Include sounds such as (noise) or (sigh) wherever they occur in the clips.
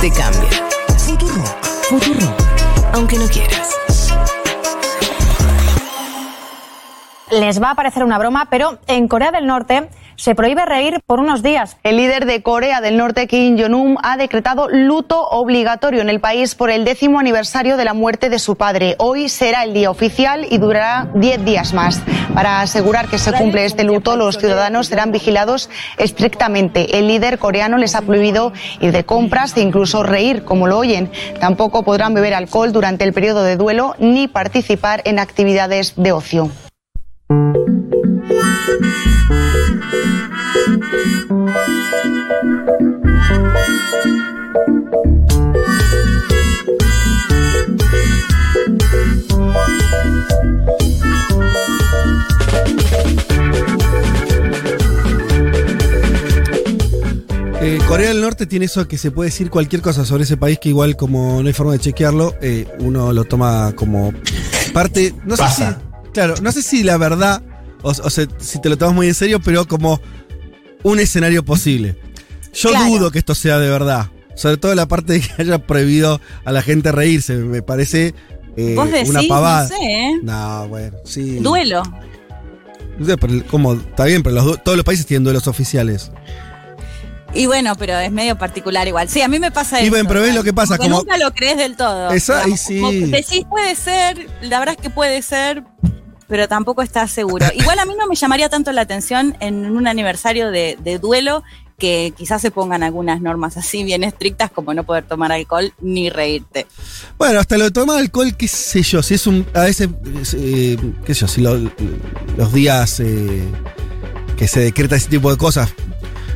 Te cambia. Futurock. Futurock. Aunque no quieras. Les va a parecer una broma, pero en Corea del Norte se prohíbe reír por unos días. El líder de Corea del Norte, Kim Jong-un, ha decretado luto obligatorio en el país por el décimo aniversario de la muerte de su padre. Hoy será el día oficial y durará 10 días más. Para asegurar que se cumple este luto, los ciudadanos serán vigilados estrictamente. El líder coreano les ha prohibido ir de compras e incluso reír, como lo oyen. Tampoco podrán beber alcohol durante el periodo de duelo ni participar en actividades de ocio. Eh, Corea del Norte tiene eso que se puede decir cualquier cosa sobre ese país que igual como no hay forma de chequearlo, eh, uno lo toma como parte, no sé si, claro, no sé si la verdad, o, o sea, si te lo tomas muy en serio, pero como un escenario posible. Yo Claro. dudo que esto sea de verdad, sobre todo la parte de que haya prohibido a la gente reírse, me parece eh, Vos decís, una no pavada. sé, ¿eh? No, bueno, sí. Duelo. No ¿cómo? Está bien, pero los todos los países tienen duelos oficiales. Y bueno, pero es medio particular igual. Sí, a mí me pasa Y eso. bueno, pero ves lo que pasa, Como como- nunca lo crees del todo. Esa- digamos. y sí. Como decís, puede ser, la verdad es que puede ser, pero tampoco estás seguro. (laughs) Igual a mí no me llamaría tanto la atención en un aniversario de, de duelo que quizás se pongan algunas normas así bien estrictas como no poder tomar alcohol ni reírte. Bueno, hasta lo de tomar alcohol, qué sé yo, si es un. A veces, eh, qué sé yo, si lo- los días eh, que se decreta ese tipo de cosas.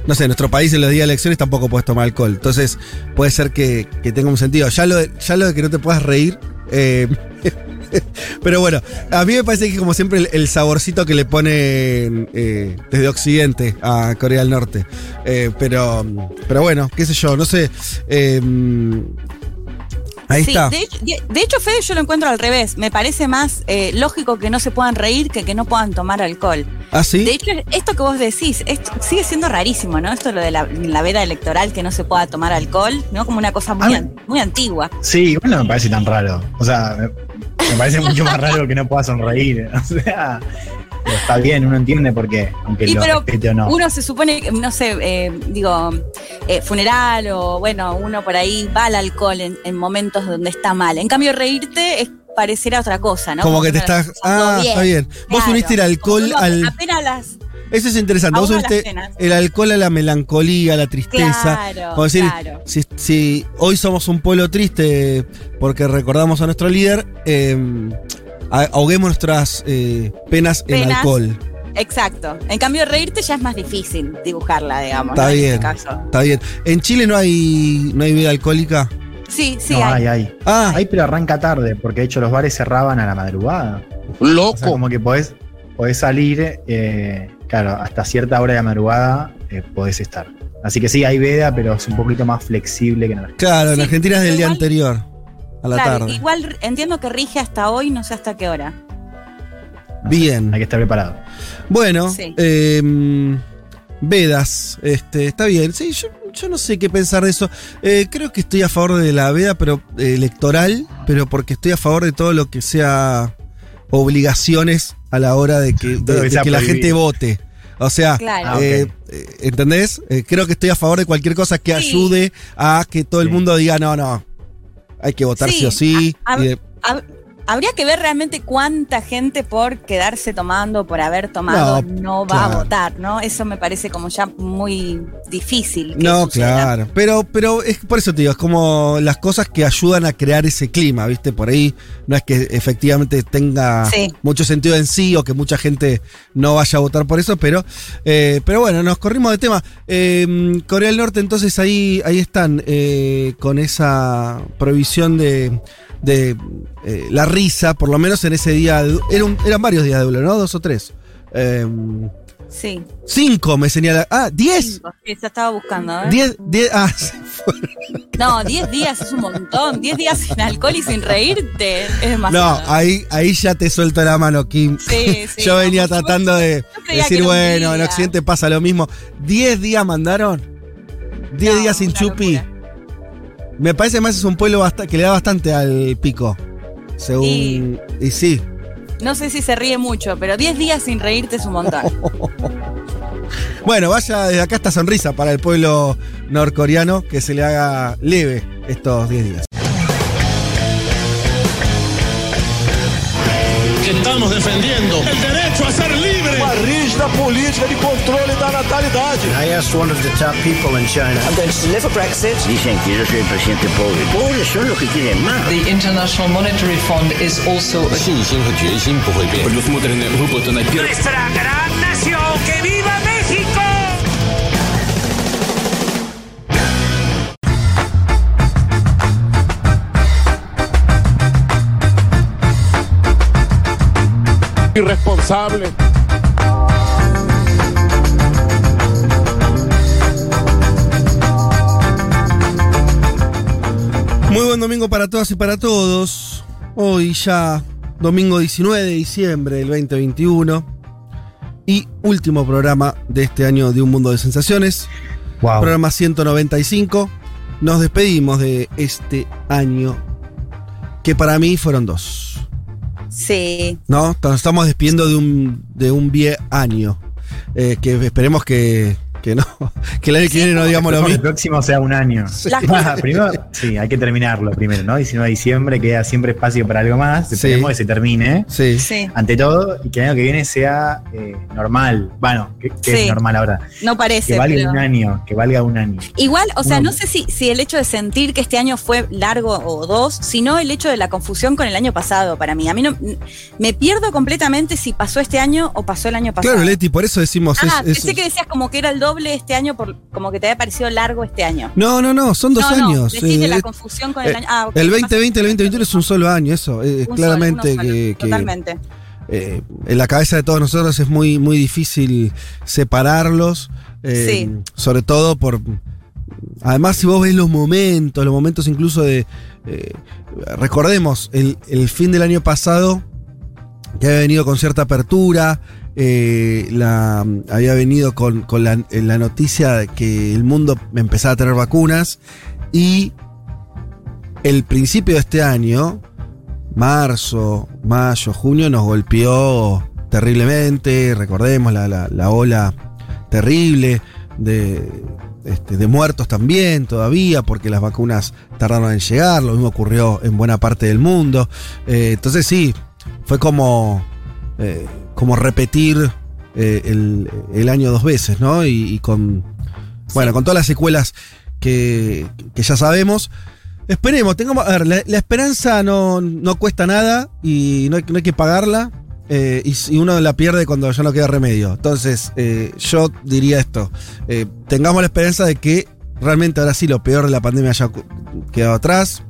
No sé, en nuestro país en los días de elecciones tampoco puedes tomar alcohol. Entonces, puede ser que, que tenga un sentido. Ya lo, de, ya lo de que no te puedas reír. eh, (laughs) (laughs) pero bueno, a mí me parece que como siempre el, el saborcito que le ponen eh, desde Occidente a Corea del Norte. Eh, pero, pero bueno, qué sé yo, no sé. eh, ahí Sí, está. De, hecho- de- de hecho, Fede, yo lo encuentro al revés. Me parece más eh, lógico que no se puedan reír que que no puedan tomar alcohol. ¿Ah, sí? De hecho, esto que vos decís, esto sigue siendo rarísimo, ¿no? Esto lo de la, la veda electoral que no se pueda tomar alcohol, ¿no? Como una cosa muy, Ah, an- muy antigua. Sí, igual no me parece tan raro. O sea, me, parece mucho más raro que no pueda sonreír. O sea, pero está bien, uno entiende por qué, aunque Y lo pero respete o no. Uno se supone, que, no sé, eh, digo, eh, funeral o bueno, uno por ahí va al alcohol en, en momentos donde está mal. En cambio, reírte es pareciera otra cosa, ¿no? Como que te estás. Ah, está bien. Vos Claro. uniste el alcohol Uno al. Apenas las. Eso es interesante. Vos cenas. el alcohol a la melancolía, a la tristeza. Claro, Como decir, claro. si, si hoy somos un pueblo triste porque recordamos a nuestro líder, eh, a- ahoguemos nuestras eh, penas, en alcohol. Exacto. En cambio, reírte ya es más difícil dibujarla, digamos. Está ¿no? En bien. este caso. Está bien. ¿En Chile no hay, no hay bebida alcohólica? Sí, sí, no, hay. hay, hay. Ah, Hay, pero arranca tarde, porque de hecho los bares cerraban a la madrugada. loco. O sea, como que podés, podés salir, eh, claro, hasta cierta hora de la madrugada eh, podés estar. Así que sí, hay veda, pero es un poquito más flexible que en Argentina. Claro, en Sí, Argentina es del día anterior, a la Claro, tarde. igual entiendo que rige hasta hoy, no sé hasta qué hora. No sé, Bien. hay que estar preparado. Bueno, Sí. eh, Vedas, este, está bien. Sí, yo, yo no sé qué pensar de eso. Eh, creo que estoy a favor de la veda, pero eh, electoral, pero porque estoy a favor de todo lo que sea obligaciones a la hora de que, de- de la gente vote. O sea, Claro. Ah, eh, eh, ¿entendés? Eh, creo que estoy a favor de cualquier cosa que Sí. ayude a que todo el Sí. mundo diga, no, no, hay que votar sí, Sí, o sí. a- a- y de- Hab- Habría que ver realmente cuánta gente por quedarse tomando, por haber tomado, No, no, va claro. a votar, ¿no? Eso me parece como ya muy difícil. que No, suceda. claro. Pero, pero es por eso te digo, es como las cosas que ayudan a crear ese clima, ¿viste? Por ahí no es que efectivamente tenga Sí. mucho sentido en sí o que mucha gente no vaya a votar por eso, pero, eh, pero bueno, nos corrimos de tema. Eh, Corea del Norte, entonces ahí, ahí están eh, con esa prohibición de, de eh, la risa, por lo menos en ese día. de- era un- eran varios días de duelo, ¿no? Dos o tres. Eh, Sí. cinco me señala. Ah, diez. Cinco. Estaba buscando. 10, 10, ah, (laughs) sí. No, 10 días es un montón. 10 días sin alcohol y sin reírte es demasiado. No, ahí, ahí ya te suelto la mano, Kim. Sí, sí, (laughs) Yo venía tratando de Yo decir, bueno, en. Occidente pasa lo mismo. ¿10 días mandaron? ¿10 No, días sin chupi? locura. Me parece más es un pueblo basta- que le da bastante al pico. Según. Y, sí. No sé si se ríe mucho, pero 10 días sin reírte es un montón. (laughs) Bueno, vaya desde acá esta sonrisa para el pueblo norcoreano que se le haga leve estos 10 días. que estamos defendiendo el derecho a ser libre. Uma rígida política de controle da natalidade. I asked one of the top people in China. I'm going to deliver Brexit. Dicen que yo soy el presidente pobre. Pobres son los que quieren más. The International Monetary Fund is also a 信心和决心不会变。Nuestra gran nación, que viva México! Irresponsable. Muy buen domingo para todas y para todos. Hoy ya domingo 19 de diciembre del 2021 y último programa de este año de Un Mundo de Sensaciones, Wow. programa 195. Nos despedimos de este año que para mí fueron dos. Sí. ¿No? Nos estamos despidiendo de un, de un bien año. Eh, que esperemos que, que no. Que el año que viene no digamos lo que el mismo. próximo sea un año. (laughs) Ah, primero, sí, hay que terminarlo primero, ¿no? 19 de diciembre queda siempre espacio para algo más. Sí. Esperemos que se termine. Sí. Sí. Ante todo, y que el año que viene sea eh, normal. Bueno, que, que Sí. es normal ahora. No parece. Que valga pero- un año, que valga un año. Igual, o sea, Uno- no sé si, si el hecho de sentir que este año fue largo o dos, sino el hecho de la confusión con el año pasado para mí. A mí no, me pierdo completamente si pasó este año o pasó el año pasado. Claro, Leti, por eso decimos. Ah, es- pensé que decías como que era el doble este año, por, como que te había parecido largo este año. No, no, no, son dos no, no, años. Eh, la es- confusión con el eh, año. Ah, el pasa- 2020 y el 2021 es un solo año, eso. eh, Un claramente solo, que, que, Totalmente. eh, en la cabeza de todos nosotros es muy, muy difícil separarlos. eh, Sí. Sobre todo por. Además, si vos ves los momentos, los momentos incluso de. eh, recordemos, el, el fin del año pasado, que había venido con cierta apertura. Eh, la, había venido con, con la, noticia de que el mundo empezaba a tener vacunas y el principio de este año, marzo, mayo, junio, nos golpeó terriblemente. Recordemos la, la- la ola terrible de, este, de muertos también todavía, porque las vacunas tardaron en llegar. Lo mismo ocurrió en buena parte del mundo. Eh, entonces sí, fue como, eh, como repetir eh, el, el año dos veces, ¿no? Y, y con, bueno, con todas las secuelas que, que ya sabemos. Esperemos, tengamos, a ver, la, la esperanza no, no cuesta nada y no hay, no hay que pagarla. eh, y, si uno la pierde cuando ya no queda remedio. Entonces, eh, yo diría esto: tengamos la esperanza de que realmente ahora sí lo peor de la pandemia haya quedado atrás.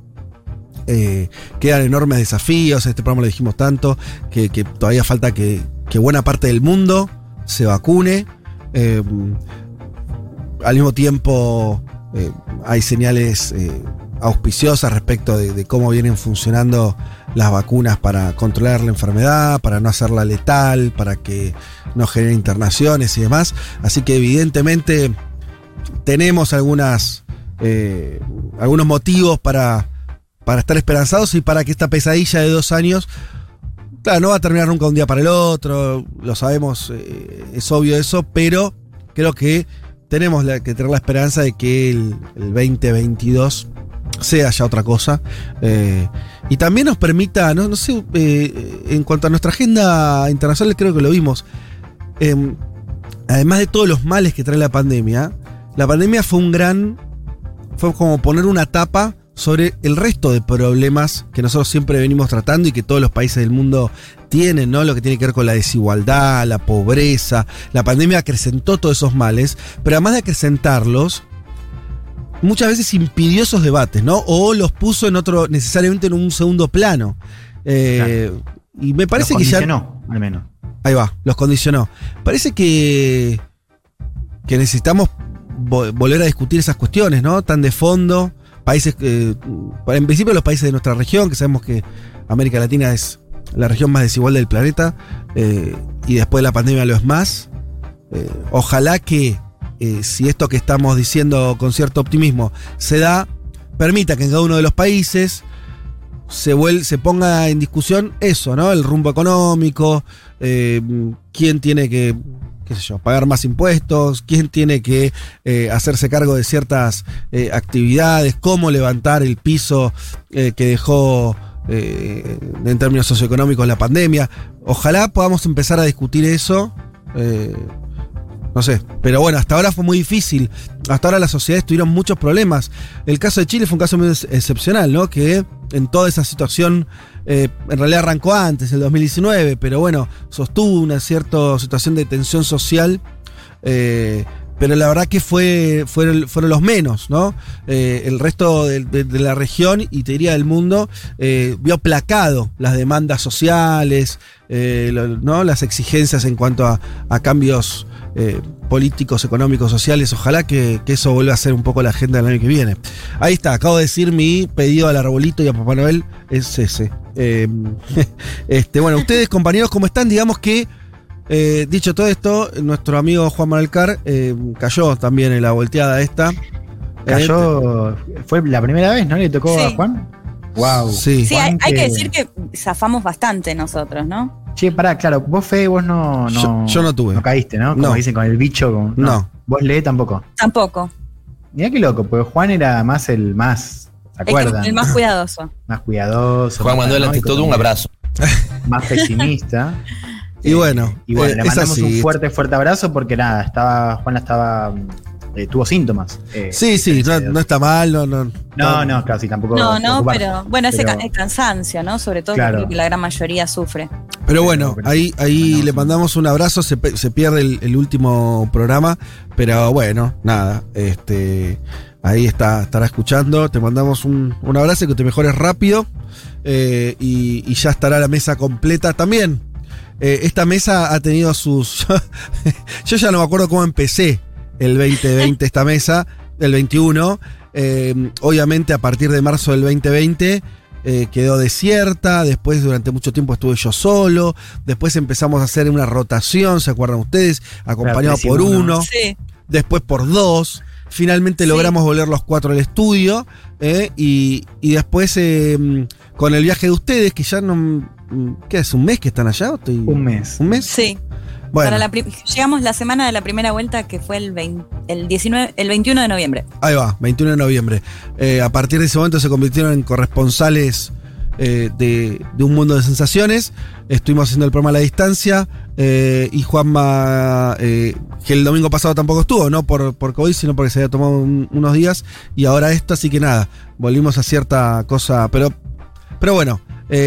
Eh, quedan enormes desafíos, este programa lo dijimos tanto, que, todavía falta que, buena parte del mundo se vacune. Eh, al mismo tiempo, eh, hay señales auspiciosas respecto de, cómo vienen funcionando las vacunas para controlar la enfermedad, para no hacerla letal, para que no genere internaciones y demás. Así que evidentemente tenemos algunas, algunos motivos para, para estar esperanzados y para que esta pesadilla de dos años Claro, no va a terminar nunca un día para el otro, lo sabemos, eh, es obvio eso, pero creo que tenemos que tener la esperanza de que el, el 2022 sea ya otra cosa. eh, y también nos permita, no, no sé, eh, en cuanto a nuestra agenda internacional, creo que lo vimos. em, además de todos los males que trae la pandemia, la pandemia fue un gran. fue como poner una tapa sobre el resto de problemas que nosotros siempre venimos tratando y que todos los países del mundo tienen, ¿no? Lo que tiene que ver con la desigualdad, la pobreza. La pandemia acrecentó todos esos males, pero además de acrecentarlos, muchas veces impidió esos debates, ¿no? O los puso en otro, necesariamente en un segundo plano. Eh, Y me parece Los que ya. condicionó, al menos. Ahí va, los condicionó. Parece que, que necesitamos vo- volver a discutir esas cuestiones, ¿no? Tan de fondo, países, eh, en principio los países de nuestra región, que sabemos que América Latina es la región más desigual del planeta, eh, y después de la pandemia lo es más. Eh, ojalá que eh, si esto que estamos diciendo con cierto optimismo se da, permita que en cada uno de los países se, vuel- se ponga en discusión eso, ¿no? El rumbo económico, quién tiene que, pagar más impuestos, quién tiene que eh, hacerse cargo de ciertas eh, actividades, cómo levantar el piso eh, que dejó en términos socioeconómicos la pandemia. Ojalá podamos empezar a discutir eso. No sé, pero bueno, hasta ahora fue muy difícil. Hasta ahora las sociedades tuvieron muchos problemas. El caso de Chile fue un caso muy ex- excepcional, ¿no? Que en toda esa situación, eh, en realidad arrancó antes, el 2019, pero bueno, sostuvo una cierta situación de tensión social. eh, pero la verdad que fue, fueron, fueron los menos, ¿no? Eh, el resto de, la región y te diría del mundo eh, vio placado las demandas sociales, ¿no? las exigencias en cuanto a, a cambios eh, políticos, económicos, sociales. Ojalá que, que eso vuelva a ser un poco la agenda del año que viene. Ahí está, acabo de decir mi pedido al arbolito y a Papá Noel es ese. Eh, (laughs) este, bueno, ustedes, compañeros, ¿cómo están? Digamos que, eh, dicho todo esto, nuestro amigo Juan Manuel Carr eh, cayó también en la volteada esta. Cayó, fue la primera vez, ¿no? Le tocó a. Juan. Wow. Sí. Sí, hay, hay que decir que zafamos bastante nosotros, ¿no? Che, pará, claro, vos Fede, vos no, no, Yo- yo no tuve. No caíste, ¿no? Como No. dicen con el bicho. con- No. Vos lee tampoco. Tampoco. Mirá qué loco, porque Juan era más el más. ¿Se acuerdan? el más cuidadoso. (laughs) Más cuidadoso. Juan Manuel, ante todo, un abrazo. Más pesimista. (laughs) Y bueno, Y bueno, eh, le mandamos así. un fuerte, fuerte abrazo porque nada, estaba, Juan estaba. Eh, tuvo síntomas. eh, Sí, sí, no, ese- no está mal, no, no. No, no, casi tampoco. No, no, pero bueno, ese Pero- cansancio, ¿no? Sobre todo que Claro. creo que la gran mayoría sufre. Pero bueno, ahí, ahí le mandamos un abrazo, se, se pierde el, el último programa, pero bueno, nada, este, ahí está, estará escuchando, te mandamos un, un abrazo, que te mejores rápido eh, y, y ya estará la mesa completa también. eh, esta mesa ha tenido sus... (laughs) yo ya no me acuerdo cómo empecé el 2020 esta mesa, el 21. eh, obviamente a partir de marzo del 2020 eh, quedó desierta, después durante mucho tiempo estuve yo solo, después empezamos a hacer una rotación, ¿se acuerdan ustedes? Acompañado por uno. uno, Sí. después por dos, finalmente Sí. logramos volver los cuatro al estudio, eh, y, y después eh, con el viaje de ustedes, que ya no... mm, ¿Qué es? ¿Un mes que están allá? ¿O estoy- Un mes. ¿Un mes? Sí. Bueno, Para la prim- llegamos la semana de la primera vuelta que fue el, 20 el, 19, el 21 de noviembre. ahí va, 21 de noviembre. Eh, a partir de ese momento se convirtieron en corresponsales eh, de, de un mundo de sensaciones. Estuvimos haciendo el programa a la distancia eh, y Juanma, eh, que el domingo pasado tampoco estuvo, no por, por COVID, sino porque se había tomado un- unos días y ahora esto, así que nada, volvimos a cierta cosa, pero, pero bueno,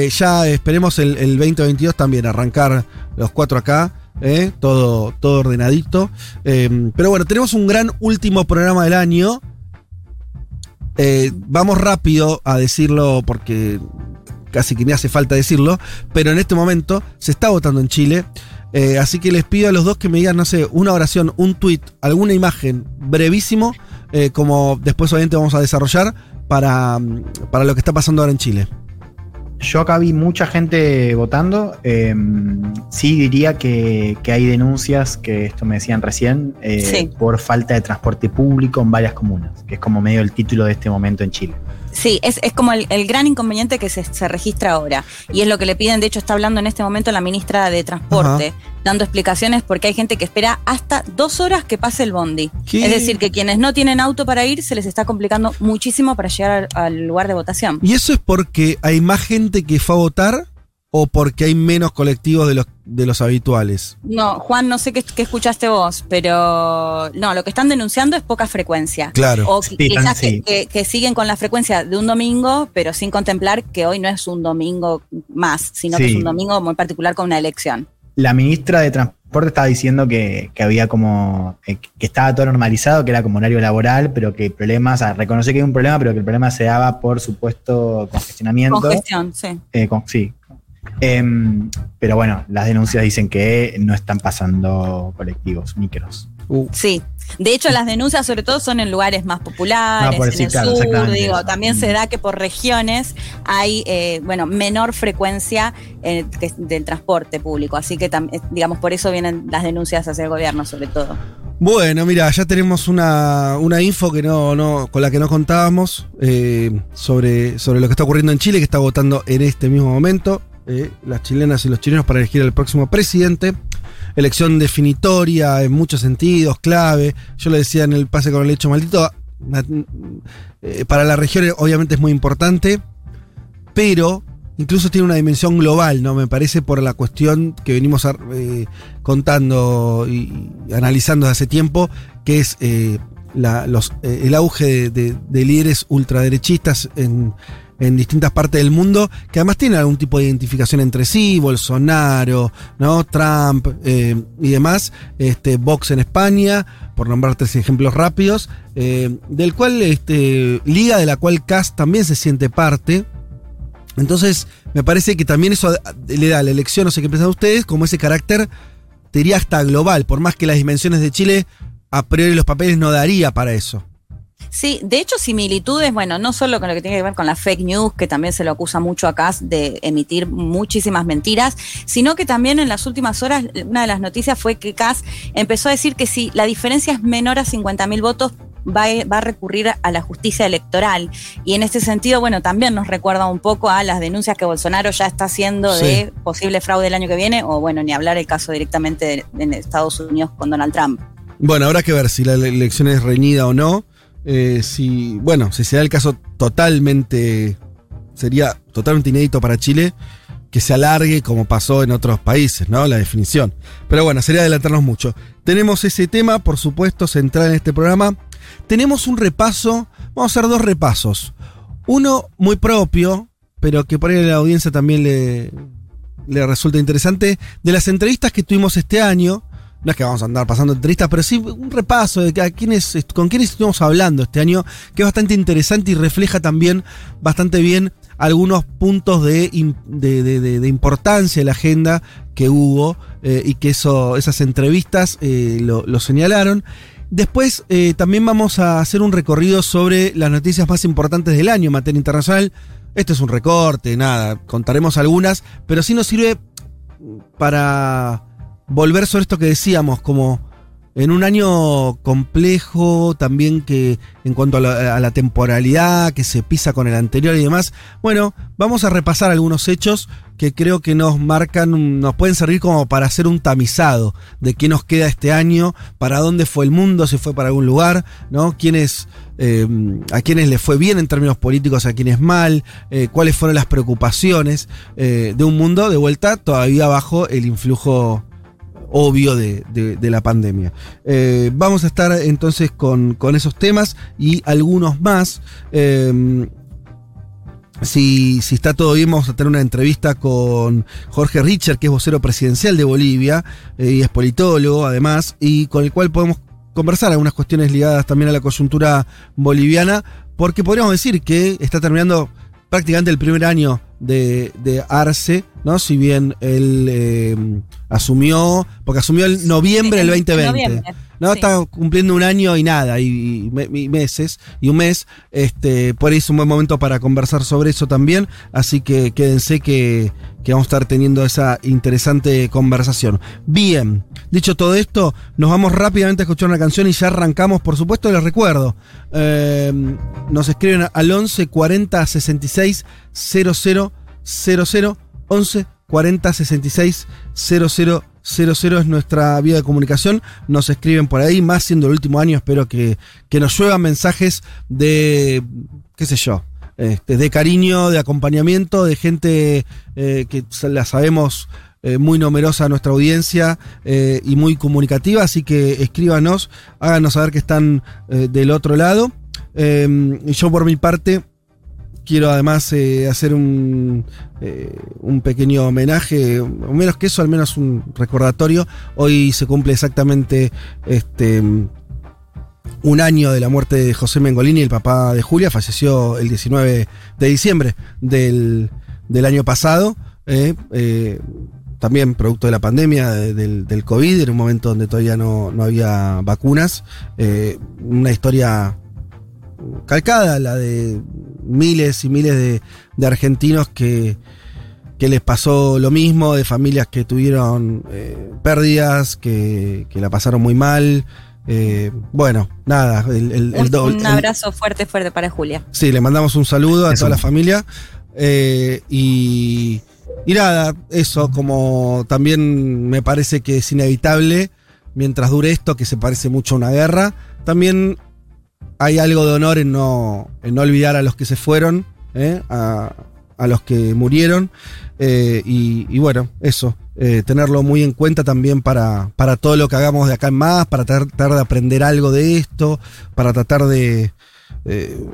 ya esperemos el, el 2022 también, arrancar los cuatro acá. Eh, todo, todo ordenadito. Eh, pero bueno, tenemos un gran último programa del año. Eh, vamos rápido a decirlo porque casi que me hace falta decirlo, pero en este momento se está votando en Chile. Eh, así que les pido a los dos que me digan, no sé, una oración, un tweet, alguna imagen brevísimo, como después obviamente vamos a desarrollar para, para lo que está pasando ahora en Chile. Yo acá vi mucha gente votando. eh, sí diría que, que hay denuncias, que esto me decían recién, eh, Sí. por falta de transporte público en varias comunas, que es como medio el título de este momento en Chile. Sí, es, es como el, el gran inconveniente que se, se registra ahora. Y es lo que le piden, de hecho está hablando en este momento la ministra de Transporte, dando explicaciones porque hay gente que espera hasta dos horas que pase el bondi. ¿Qué? Es decir, que quienes no tienen auto para ir se les está complicando muchísimo para llegar al, al lugar de votación. ¿Y eso es porque hay más gente que fue a votar o porque hay menos colectivos de los, de los habituales? No, Juan, no sé qué, qué escuchaste vos, pero no, lo que están denunciando es poca frecuencia. Claro. O Sí, quizás que, sí. que- que siguen con la frecuencia de un domingo, pero sin contemplar que hoy no es un domingo más, sino que es un domingo muy particular con una elección. La ministra de Transporte estaba diciendo que, que había como. eh, que estaba todo normalizado, que era como horario laboral, pero que el problema, o sea, reconoció que hay un problema, pero que el problema se daba por supuesto congestionamiento. Congestión, sí. Eh, con- sí. Em, pero bueno, las denuncias dicen que no están pasando colectivos, micros. Uh, Sí, De hecho, las denuncias sobre todo son en lugares más populares, en el claro, sur, digo, también se Mm. da que por regiones hay, eh, bueno, menor frecuencia eh, que- del transporte público, así que, eh, digamos, por eso vienen las denuncias hacia el gobierno sobre todo. Bueno, mira, ya tenemos una, una info que no, no, con la que no contábamos eh, sobre, sobre lo que está ocurriendo en Chile, que está votando en este mismo momento eh, las chilenas y los chilenos para elegir al próximo presidente. Elección definitoria en muchos sentidos, clave. Yo le decía en el pase con el hecho maldito, eh, para la región obviamente es muy importante, pero incluso tiene una dimensión global, ¿no? Me parece por la cuestión que venimos eh, contando y, y analizando hace tiempo, que es eh, la- eh, el auge de- de líderes ultraderechistas en, en distintas partes del mundo, que además tienen algún tipo de identificación entre sí, Bolsonaro, ¿no? Trump eh, y demás, este, Vox en España, por nombrar tres ejemplos rápidos, eh, del cual, este, liga de la cual Kass también se siente parte. Entonces, me parece que también eso le da la elección, no sé qué piensan ustedes, como ese carácter, te hasta global, por más que las dimensiones de Chile, a priori los papeles no daría para eso. Sí, de hecho similitudes, bueno, no solo con lo que tiene que ver con la fake news, que también se lo acusa mucho a Kass de emitir muchísimas mentiras, sino que también en las últimas horas una de las noticias fue que Kass empezó a decir que si la diferencia es menor a 50 mil votos, va a, va a recurrir a la justicia electoral. Y en este sentido, bueno, también nos recuerda un poco a las denuncias que Bolsonaro ya está haciendo Sí. de posible fraude el año que viene, o bueno, ni hablar el caso directamente de- en Estados Unidos con Donald Trump. Bueno, habrá que ver si la elección es reñida o no. Eh, si, bueno, si se da el caso totalmente, sería totalmente inédito para Chile que se alargue como pasó en otros países, ¿no? La definición. Pero bueno, sería adelantarnos mucho. Tenemos ese tema, por supuesto, central en este programa. Tenemos un repaso, vamos a hacer dos repasos. Uno muy propio, pero que por ahí a la audiencia también le, le resulta interesante, de las entrevistas que tuvimos este año. No es que vamos a andar pasando entrevistas, pero sí un repaso de a quiénes, con quiénes estuvimos hablando este año, que es bastante interesante y refleja también bastante bien algunos puntos de, de, de- importancia de la agenda que hubo eh, y que eso, esas entrevistas eh, lo, lo señalaron. Después eh, también vamos a hacer un recorrido sobre las noticias más importantes del año en materia internacional. Esto es un recorte, nada, contaremos algunas, pero sí nos sirve para volver sobre esto que decíamos, como en un año complejo, también que en cuanto a la, temporalidad, que se pisa con el anterior y demás. Bueno, vamos a repasar algunos hechos que creo que nos marcan, nos pueden servir como para hacer un tamizado de qué nos queda este año, para dónde fue el mundo, si fue para algún lugar, ¿no? Quiénes, eh, a quienes le fue bien en términos políticos, a quienes mal, eh, cuáles fueron las preocupaciones eh, de un mundo de vuelta todavía bajo el influjo obvio de, de- la pandemia. Eh, vamos a estar entonces con, con esos temas y algunos más. Eh, si, si está todo bien, vamos a tener una entrevista con Jorge Richard, que es vocero presidencial de Bolivia eh, y es politólogo además, y con el cual podemos conversar algunas cuestiones ligadas también a la coyuntura boliviana, porque podríamos decir que está terminando prácticamente el primer año de, de Arce, ¿no? Si bien él eh, asumió, porque asumió el noviembre del En 2020. noviembre, ¿no? sí. Está cumpliendo un año y nada, y, y me- y meses, y un mes. Este, por ahí es un buen momento para conversar sobre eso también. Así que quédense que, que vamos a estar teniendo esa interesante conversación. Bien, dicho todo esto, nos vamos rápidamente a escuchar una canción y ya arrancamos, por supuesto, les recuerdo. eh, nos escriben al 11 40 66 00 00 11 40 66 00 00 es nuestra vía de comunicación. Nos escriben por ahí, más siendo el último año, espero que, que nos lluevan mensajes de, qué sé yo, este, de cariño, de acompañamiento, de gente eh, que la sabemos eh, muy numerosa nuestra audiencia eh, y muy comunicativa, así que escríbanos, háganos saber que están del otro lado. Eh, y yo por mi parte quiero además eh, hacer un, eh, un pequeño homenaje, o menos que eso, al menos un recordatorio. Hoy se cumple exactamente este un año de la muerte de José Mengolini, el papá de Julia, falleció el 19 de diciembre del, del año pasado. eh, también producto de la pandemia, de- del, del COVID, en un momento donde todavía no, no había vacunas. Una historia calcada, la de miles y miles de, de argentinos que, que les pasó lo mismo, de familias que tuvieron eh, pérdidas, que, que la pasaron muy mal. Eh, bueno, nada, el, el- el Un, doble- un el- abrazo fuerte, fuerte para Julia. Sí, le mandamos un saludo a Eso. toda la familia. Eh, y, y nada, eso como también me parece que es inevitable, mientras dure esto, que se parece mucho a una guerra, también hay algo de honor en no, en no olvidar a los que se fueron, ¿eh? a, a los que murieron. eh, y, bueno, eso, eh, tenerlo muy en cuenta también para, para todo lo que hagamos de acá en más, para tratar de aprender algo de esto, para tratar de... eh,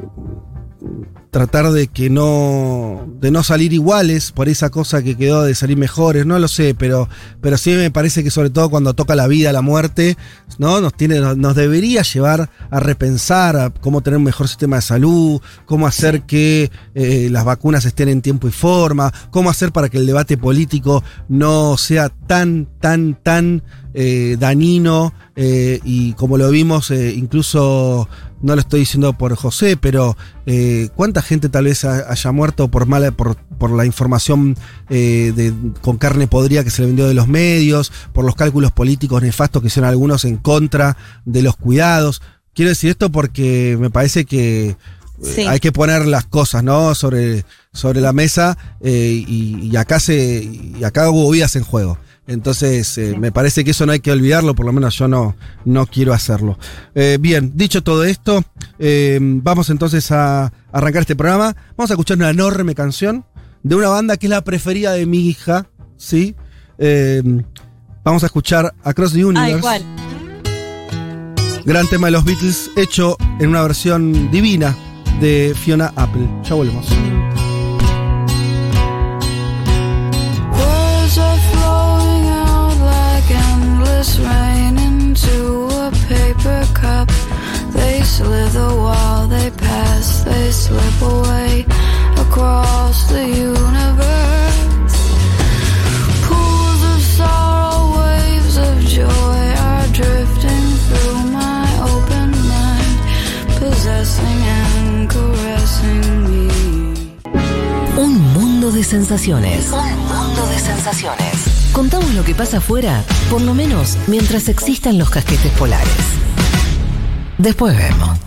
tratar de que no de no salir iguales por esa cosa que quedó de salir mejores no lo sé pero pero sí me parece que sobre todo cuando toca la vida la muerte no nos tiene nos, debería llevar a repensar a cómo tener un mejor sistema de salud cómo hacer que eh, las vacunas estén en tiempo y forma cómo hacer para que el debate político no sea tan tan tan eh, dañino eh, y como lo vimos incluso no lo estoy diciendo por José, pero eh, ¿cuánta gente tal vez ha- haya muerto por mala, por, por la información eh, de- con carne podrida que se le vendió de los medios, por los cálculos políticos nefastos que hicieron algunos en contra de los cuidados? Quiero decir esto porque me parece que eh, Sí. hay que poner las cosas, ¿no? Sobre, sobre la mesa eh, y, y acá se y acá hubo vidas en juego. Entonces, eh, me parece que eso no hay que olvidarlo, por lo menos yo no, no quiero hacerlo. Eh, bien, dicho todo esto, eh, vamos entonces a arrancar este programa. Vamos a escuchar una enorme canción de una banda que es la preferida de mi hija, ¿sí? Vamos a escuchar Across the Ah, Universe. igual. Gran tema de los Beatles, hecho en una versión divina de Fiona Apple. Ya volvemos. Slither while they pass, they slip away across the universe. Pools of sorrow, waves of joy are drifting through my open mind, possessing and caressing me. Un mundo de sensaciones. Un mundo de sensaciones. Contamos lo que pasa afuera, por lo menos mientras existan los casquetes polares. Después vemos.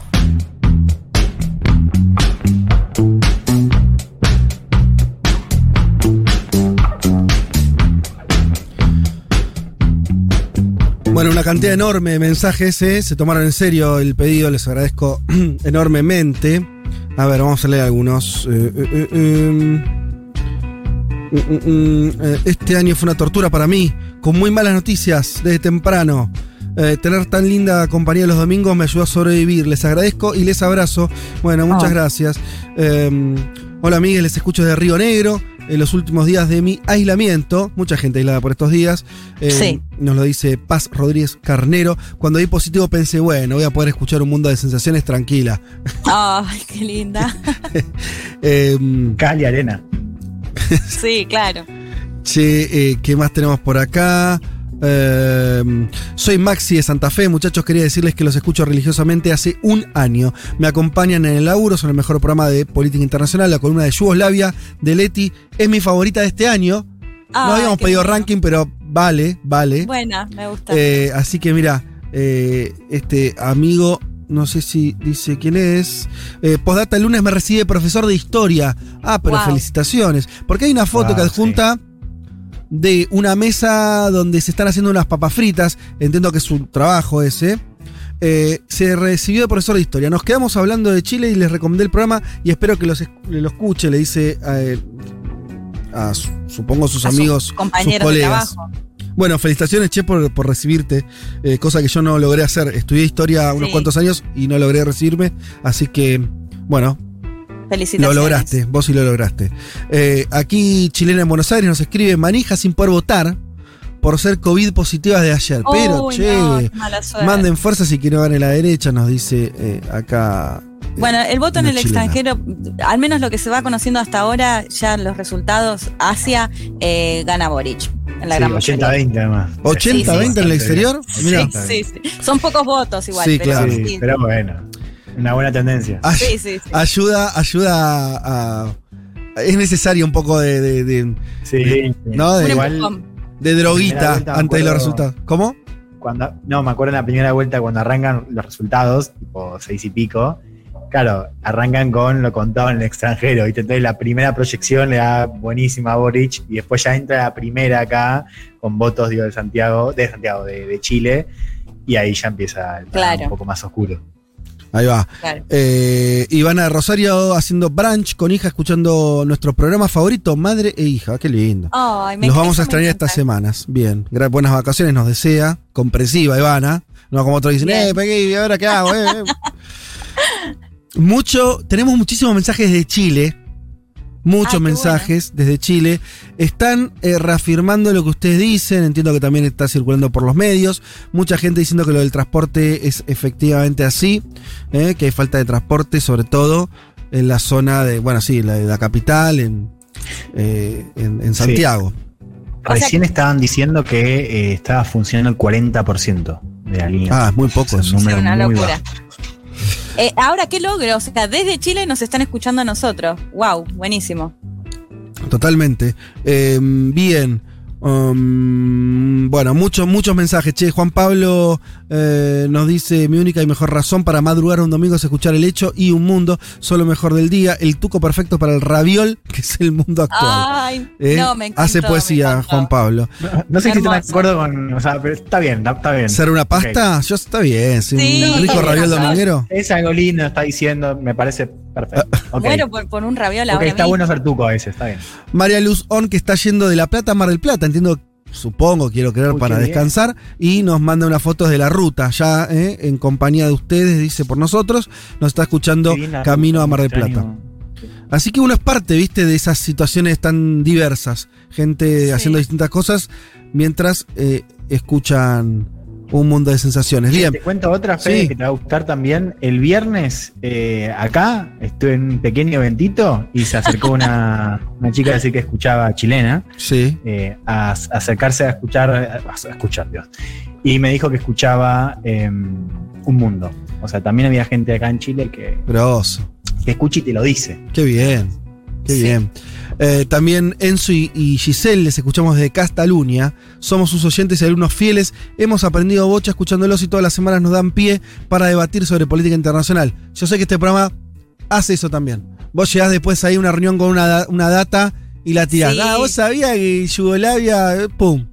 Bueno, una cantidad enorme de mensajes, ¿eh? se tomaron en serio el pedido, les agradezco (clears throat) enormemente. A ver, vamos a leer algunos. Eh, eh, eh, eh. Mm, mm, mm, Este año fue una tortura para mí, con muy malas noticias desde temprano. Eh, tener tan linda compañía los domingos me ayudó a sobrevivir. Les agradezco y les abrazo. Bueno, muchas Oh. gracias. Eh, hola amigues, les escucho de Río Negro. En los últimos días de mi aislamiento, mucha gente aislada por estos días, eh, Sí. nos lo dice Paz Rodríguez Carnero. Cuando vi positivo pensé, bueno, voy a poder escuchar un mundo de sensaciones tranquila. (laughs) Ay, qué linda. (laughs) Eh, Cal y arena. Sí, claro. Che, eh, ¿qué más tenemos por acá? Eh, soy Maxi de Santa Fe, muchachos, quería decirles que los escucho religiosamente hace un año. Me acompañan en el laburo, son el mejor programa de política internacional, la columna de Yugoslavia, de Leti, es mi favorita de este año. no habíamos pedido lindo. ranking, pero vale, vale. Buena, me gusta. Eh, así que mira, eh, este amigo, no sé si dice quién es. Eh, postdata, el lunes me recibe profesor de historia. Ah, pero Wow. felicitaciones. Porque hay una foto Wow, que adjunta de una mesa donde se están haciendo unas papas fritas. Entiendo que es su trabajo ese. Eh, se recibió de profesor de historia. Nos quedamos hablando de Chile y les recomendé el programa y espero que los lo escuche, le dice eh, a, su- supongo sus A amigos, sus compañeros de colegas. trabajo. Bueno, felicitaciones, Che, por, por recibirte, eh, cosa que yo no logré hacer. Estudié historia unos Sí. cuantos años y no logré recibirme, así que, bueno, Felicitaciones. lo lograste, vos sí lo lograste. Eh, aquí, chilena en Buenos Aires, nos escribe manija sin poder votar por ser COVID positivas de ayer. Pero, che, no, mala manden fuerzas y que no gane la derecha, nos dice eh, acá. eh, Bueno, el voto en el chilena. extranjero, al menos lo que se va conociendo hasta ahora, ya los resultados hacia eh, gana Boric. en la Sí, gran mayoría. 80-20 además. 80-20 en el exterior. Mira. Sí, sí. Son pocos votos igual, Sí, pero claro. Pero bueno, una buena tendencia. Ay- Sí, sí, sí. Ayuda, ayuda a. Es necesario un poco de. de, de- Sí, de- ¿no? de, igual- droguita antes de los resultados. ¿Cómo? cuando, no, me acuerdo en la primera vuelta cuando arrancan los resultados, tipo seis y pico, claro, arrancan con lo contado en el extranjero, ¿viste? entonces la primera proyección le da buenísima a Boric y después ya entra la primera acá con votos, digo, de Santiago, de Santiago, de, de Chile, y ahí ya empieza el Claro. un poco más oscuro. Ahí va. Claro. Eh, Ivana Rosario haciendo brunch con hija, escuchando nuestro programa favorito, Madre e Hija. Qué lindo. Me Los encanta, vamos a extrañar estas semanas. Bien. Buenas vacaciones nos desea. Comprensiva, Ivana. No como otros dicen, Bien. eh, pegué, ¿y ahora qué hago? Eh. (laughs) Mucho, tenemos muchísimos mensajes de Chile. Muchos Ah, mensajes desde Chile. Están eh, reafirmando lo que ustedes dicen. Entiendo que también está circulando por los medios. Mucha gente diciendo que lo del transporte es efectivamente así. eh, que hay falta de transporte, sobre todo en la zona de, bueno, sí, la de la capital, en, eh, en, en Sí. Santiago. sea Recién estaban diciendo que eh, estaba funcionando el 40% de la línea. Ah, es muy poco Es un número una muy locura. bajo. Eh, ahora, ¿qué logro? O sea, desde Chile nos están escuchando a nosotros. Wow, buenísimo. Totalmente. Eh, bien. Um, bueno, muchos, muchos mensajes. Che, Juan Pablo eh, nos dice: Mi única y mejor razón para madrugar un domingo es escuchar el hecho y un mundo, solo mejor del día. El tuco perfecto para el raviol, (laughs) que es el mundo actual. Ay, Eh, no, me encantó. Hace poesía. Juan Pablo. No, no sé si están de acuerdo con. O sea, pero está bien, está, está bien. ¿Ser una pasta? Yo está bien. sí, Sí, un rico raviol dominguero. Es algo lindo, está diciendo, me parece perfecto. Ok. Bueno, por, por un raviol ahora está mismo. bueno ser tuco a veces, está bien. María Luz On, que está yendo de La Plata a Mar del Plata, entiendo, supongo, quiero creer, para bien. descansar, y nos manda unas fotos de la ruta, ya eh, en compañía de ustedes, dice por nosotros, nos está escuchando camino ruta, a Mar del. Plata. Así que uno es parte, viste, de esas situaciones tan diversas, gente Sí. haciendo distintas cosas, mientras eh, escuchan un mundo de sensaciones. Bien, Te cuento otra, Fede, Sí. que te va a gustar también. El viernes, eh, acá, estuve en un pequeño eventito y se acercó una, (laughs) una chica a decir que escuchaba chilena, sí. eh, a, a acercarse a escuchar, a, a escuchar, Dios. Y me dijo que escuchaba eh, Un Mundo. O sea, también había gente acá en Chile que, Grosso. que escucha y te lo dice. Qué bien, qué Sí. bien. Eh, también Enzo y, y Giselle les escuchamos desde Castaluña. Somos sus oyentes y alumnos fieles. Hemos aprendido bocha escuchándolos y todas las semanas nos dan pie para debatir sobre política internacional. Yo sé que este programa hace eso también. Vos llegás después ahí a una reunión con una, una data y la tirás. Sí. Ah, vos sabías que Yugoslavia, eh, pum.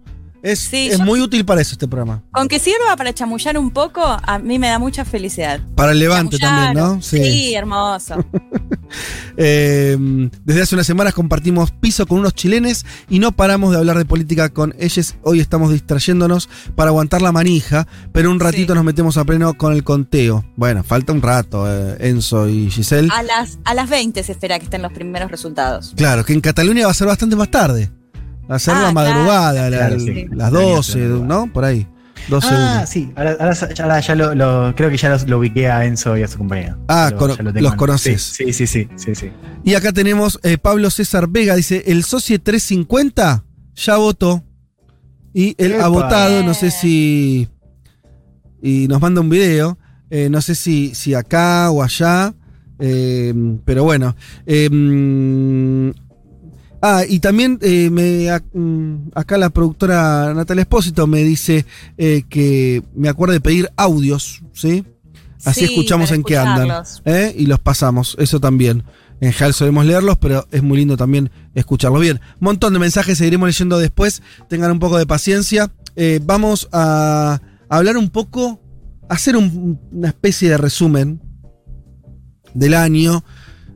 Es, Sí, es yo- muy útil para eso este programa. Con que sirva para chamullar un poco, a mí me da mucha felicidad. Para el levante Chamullar, también, ¿no? Sí, hermoso. (laughs) Eh, desde hace unas semanas compartimos piso con unos chilenes y no paramos de hablar de política con ellos. Hoy estamos distrayéndonos para aguantar la manija, pero un ratito Sí. nos metemos a pleno con el conteo. Bueno, falta un rato, eh, Enzo y Giselle. A las, a las 20 se espera que estén los primeros resultados. Claro, que en Cataluña va a ser bastante más tarde. Ser Ah, la madrugada, la- Claro, sí. las La 12, madrugada. ¿no? Por ahí. 12 Ah, sí. Ahora, ahora ya, ahora ya lo, lo- creo que ya los- lo ubiqué a Enzo y a su compañero. Ah, lo- los conoces. Sí, sí, sí, sí, sí. Y acá tenemos eh, Pablo César Vega, dice, el Socie 350 ya votó. Y él ha votado, no sé si... Y nos manda un video, eh, no sé si, si acá o allá, eh, pero bueno. Ah, y también eh, me, mm, acá la productora Natalia Espósito me dice eh, que me acuerde de pedir audios, ¿sí? Así Sí, escuchamos en qué andan. ¿eh? y los pasamos, eso también. En general solemos leerlos, pero es muy lindo también escucharlos. Bien, montón de mensajes, seguiremos leyendo después. Tengan un poco de paciencia. Eh, vamos a hablar un poco, hacer un- una especie de resumen del año.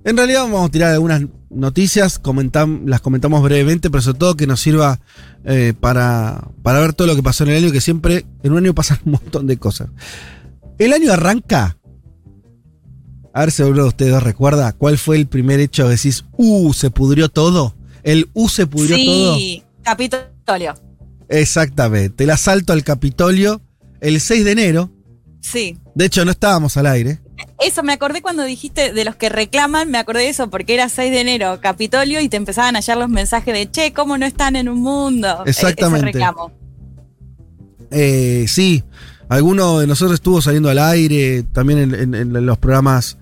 En realidad vamos a tirar algunas noticias, comentam- las comentamos brevemente, pero sobre todo que nos sirva eh, para, para ver todo lo que pasó en el año, que siempre en un año pasan un montón de cosas. El año arranca a ver si alguno de ustedes recuerda cuál fue el primer hecho que decís, uh, se pudrió todo. El uh, se pudrió todo. Sí, Capitolio. Exactamente. El asalto al Capitolio el 6 de enero. Sí. De hecho, no estábamos al aire. Eso, me acordé cuando dijiste de los que reclaman, me acordé de eso, porque era 6 de enero, Capitolio, y te empezaban a hallar los mensajes de, che, ¿cómo no están en un mundo? E- Exactamente. Ese reclamo. Eh, sí, alguno de nosotros estuvo saliendo al aire, también en, en- en los programas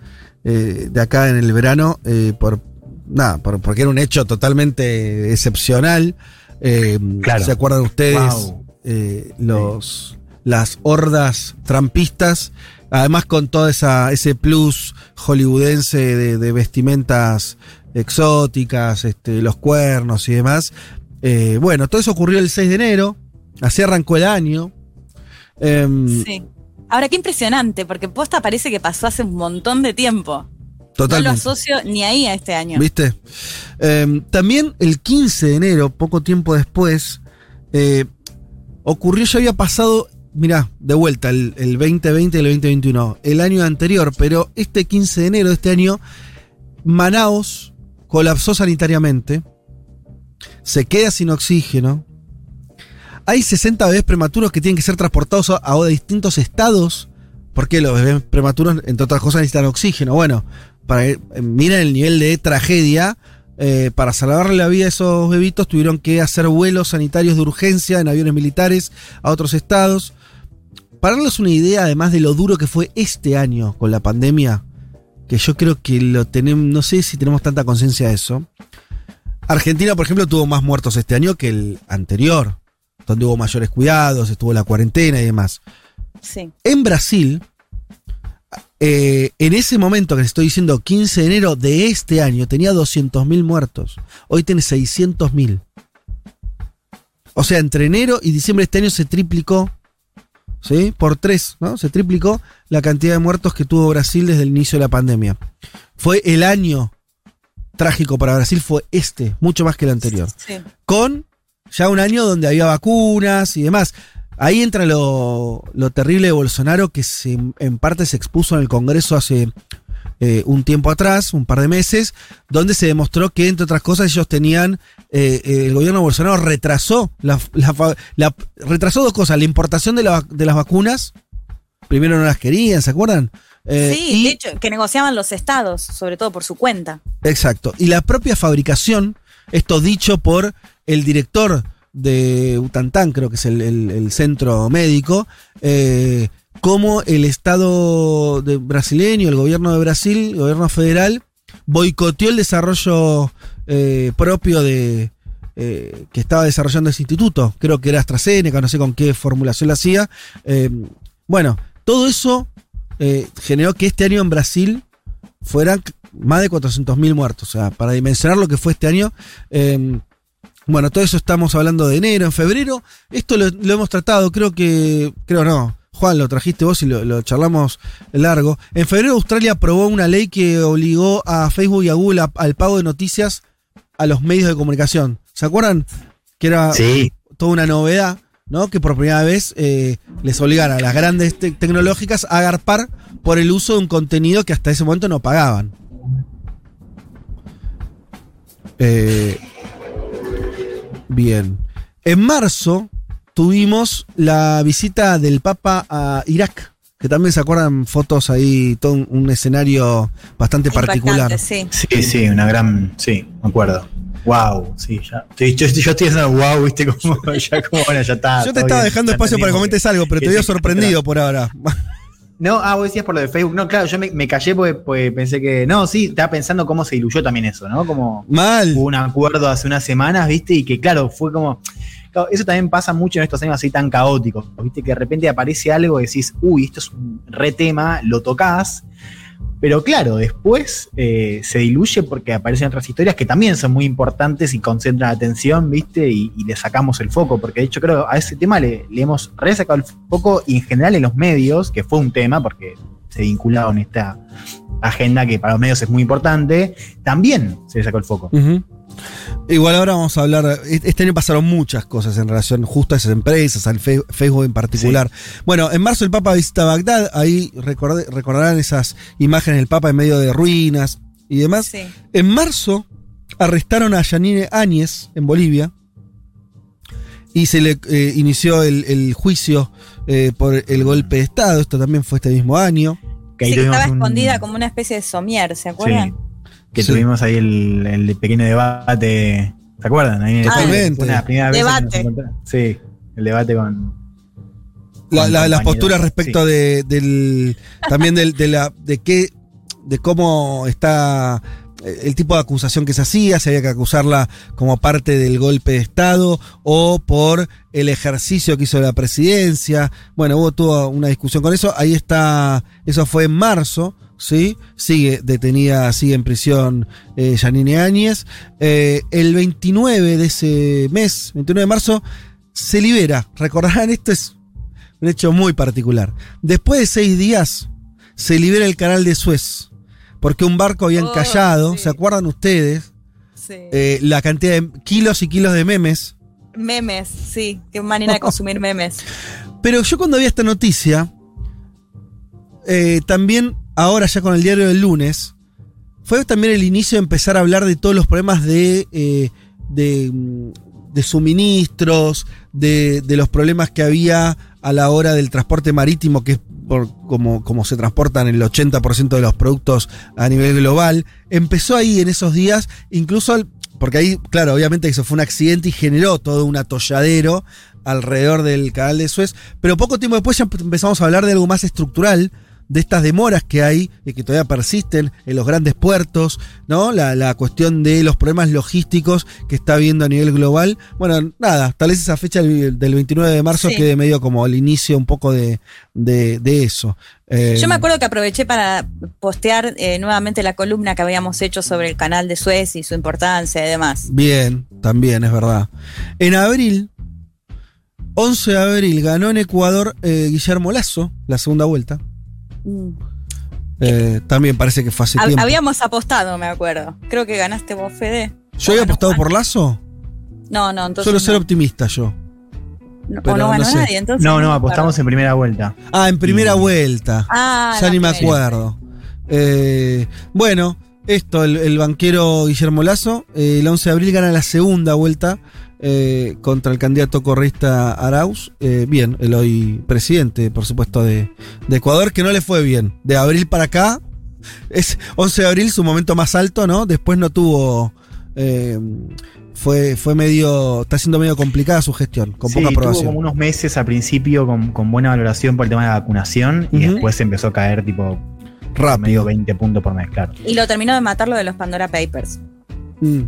eh, de acá en el verano, eh, por nada, por- porque era un hecho totalmente excepcional. Eh, Claro. ¿Se acuerdan ustedes? Wow. eh, los, las hordas trampistas, además con todo esa, ese plus hollywoodense de, de vestimentas exóticas, este, los cuernos y demás. Eh, bueno, todo eso ocurrió el 6 de enero, así arrancó el año. Em, Sí. Ahora, qué impresionante, porque posta parece que pasó hace un montón de tiempo. No lo Totalmente. asocio ni ahí a este año. ¿Viste? Em, también el 15 de enero, poco tiempo después, eh, ocurrió, ya había pasado, mirá, de vuelta, el, el 2020 y el 2021, el año anterior, pero este 15 de enero de este año, Manaos colapsó sanitariamente, se queda sin oxígeno. Hay 60 bebés prematuros que tienen que ser transportados a, a distintos estados. porque los bebés prematuros, entre otras cosas, necesitan oxígeno? Bueno, para, eh, miren el nivel de tragedia. eh, para salvarle la vida a esos bebitos tuvieron que hacer vuelos sanitarios de urgencia en aviones militares a otros estados. Para darles una idea, además de lo duro que fue este año con la pandemia, que yo creo que lo tenemos, no sé si tenemos tanta conciencia de eso. Argentina, por ejemplo, tuvo más muertos este año que el anterior, donde hubo mayores cuidados, estuvo la cuarentena y demás. Sí. En Brasil, eh, en ese momento que les estoy diciendo, 15 de enero de este año, tenía 200.000 muertos. Hoy tiene 600.000. O sea, entre enero y diciembre de este año se triplicó, ¿sí? Por tres, ¿no? Se triplicó la cantidad de muertos que tuvo Brasil desde el inicio de la pandemia. Fue el año trágico para Brasil, fue este, mucho más que el anterior Sí. con ya un año donde había vacunas y demás. Ahí entra lo, lo terrible de Bolsonaro que se, en parte se expuso en el Congreso hace eh, un tiempo atrás, un par de meses, donde se demostró que, entre otras cosas, ellos tenían, eh, eh, el gobierno de Bolsonaro retrasó, la, la fa- la- retrasó dos cosas, la importación de, la- de las vacunas, primero no las querían, ¿se acuerdan? Eh, sí, y- de hecho, que negociaban los estados, sobre todo por su cuenta. Exacto. Y la propia fabricación, esto dicho por el director de Utantán, creo que es el, el- el centro médico, eh, cómo el Estado brasileño, el gobierno de Brasil, el gobierno federal, boicoteó el desarrollo eh, propio de eh, que estaba desarrollando ese instituto. Creo que era AstraZeneca, no sé con qué formulación la hacía. Eh, bueno, todo eso generó que este año en Brasil fueran más de 400.000 muertos. O sea, para dimensionar lo que fue este año. bueno, todo eso estamos hablando de enero, en febrero. Esto lo, lo hemos tratado, creo que. Creo no. Juan, lo trajiste vos y lo, lo charlamos largo. En febrero Australia aprobó una ley que obligó a Facebook y a Google a- al pago de noticias a los medios de comunicación. ¿Se acuerdan? Que era Sí. toda una novedad, ¿no? Que por primera vez eh, les obligan a las grandes te- tecnológicas a agarpar por el uso de un contenido que hasta ese momento no pagaban. Eh, bien. En marzo tuvimos la visita del Papa a Irak, que también se acuerdan fotos ahí, todo un, un escenario bastante particular. Sí. Sí, sí, una gran. Sí, me acuerdo. Wow, sí, ya. Sí, yo, yo estoy haciendo wow, viste, como (laughs) ya, como bueno, ya está. Yo te estaba bien, dejando espacio para que comentes algo, pero te veo sorprendido por ahora. No, ah, vos decías por lo de Facebook. No, claro, yo me, me callé porque, porque pensé que. No, sí, estaba pensando cómo se diluyó también eso, ¿no? Como Mal. hubo un acuerdo hace unas semanas, ¿viste? Y que, claro, fue como. Eso también pasa mucho en estos años así tan caóticos, ¿viste? Que de repente aparece algo y decís, uy, esto es un re tema, lo tocas. Pero claro, después eh, se diluye porque aparecen otras historias que también son muy importantes y concentran atención, ¿viste? Y, le sacamos el foco, porque de hecho creo a ese tema le, hemos resacado el foco y en general en los medios, que fue un tema, porque se vinculaba en esta agenda que para los medios es muy importante, también se le sacó el foco. Igual ahora vamos a hablar. Este año pasaron muchas cosas en relación justo a esas empresas, al Facebook en particular. Bueno, en marzo el Papa visita Bagdad. Ahí recordé- recordarán esas imágenes del Papa en medio de ruinas y demás. Sí. En marzo arrestaron a Yanine Áñez en Bolivia y se le eh, inició el, el juicio eh, por el golpe de Estado. Esto también fue este mismo año. Que Sí, que estaba un- escondida como una especie de somier, ¿se acuerdan? Que Sí. tuvimos ahí el, el pequeño debate. ¿Se acuerdan? Ahí en el Totalmente. Una nos Debate. Sí, el debate con. La- con la- las posturas respecto de, del también del, de la de qué de cómo está el tipo de acusación que se hacía, si había que acusarla como parte del golpe de Estado o por el ejercicio que hizo la presidencia. Bueno, hubo toda una discusión con eso. Ahí está, eso fue en marzo, ¿sí? Sigue detenida, sigue en prisión eh, Yanine Áñez. Eh, el 29 de ese mes, 29 de marzo, se libera. Recordarán, esto es un hecho muy particular. Después de seis días, se libera el canal de Suez. Porque un barco había Oh, encallado, sí. ¿se acuerdan ustedes? Sí. Eh, la cantidad de kilos y kilos de memes. Memes, sí, qué manera de (laughs) consumir memes. Pero yo cuando vi esta noticia, eh, también ahora ya con el diario del lunes, fue también el inicio de empezar a hablar de todos los problemas de, eh, de, mm, de suministros, de, de los problemas que había a la hora del transporte marítimo, que es como, como se transportan el 80% de los productos a nivel global. Empezó ahí en esos días, incluso porque ahí, claro, obviamente eso fue un accidente y generó todo un atolladero alrededor del canal de Suez, pero poco tiempo después ya empezamos a hablar de algo más estructural, de estas demoras que hay y que todavía persisten en los grandes puertos, ¿no? La, la cuestión de los problemas logísticos que está habiendo a nivel global. Bueno, nada, tal vez esa fecha del del 29 de marzo Sí. quede medio como el inicio un poco de, de, de eso. Eh, Yo me acuerdo que aproveché para postear eh, nuevamente la columna que habíamos hecho sobre el canal de Suez y su importancia y demás. Bien, también es verdad. En abril, 11 de abril, ganó en Ecuador eh, Guillermo Lazo, la segunda vuelta. Mm. Eh, también parece que fue hace Hab- tiempo. Habíamos apostado, me acuerdo. Creo que ganaste vos, Fede. ¿Yo había apostado por Lazo? No, no, entonces. Suelo ser optimista yo. No, o no no ganó sé. nadie, entonces. No, no, me apostamos en primera vuelta. Ah, en primera Y- vuelta. Ah, ya ni me acuerdo. Eh, bueno, esto, el, el banquero Guillermo Lazo, eh, el 11 de abril gana la segunda vuelta eh, contra el candidato correísta Arauz. Eh, bien, el hoy presidente, por supuesto, de, de Ecuador, que no le fue bien. De abril para acá, es 11 de abril su momento más alto, ¿no? Después no tuvo... eh, fue, fue medio. Está siendo medio complicada su gestión, con Sí, poca tuvo aprobación. como unos meses al principio con, con buena valoración por el tema de la vacunación y después empezó a caer tipo medio Rápido. 20 puntos por mes, claro. Y lo terminó de matar lo de los Pandora Papers. Mm.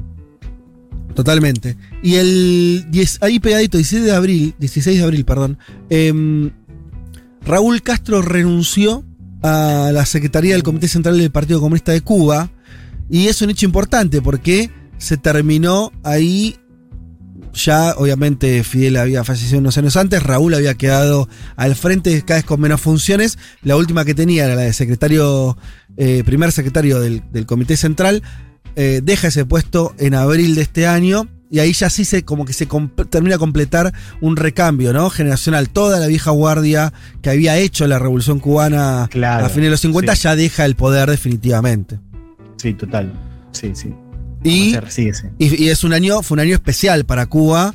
Totalmente. Y el 10, ahí pegadito, 16 de abril, 16 de abril, perdón, em, Raúl Castro renunció a la Secretaría del Comité Central del Partido Comunista de Cuba. Y es un hecho importante porque se terminó ahí. Ya, obviamente, Fidel había fallecido unos años antes, Raúl había quedado al frente, cada vez con menos funciones. La última que tenía era la de secretario, eh, primer secretario del, del Comité Central. Eh, deja ese puesto en abril de este año. Y ahí ya sí se como que se comp- termina de completar un recambio, ¿no? Generacional. Toda la vieja guardia que había hecho la revolución cubana Claro, a fines de los 50 sí. ya deja el poder definitivamente. Sí, total. Sí, sí. Y, Se resigue, sí. y, y es un año, fue un año especial para Cuba.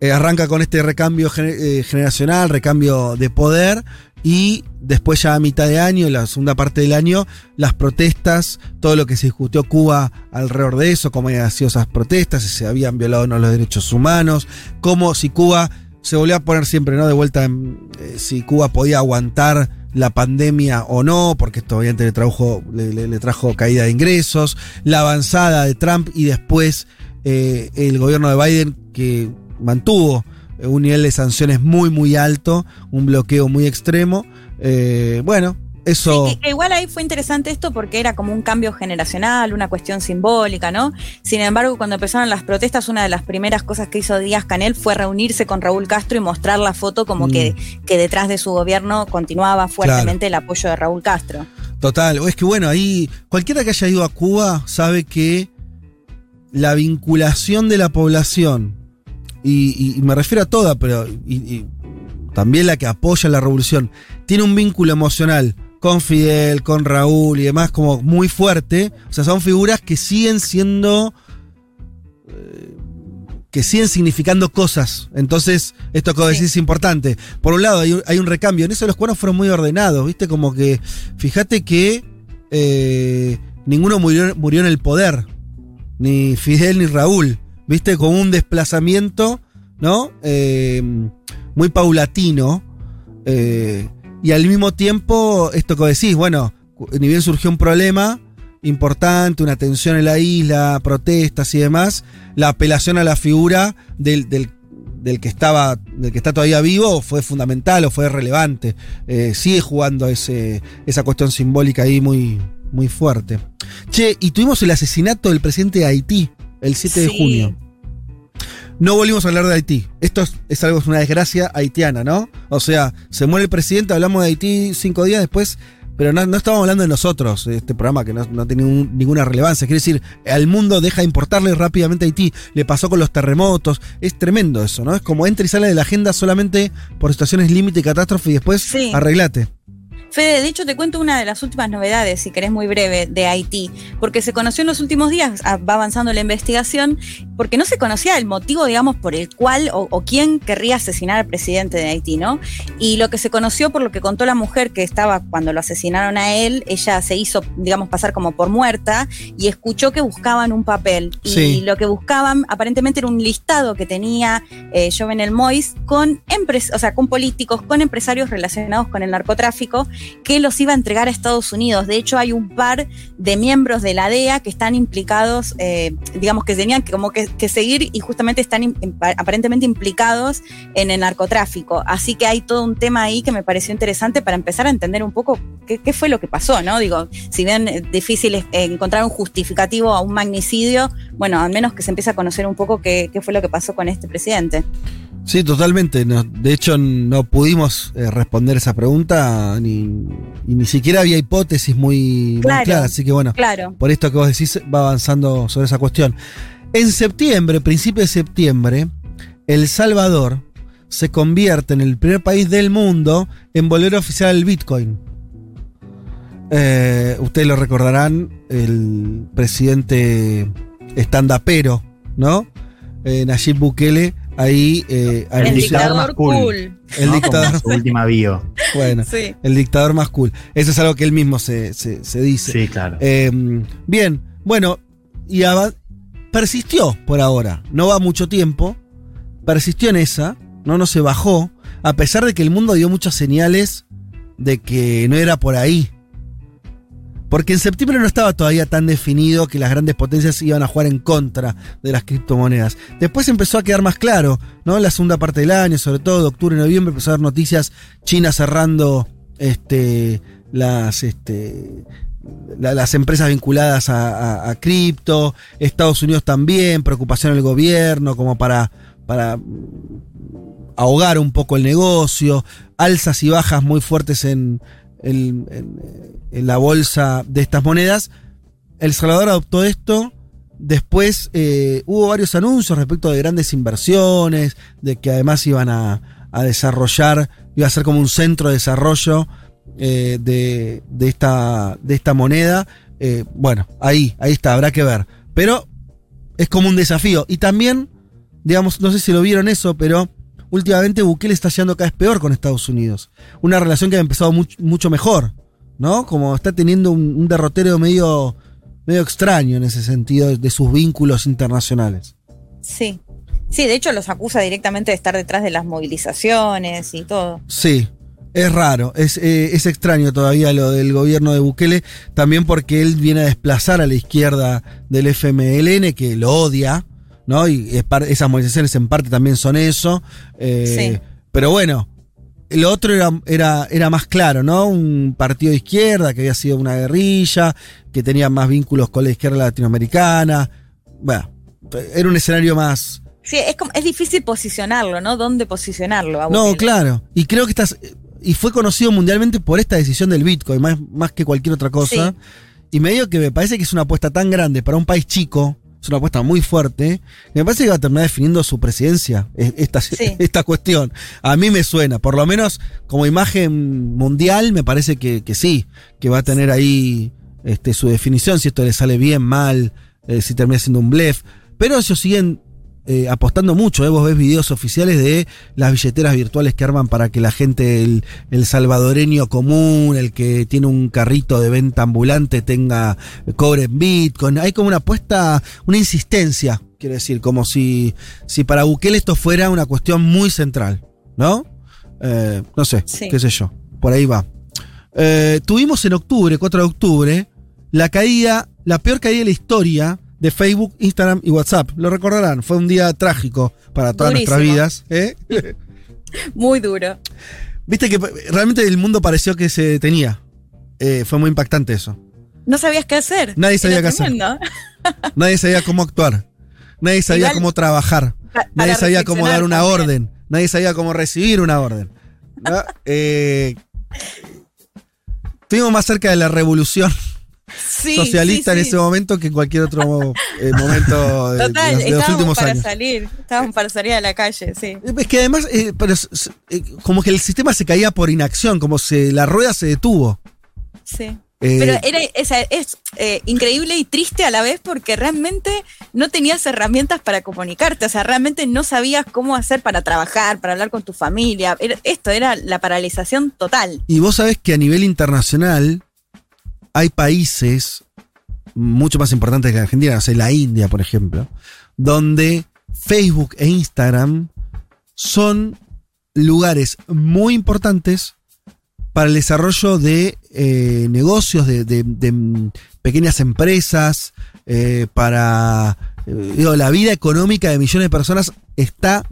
Eh, arranca con este recambio gener- eh, generacional, recambio de poder. Y después ya a mitad de año, la segunda parte del año, las protestas, todo lo que se discutió Cuba alrededor de eso, cómo habían sido esas protestas, si se habían violado o no los derechos humanos, cómo si Cuba se volvió a poner siempre, ¿no? De vuelta, eh, si Cuba podía aguantar la pandemia o no, porque esto obviamente le trajo, le, trajo caída de ingresos, la avanzada de Trump y después eh, el gobierno de Biden que mantuvo un nivel de sanciones muy muy alto, un bloqueo muy extremo. Eh, bueno, eso... Que- que igual ahí fue interesante esto porque era como un cambio generacional, una cuestión simbólica, ¿no? Sin embargo, cuando empezaron las protestas, una de las primeras cosas que hizo Díaz Canel fue reunirse con Raúl Castro y mostrar la foto como Mm. que, que detrás de su gobierno continuaba fuertemente el apoyo de Raúl Castro. Total, o es que bueno, ahí cualquiera que haya ido a Cuba sabe que la vinculación de la población, y, me refiero a toda, pero y- y también la que apoya la revolución, tiene un vínculo emocional con Fidel, con Raúl y demás como muy fuerte. O sea, son figuras que siguen siendo eh, que siguen significando cosas. Entonces, esto que vos decís es importante. Por un lado, hay un, hay un recambio. En eso los cuernos fueron muy ordenados, ¿viste? Como que, fíjate que eh, ninguno murió, murió en el poder. Ni Fidel ni Raúl. ¿Viste? Con un desplazamiento, ¿no? Eh, muy paulatino. eh, y al mismo tiempo, esto que decís, bueno, ni bien surgió un problema importante, una tensión en la isla, protestas y demás, la apelación a la figura del, del- del que estaba, del que está todavía vivo fue fundamental o fue relevante. Eh, sigue jugando ese, esa cuestión simbólica ahí muy, muy fuerte. Che, y tuvimos el asesinato del presidente de Haití el 7 de junio. No volvimos a hablar de Haití. Esto es, es algo, es una desgracia haitiana, ¿no? O sea, se muere el presidente, hablamos de Haití cinco días después, pero no, no estábamos hablando de nosotros, este programa que no, no tiene ninguna relevancia. Quiere decir, al mundo deja de importarle rápidamente a Haití. Le pasó con los terremotos. Es tremendo eso, ¿no? Es como entra y sale de la agenda solamente por situaciones límite y catástrofe y después Sí. arreglate. Fede, de hecho te cuento una de las últimas novedades, si querés muy breve, de Haití, porque se conoció en los últimos días, ah, va avanzando la investigación, porque no se conocía el motivo, digamos, por el cual o, o quién querría asesinar al presidente de Haití, ¿no? Y lo que se conoció por lo que contó la mujer que estaba cuando lo asesinaron a él, ella se hizo, digamos, pasar como por muerta y escuchó que buscaban un papel. Y Sí. lo que buscaban aparentemente era un listado que tenía eh, Jovenel Mois con, o sea, con políticos, con empresarios relacionados con el narcotráfico que los iba a entregar a Estados Unidos. De hecho, hay un par de miembros de la DEA que están implicados, eh, digamos que tenían que, como que, seguir y justamente están impa- aparentemente implicados en el narcotráfico. Así que hay todo un tema ahí que me pareció interesante para empezar a entender un poco qué, fue lo que pasó, ¿no? Digo, si bien es difícil es- encontrar un justificativo a un magnicidio, bueno, al menos que se empiece a conocer un poco qué fue lo que pasó con este presidente. Sí, totalmente. No, de hecho, no pudimos eh, responder esa pregunta ni, y ni siquiera había hipótesis muy, muy Claro, claras. Así que bueno, Claro. por esto que vos decís, va avanzando sobre esa cuestión. En septiembre, principio de septiembre, El Salvador se convierte en el primer país del mundo en volver a oficial el Bitcoin. Eh, ustedes lo recordarán, el presidente estandapero, ¿no? Eh, Nayib Bukele, ahí eh, El dictador más cool. cool. El ¿no? dictador. Como su última bio. Bueno, Sí. el dictador más cool. Eso es algo que él mismo se, se- se dice. Sí, claro. Eh, bien, bueno, y persistió por ahora. No va mucho tiempo. Persistió en esa, no, no se bajó, a pesar de que el mundo dio muchas señales de que no era por ahí. Porque en septiembre no estaba todavía tan definido que las grandes potencias iban a jugar en contra de las criptomonedas. Después empezó a quedar más claro, ¿no? En la segunda parte del año, sobre todo de octubre y noviembre, empezó a haber noticias China cerrando este, las, este, la- las empresas vinculadas a, cripto, Estados Unidos también, preocupación del gobierno como para, para ahogar un poco el negocio, alzas y bajas muy fuertes en, en- en la bolsa de estas monedas. El Salvador adoptó esto. Después eh, hubo varios anuncios respecto de grandes inversiones, de que además iban a, a desarrollar, iba a ser como un centro de desarrollo eh, de, de esta, de esta moneda. Eh, bueno, ahí, ahí está, habrá que ver. Pero es como un desafío. Y también, digamos, no sé si lo vieron eso, pero últimamente Bukele está yendo cada vez peor con Estados Unidos. Una relación que ha empezado much- mucho mejor, ¿no? Como está teniendo un, un derrotero medio, medio extraño en ese sentido de sus vínculos internacionales. Sí. Sí, de hecho los acusa directamente de estar detrás de las movilizaciones y todo. Sí, es raro, es, eh, es extraño todavía lo del gobierno de Bukele, también porque él viene a desplazar a la izquierda del FMLN, que lo odia, ¿no? Y es par- esas movilizaciones en parte también son eso. eh, Sí. Pero bueno, lo otro era, era, era más claro, ¿no? Un partido de izquierda que había sido una guerrilla, que tenía más vínculos con la izquierda latinoamericana. Bueno, era un escenario más, Sí, es, como, es difícil posicionarlo, ¿no? ¿Dónde posicionarlo? a No, claro. Y creo que estás. Y fue conocido mundialmente por esta decisión del Bitcoin, más, más que cualquier otra cosa. Sí. Y medio que me parece que es una apuesta tan grande para un país chico, es una apuesta muy fuerte, me parece que va a terminar definiendo su presidencia, e- esta, Sí. (laughs) esta cuestión. A mí me suena, por lo menos como imagen mundial, me parece que, que sí, que va a tener ahí este, su definición, si esto le sale bien, mal, eh, si termina siendo un blef. Pero ellos siguen eh, apostando mucho. ¿eh? Vos ves videos oficiales de las billeteras virtuales que arman para que la gente, el, el salvadoreño común, el que tiene un carrito de venta ambulante, tenga cobre en Bitcoin. Hay como una apuesta, una insistencia, quiero decir, como si, si para Bukele esto fuera una cuestión muy central, ¿no? Eh, no sé, Sí. qué sé yo. Por ahí va. Eh, tuvimos en octubre, 4 de octubre, la caída, la peor caída de la historia de Facebook, Instagram y WhatsApp. Lo recordarán, fue un día trágico para todas nuestras vidas. ¿eh? (laughs) Muy duro. Viste que realmente el mundo pareció que se detenía. Eh, fue muy impactante eso. No sabías qué hacer. Nadie sabía qué hacer. (laughs) Nadie sabía cómo actuar. Nadie sabía Igual- cómo trabajar. Nadie sabía cómo dar una orden. Nadie sabía cómo recibir una orden. ¿no? (laughs) Eh, estuvimos más cerca de la revolución Sí, socialista sí, en ese momento que en cualquier otro eh, (laughs) momento de, de Total, los, de los últimos para años. salir. Estábamos para salir a la calle, sí. Es que además, eh, pero eh, como que el sistema se caía por inacción, como si la rueda se detuvo. Sí. Eh, Pero era, es eh, increíble y triste a la vez porque realmente no tenías herramientas para comunicarte, o sea, realmente no sabías cómo hacer para trabajar, para hablar con tu familia. Era- esto era la paralización total. Y vos sabés que a nivel internacional hay países mucho más importantes que la Argentina, no sé, la India, por ejemplo, donde Facebook e Instagram son lugares muy importantes para el desarrollo de eh, negocios, de, pequeñas empresas, eh, para... eh, la vida económica de millones de personas está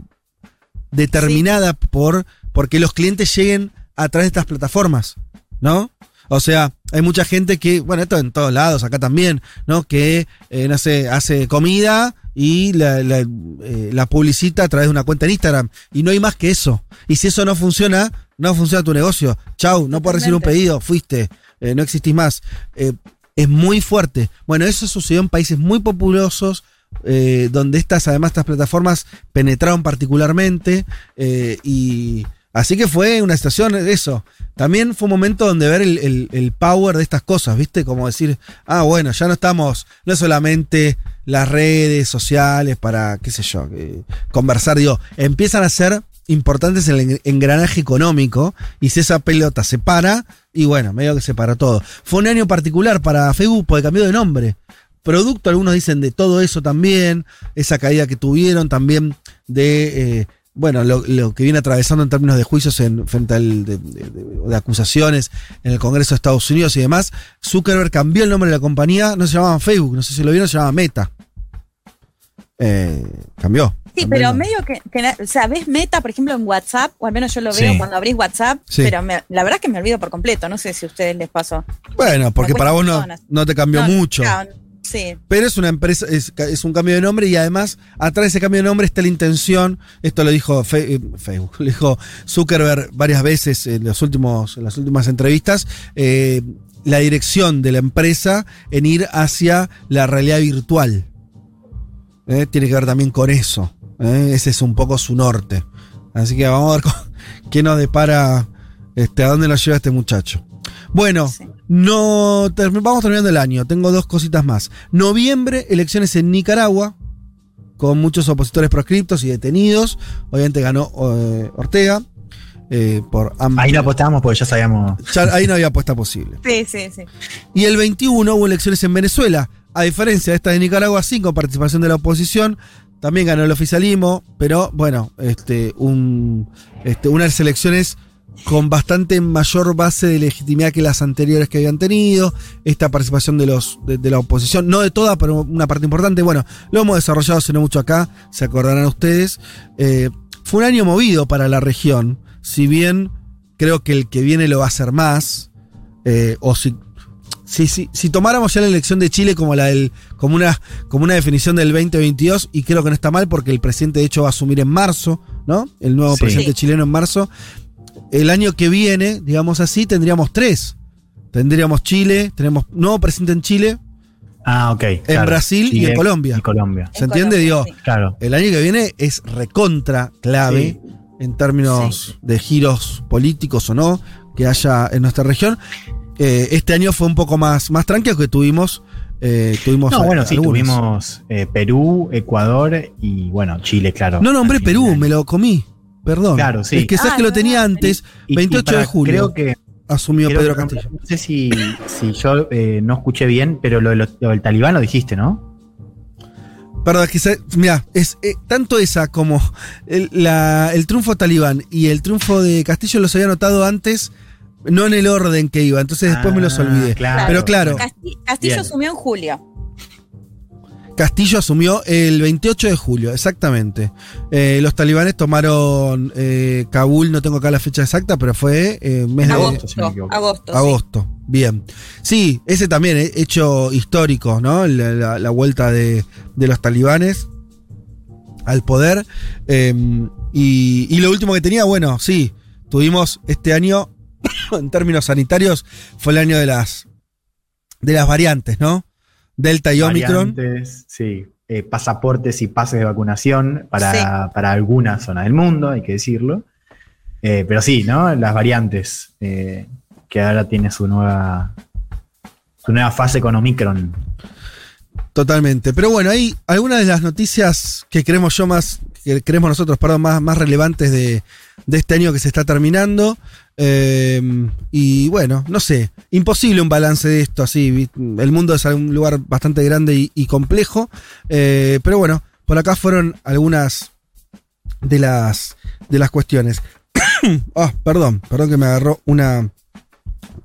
determinada por porque los clientes lleguen a través de estas plataformas, ¿no? O sea, hay mucha gente que, bueno, esto en todos lados, acá también, ¿no? Que, eh, no sé, hace comida y la, la, eh, la publicita a través de una cuenta en Instagram. Y no hay más que eso. Y si eso no funciona, no funciona tu negocio. Chau, no puedes recibir un pedido, fuiste, eh, no existís más. Eh, es muy fuerte. Bueno, eso sucedió en países muy populosos, eh, donde estas, además, estas plataformas penetraron particularmente. eh, y así que fue una situación de eso. También fue un momento donde ver el, power de estas cosas, ¿viste? Como decir, ah, bueno, ya no estamos, no es solamente las redes sociales para, qué sé yo, eh, conversar, digo, empiezan a ser importantes en el en- engranaje económico y si esa pelota se para, y bueno, medio que se para todo. Fue un año particular para Facebook porque cambió de nombre. Producto, algunos dicen de todo eso también, esa caída que tuvieron también de, eh, bueno, lo, lo que viene atravesando en términos de juicios en, frente al de, de- de- acusaciones en el Congreso de Estados Unidos y demás. Zuckerberg cambió el nombre de la compañía, no se llamaba Facebook, no sé si lo vieron, se llamaba Meta. Eh, cambió. Sí, Cambió pero medio que, que o sea, ves meta, por ejemplo, en WhatsApp, o al menos yo lo veo Sí. cuando abrís WhatsApp, Sí. pero me- la verdad es que me olvido por completo, no sé si a ustedes les pasó. Bueno, porque para vos no, no te cambió No, mucho. claro, sí, Pero es una empresa, es, un cambio de nombre y además atrás de ese cambio de nombre está la intención, esto lo dijo eh, Facebook, (laughs) lo dijo Zuckerberg varias veces en, los últimos, en las últimas entrevistas, eh, la dirección de la empresa en ir hacia la realidad virtual. Eh, Tiene que ver también con eso. eh, Ese es un poco su norte. Así que vamos a ver (laughs) qué nos depara, este, a dónde nos lleva este muchacho. Bueno, Sí. no ter- vamos terminando el año. Tengo dos cositas más. Noviembre, elecciones en Nicaragua, con muchos opositores proscriptos y detenidos. Obviamente ganó eh, Ortega. eh, por Ahí no apostamos porque ya sabíamos. Ya- ahí no había apuesta posible. sí, sí, sí. Y el 21 hubo elecciones en Venezuela. A diferencia de esta de Nicaragua, sin con participación de la oposición. También ganó el oficialismo, pero bueno, este, un, este, unas elecciones con bastante mayor base de legitimidad que las anteriores que habían tenido. Esta participación de, los, de, de la oposición, no de toda, pero una parte importante. Bueno, lo hemos desarrollado hace no mucho acá, se acordarán ustedes. Eh, fue un año movido para la región, si bien creo que el que viene lo va a hacer más. eh, o si si, si, si tomáramos ya la elección de Chile como la del, como una, como una definición del 2022, y creo que no está mal porque el presidente de hecho va a asumir en marzo, ¿no? El nuevo Sí. presidente chileno en marzo. El año que viene, digamos así, tendríamos tres. Tendríamos Chile, tenemos nuevo presidente en Chile, Ah, ok. En Brasil y en Colombia. Y Colombia. ¿se En entiende? Colombia, Digo, sí. Claro. el año que viene es recontra clave en términos de giros políticos o no que haya en nuestra región. Eh, este año fue un poco más, más tranquilo que tuvimos Eh, tuvimos No, bueno, sí, tuvimos eh, Perú, Ecuador y bueno, Chile, claro. No nombré Perú, me lo comí. Perdón. Claro, sí. Es que sabes Ah, que lo tenía antes, Y- y 28 para- de julio. Creo que. asumió creo Pedro que Castillo. No sé si, si yo eh, no escuché bien, pero lo, lo- lo del talibán lo dijiste, ¿no? Perdón, es que se- mira, es eh, tanto esa como el, la- el triunfo talibán y el triunfo de Castillo los había notado antes, no en el orden que iba, entonces después me los Ah, olvidé. claro. Pero claro, Casti- Castillo Bien. asumió en julio. Castillo asumió el 28 de julio, exactamente. Eh, los talibanes tomaron eh, Kabul, no tengo acá la fecha exacta, pero fue eh, mes de Agosto, Agosto. Agosto. sí. Bien. Sí, ese también, eh, hecho histórico, ¿no? La, la- la vuelta de, de los talibanes al poder. Eh, y, y lo último que tenía, bueno, sí, tuvimos este año, (coughs) en términos sanitarios, fue el año de las, de las variantes, ¿no? Delta y Omicron. Variantes, sí. Eh, pasaportes y pases de vacunación para, para alguna zona del mundo, hay que decirlo. Eh, pero sí, ¿no? Las variantes, eh, que ahora tiene su nueva, su nueva fase con Omicron. Totalmente. Pero bueno, hay algunas de las noticias que creemos yo más, que creemos nosotros, perdón, más, más relevantes de, de este año que se está terminando. Eh, y bueno, no sé, imposible un balance de esto así. El mundo es un lugar bastante grande y, y complejo. Eh, pero bueno, por acá fueron algunas de las, de las cuestiones. (coughs) Ah, perdón, perdón que me agarró una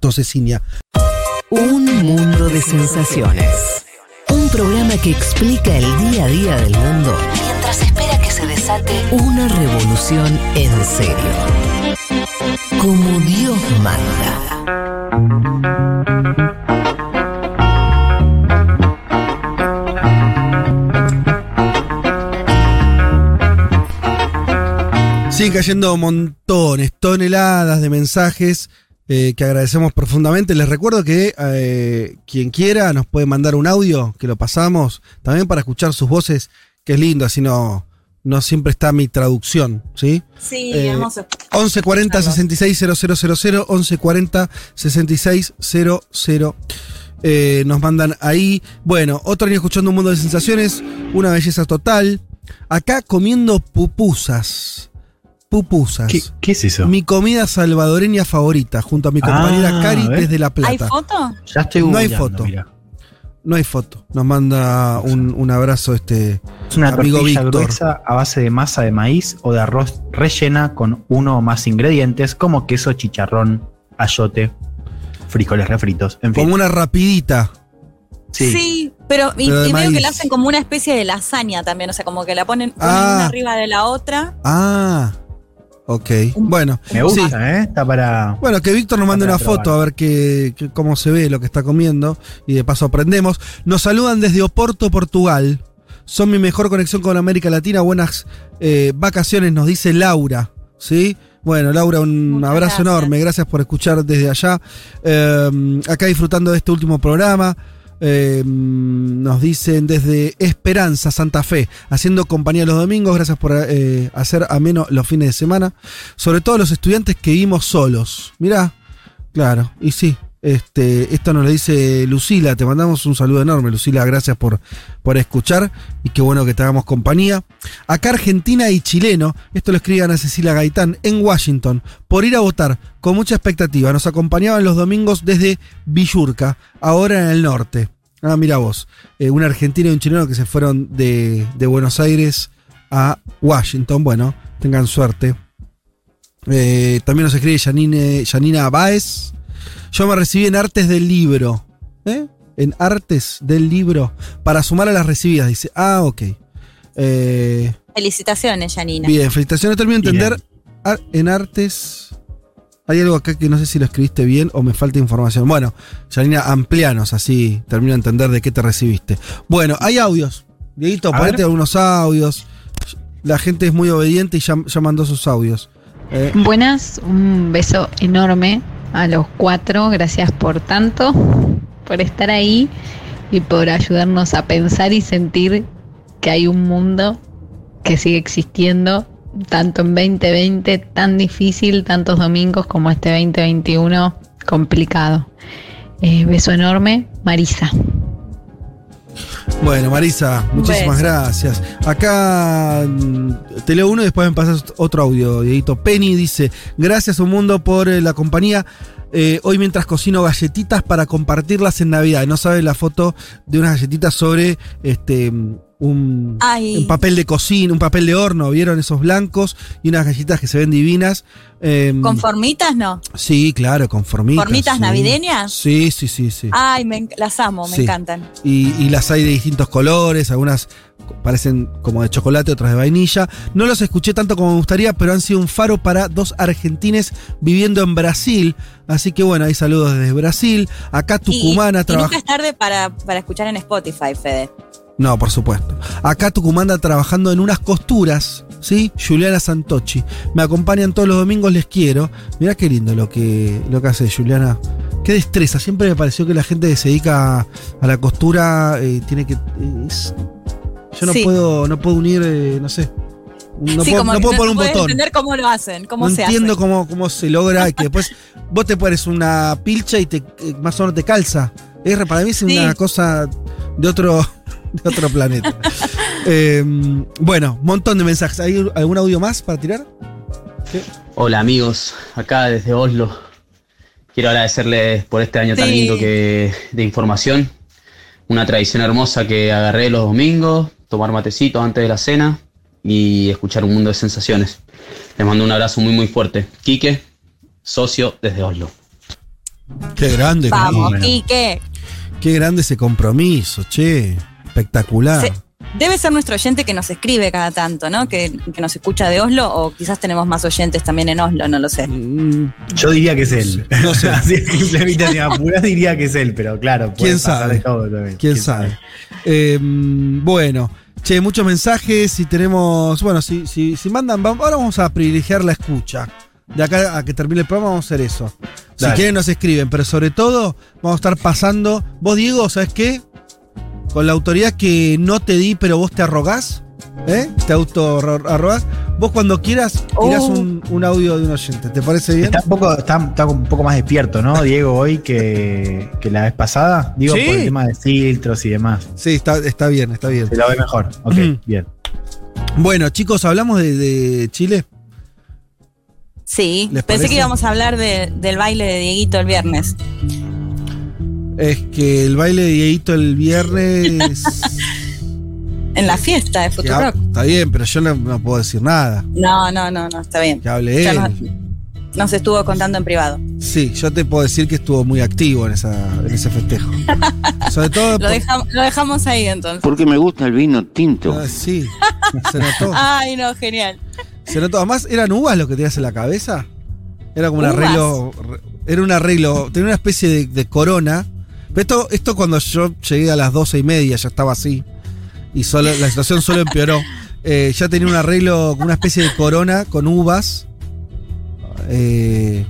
tosecinia. Un mundo de sensaciones. Un programa que explica el día a día del mundo mientras una revolución en serio. Como Dios manda. Siguen cayendo montones, toneladas de mensajes eh, que agradecemos profundamente. Les recuerdo que eh, quien quiera nos puede mandar un audio, que lo pasamos, también para escuchar sus voces, que es lindo, así no, no siempre está mi traducción, ¿sí? Sí, Eh, hemos 1140 660000 1140 6600 eh, nos mandan ahí. Bueno, otro año escuchando un mundo de sensaciones, una belleza total. Acá comiendo pupusas. Pupusas. ¿Qué, qué es eso? Mi comida salvadoreña favorita, junto a mi compañera Ah, Cari a desde La ¿Hay Plata. foto? ya estoy no hay foto. mira. No hay foto. Nos manda un, un abrazo este Es una amigo Víctor. gruesa a base de masa de maíz o de arroz rellena con uno o más ingredientes como queso, chicharrón, ayote, frijoles refritos, en fin. Como una rapidita. Sí. pero, y, Pero y veo que la hacen como una especie de lasaña también, o sea, como que la ponen, ponen Ah. una arriba de la otra. Ah, ok. Bueno, Me gusta, sí. ¿eh? Está para... Bueno, que Víctor nos mande una foto a ver qué, qué- cómo se ve lo que está comiendo y de paso aprendemos. Nos saludan desde Oporto, Portugal. Son mi mejor conexión con América Latina. Buenas eh, vacaciones, nos dice Laura. ¿Sí? Bueno, Laura, un Muchas abrazo gracias. enorme. Gracias por escuchar desde allá. Eh, acá disfrutando de este último programa. Eh, nos dicen desde Esperanza, Santa Fe, haciendo compañía los domingos. Gracias por eh, hacer ameno los fines de semana. Sobre todo los estudiantes que vivimos solos. Mirá, claro, y sí. Este, esto nos lo dice Lucila, te mandamos un saludo enorme, Lucila, gracias por, por escuchar y qué bueno que te hagamos compañía. Acá Argentina y chileno, esto lo escriban a Cecilia Gaitán, en Washington, por ir a votar con mucha expectativa. Nos acompañaban los domingos desde Villurca, ahora en el norte. Ah, mira vos, eh, un argentino y un chileno que se fueron de, de Buenos Aires a Washington. Bueno, tengan suerte. Eh, también nos escribe Janine, Janina Báez. Yo me recibí en Artes del Libro. ¿Eh? En Artes del Libro. Para sumar a las recibidas, dice. Ah, ok. Eh, Felicitaciones, Janina. bien, felicitaciones. Termino de entender. Ar- en Artes. Hay algo acá que no sé si lo escribiste bien o me falta información. Bueno, Janina, amplianos, así termino de entender de qué te recibiste. Bueno, hay audios. Dieguito, ponete algunos audios. La gente es muy obediente y ya, ya mandó sus audios. Eh, Buenas, un beso enorme a los cuatro. Gracias por tanto, por estar ahí y por ayudarnos a pensar y sentir que hay un mundo que sigue existiendo, tanto en 2020, tan difícil, tantos domingos como este 2021 complicado. Eh, beso enorme, Marisa. Bueno, Marisa, muchísimas gracias. Acá mm, te leo uno y después me pasas otro audio, Dieguito. Penny dice, gracias un mundo por eh, la compañía. Eh, hoy mientras cocino galletitas para compartirlas en Navidad. No sabe la foto de unas galletitas sobre este un, un papel de cocina, un papel de horno, ¿vieron esos blancos? Y unas galletitas que se ven divinas. Eh, ¿Con formitas no? Sí, claro, con formitas. ¿Formitas sí. navideñas? Sí, sí, sí, sí. Ay, me las amo, me encantan. Y, y las hay de distintos colores, algunas parecen como de chocolate, otras de vainilla. No los escuché tanto como me gustaría, pero han sido un faro para dos argentines viviendo en Brasil. Así que bueno, ahí saludos desde Brasil. Acá Tucumana trabaja. nunca es tarde para, para escuchar en Spotify, Fede. No, por supuesto. Acá Tucumana trabajando en unas costuras, ¿sí? Juliana Santochi. Me acompañan todos los domingos, les quiero. Mirá qué lindo lo que, lo que hace Juliana. Qué destreza. Siempre me pareció que la gente que se dedica a, la costura eh, tiene que. es- yo no Sí. puedo, no puedo unir, eh, no sé. No Sí, puedo, no puedo poner un botón. entender cómo lo hacen, cómo no se entiendo hace. cómo, cómo se logra y (laughs) que después vos te pones una pilcha y te eh, más o menos te calza. Es, para mí es Sí. una cosa de otro, de otro planeta. Eh, bueno, montón de mensajes. ¿Hay algún audio más para tirar? Hola amigos, acá desde Oslo. Quiero agradecerles por este año tan lindo que, de información. Una tradición hermosa que agarré los domingos, tomar matecito antes de la cena y escuchar un mundo de sensaciones. Les mando un abrazo muy muy fuerte. Quique, socio desde Oslo. Qué grande. Vamos, qué, Quique. qué grande ese compromiso, che. Espectacular. Se- Debe ser nuestro oyente que nos escribe cada tanto, ¿no? Que, que nos escucha de Oslo, o quizás tenemos más oyentes también en Oslo, no lo sé. Mm, Yo diría que es él. No sé. Así simplemente si me apuras diría que es él, pero claro. puede ¿Quién pasar sabe? de todo también. ¿Quién sabe? Eh, bueno, che, muchos mensajes y tenemos. Bueno, si, si, si mandan. vamos- Ahora vamos a privilegiar la escucha. De acá a que termine el programa vamos a hacer eso. Si quieren nos escriben, pero sobre todo vamos a estar pasando. Vos, Diego, ¿sabes qué? Con la autoridad que no te di, pero vos te arrogás. ¿Eh? Te auto arro- arrogás. Vos cuando quieras tirás Oh. un, un audio de un oyente. ¿Te parece bien? Está un, poco, está, está un poco más despierto, ¿no, (laughs) Diego, hoy que, que la vez pasada? Digo, Sí. por el tema de filtros y demás. Sí, está, está bien, está bien. Se lo ve mejor. Ok, Ujú. bien. Bueno, chicos, hablamos de, de Chile. Sí, ¿Les pensé parece? que íbamos a hablar de- del baile de Dieguito el viernes. Es que el baile de Dieguito el viernes. (laughs) En la fiesta de Futurock. está bien, pero yo no, no puedo decir nada. No, no, no, no, está bien. Que hable Ya él. nos, nos estuvo contando en privado. Sí, yo te puedo decir que estuvo muy activo en, esa, en ese festejo. (laughs) Sobre todo. Lo, por- dejam- lo dejamos ahí entonces. Porque me gusta el vino tinto. Ah, sí, se notó. Ay, no, genial. Se notó. Además, ¿eran uvas lo que tenías en la cabeza? Era como un arreglo. Era un arreglo. Tenía una especie de, de corona. Esto, esto cuando yo llegué a las doce y media ya estaba así. Y solo, la situación solo empeoró. (laughs) Eh, ya tenía un arreglo, una especie de corona con uvas. eh,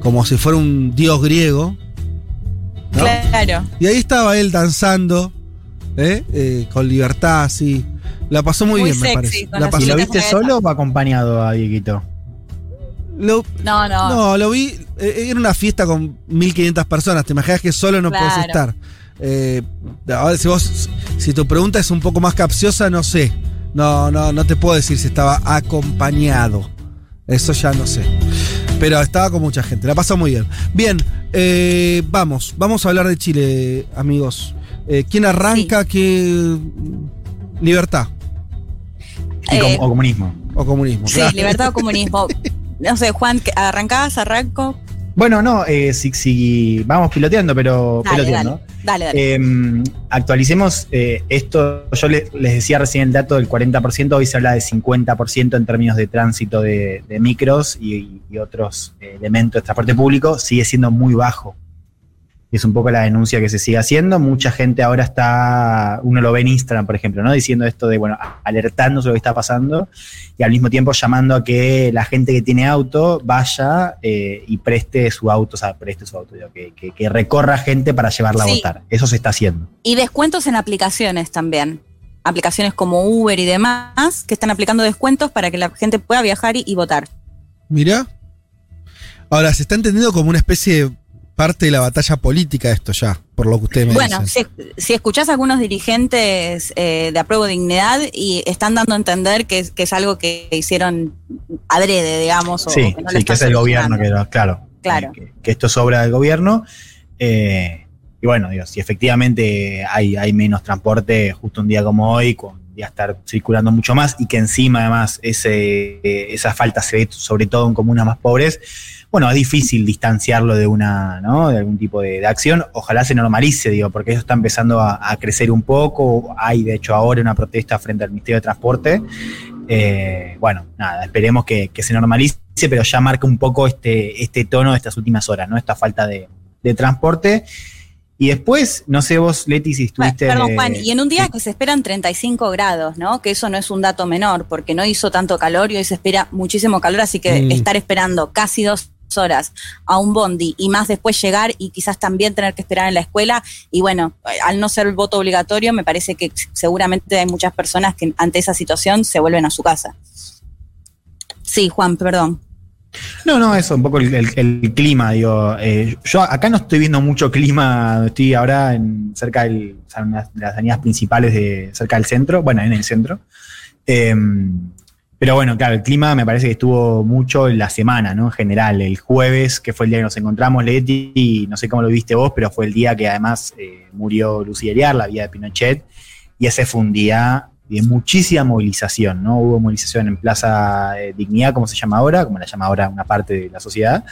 como si fuera un dios griego. ¿no? Claro. Y ahí estaba él danzando. ¿eh? Eh, con libertad, así. La pasó muy, Muy bien, me parece. La pasó- ¿Y lo viste solo o acompañado a Dieguito? Lo- No, no. No, lo vi. eh, Era una fiesta con 1500 personas. Te imaginas que solo no Claro. puedes estar. Eh, ahora, si vos. Si tu pregunta es un poco más capciosa, no sé. No, no, no te puedo decir si estaba acompañado. Eso ya no sé. Pero estaba con mucha gente. La pasó muy bien. Bien, eh, vamos. Vamos a hablar de Chile, amigos. Eh, ¿Quién arranca? ¿Qué. Libertad Eh, com- o comunismo. o comunismo? Sí, Claro. libertad o comunismo. (laughs) No sé, Juan, ¿qué- ¿arrancás? ¿Arranco? Bueno, no, eh, si, si vamos piloteando, pero Dale, peloteando. dale. Dale. Eh, actualicemos eh, esto. Yo le- les decía recién el dato del 40%, hoy se habla de 50% en términos de tránsito de, de micros y, y otros eh, elementos de transporte público. Sigue siendo muy bajo. Y es un poco la denuncia que se sigue haciendo. Mucha gente ahora está, uno lo ve en Instagram, por ejemplo, ¿no? Diciendo esto de, bueno, alertando sobre lo que está pasando y al mismo tiempo llamando a que la gente que tiene auto vaya eh, y preste su auto, o sea, preste su auto, digo, que, que- que recorra gente para llevarla Sí. a votar. Eso se está haciendo. Y descuentos en aplicaciones también. Aplicaciones como Uber y demás que están aplicando descuentos para que la gente pueda viajar y, y votar. Mirá. Ahora, se está entendiendo como una especie de parte de la batalla política esto ya, por lo que ustedes me Bueno, dicen. si, si escuchás a algunos dirigentes eh, de apruebo dignidad y están dando a entender que, es- que es algo que hicieron adrede, digamos, o Sí, que no sí, que es el gobierno, que lo- claro, Claro. que, que esto es obra del gobierno. eh, y bueno, digo, si efectivamente hay, hay menos transporte justo un día como hoy, con ya estar circulando mucho más y que encima además ese, esa falta se ve sobre todo en comunas más pobres, bueno, es difícil distanciarlo de una, ¿no? De algún tipo de, acción. Ojalá se normalice, digo, porque eso está empezando a, a crecer un poco. Hay, de hecho, ahora una protesta frente al Ministerio de Transporte. Eh, bueno, nada, esperemos que, se normalice, pero ya marca un poco este, este tono de estas últimas horas, ¿no? Esta falta de transporte. Y después, no sé vos, Leti, si Bueno, estuviste. Perdón, Juan, y en un día que se esperan 35 grados, ¿no? Que eso no es un dato menor, porque no hizo tanto calor y hoy se espera muchísimo calor, así que Mm. estar esperando casi dos horas a un bondi y más después llegar y quizás también tener que esperar en la escuela y bueno, al no ser el voto obligatorio me parece que seguramente hay muchas personas que ante esa situación se vuelven a su casa. Sí, Juan, perdón. No, no, eso, un poco el, clima, digo. eh, yo acá no estoy viendo mucho clima, estoy ahora en cerca del, de las avenidas principales de cerca del centro, bueno, en el centro. Eh, pero bueno, claro, el clima me parece que estuvo mucho en la semana, ¿no? En general, el jueves, que fue el día que nos encontramos, Leti, y no sé cómo lo viste vos, pero fue el día que además eh, murió Lucía la vida de Pinochet, y ese fue un día de muchísima movilización, ¿no? Hubo movilización en Plaza eh, Dignidad, como se llama ahora, como la llama ahora una parte de la sociedad,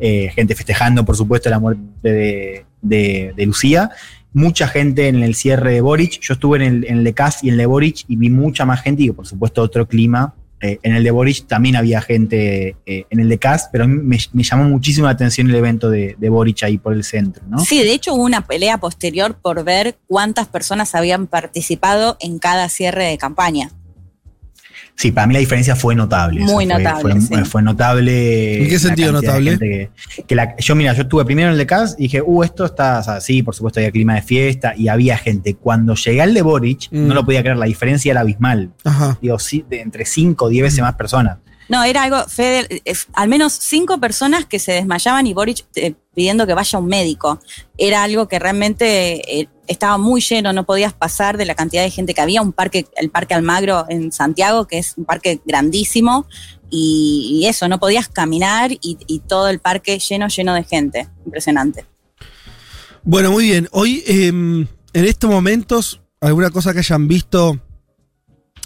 eh, gente festejando, por supuesto, la muerte de, Lucía, mucha gente en el cierre de Boric, yo estuve en el, en Cas y en el de Boric y vi mucha más gente y por supuesto otro clima. Eh, en el de Boric también había gente eh, en el de Cas, pero a me, me llamó muchísimo la atención el evento de, de Boric ahí por el centro, ¿no? Sí, de hecho hubo una pelea posterior por ver cuántas personas habían participado en cada cierre de campaña. Sí, para mí la diferencia fue notable. Muy notable, Fue, sí. fue notable. ¿En qué sentido notable? Que, que la- yo, mira, yo estuve primero en el de Cas y dije, uh, esto está, o sea, sí, por supuesto había clima de fiesta y había gente. Cuando llegué al de Boric, Mm. no lo podía creer, la diferencia era abismal. Ajá. Digo, sí, de entre 5 o 10 veces más personas. No, era algo, Fede, es- al menos cinco personas que se desmayaban y Boric eh, pidiendo que vaya un médico. Era algo que realmente eh, estaba muy lleno, no podías pasar de la cantidad de gente que había. Un parque, el Parque Almagro en Santiago, que es un parque grandísimo, y, eso, no podías caminar y, y todo el parque lleno, lleno de gente. Impresionante. Bueno, muy bien. Hoy, eh, en estos momentos, alguna cosa que hayan visto.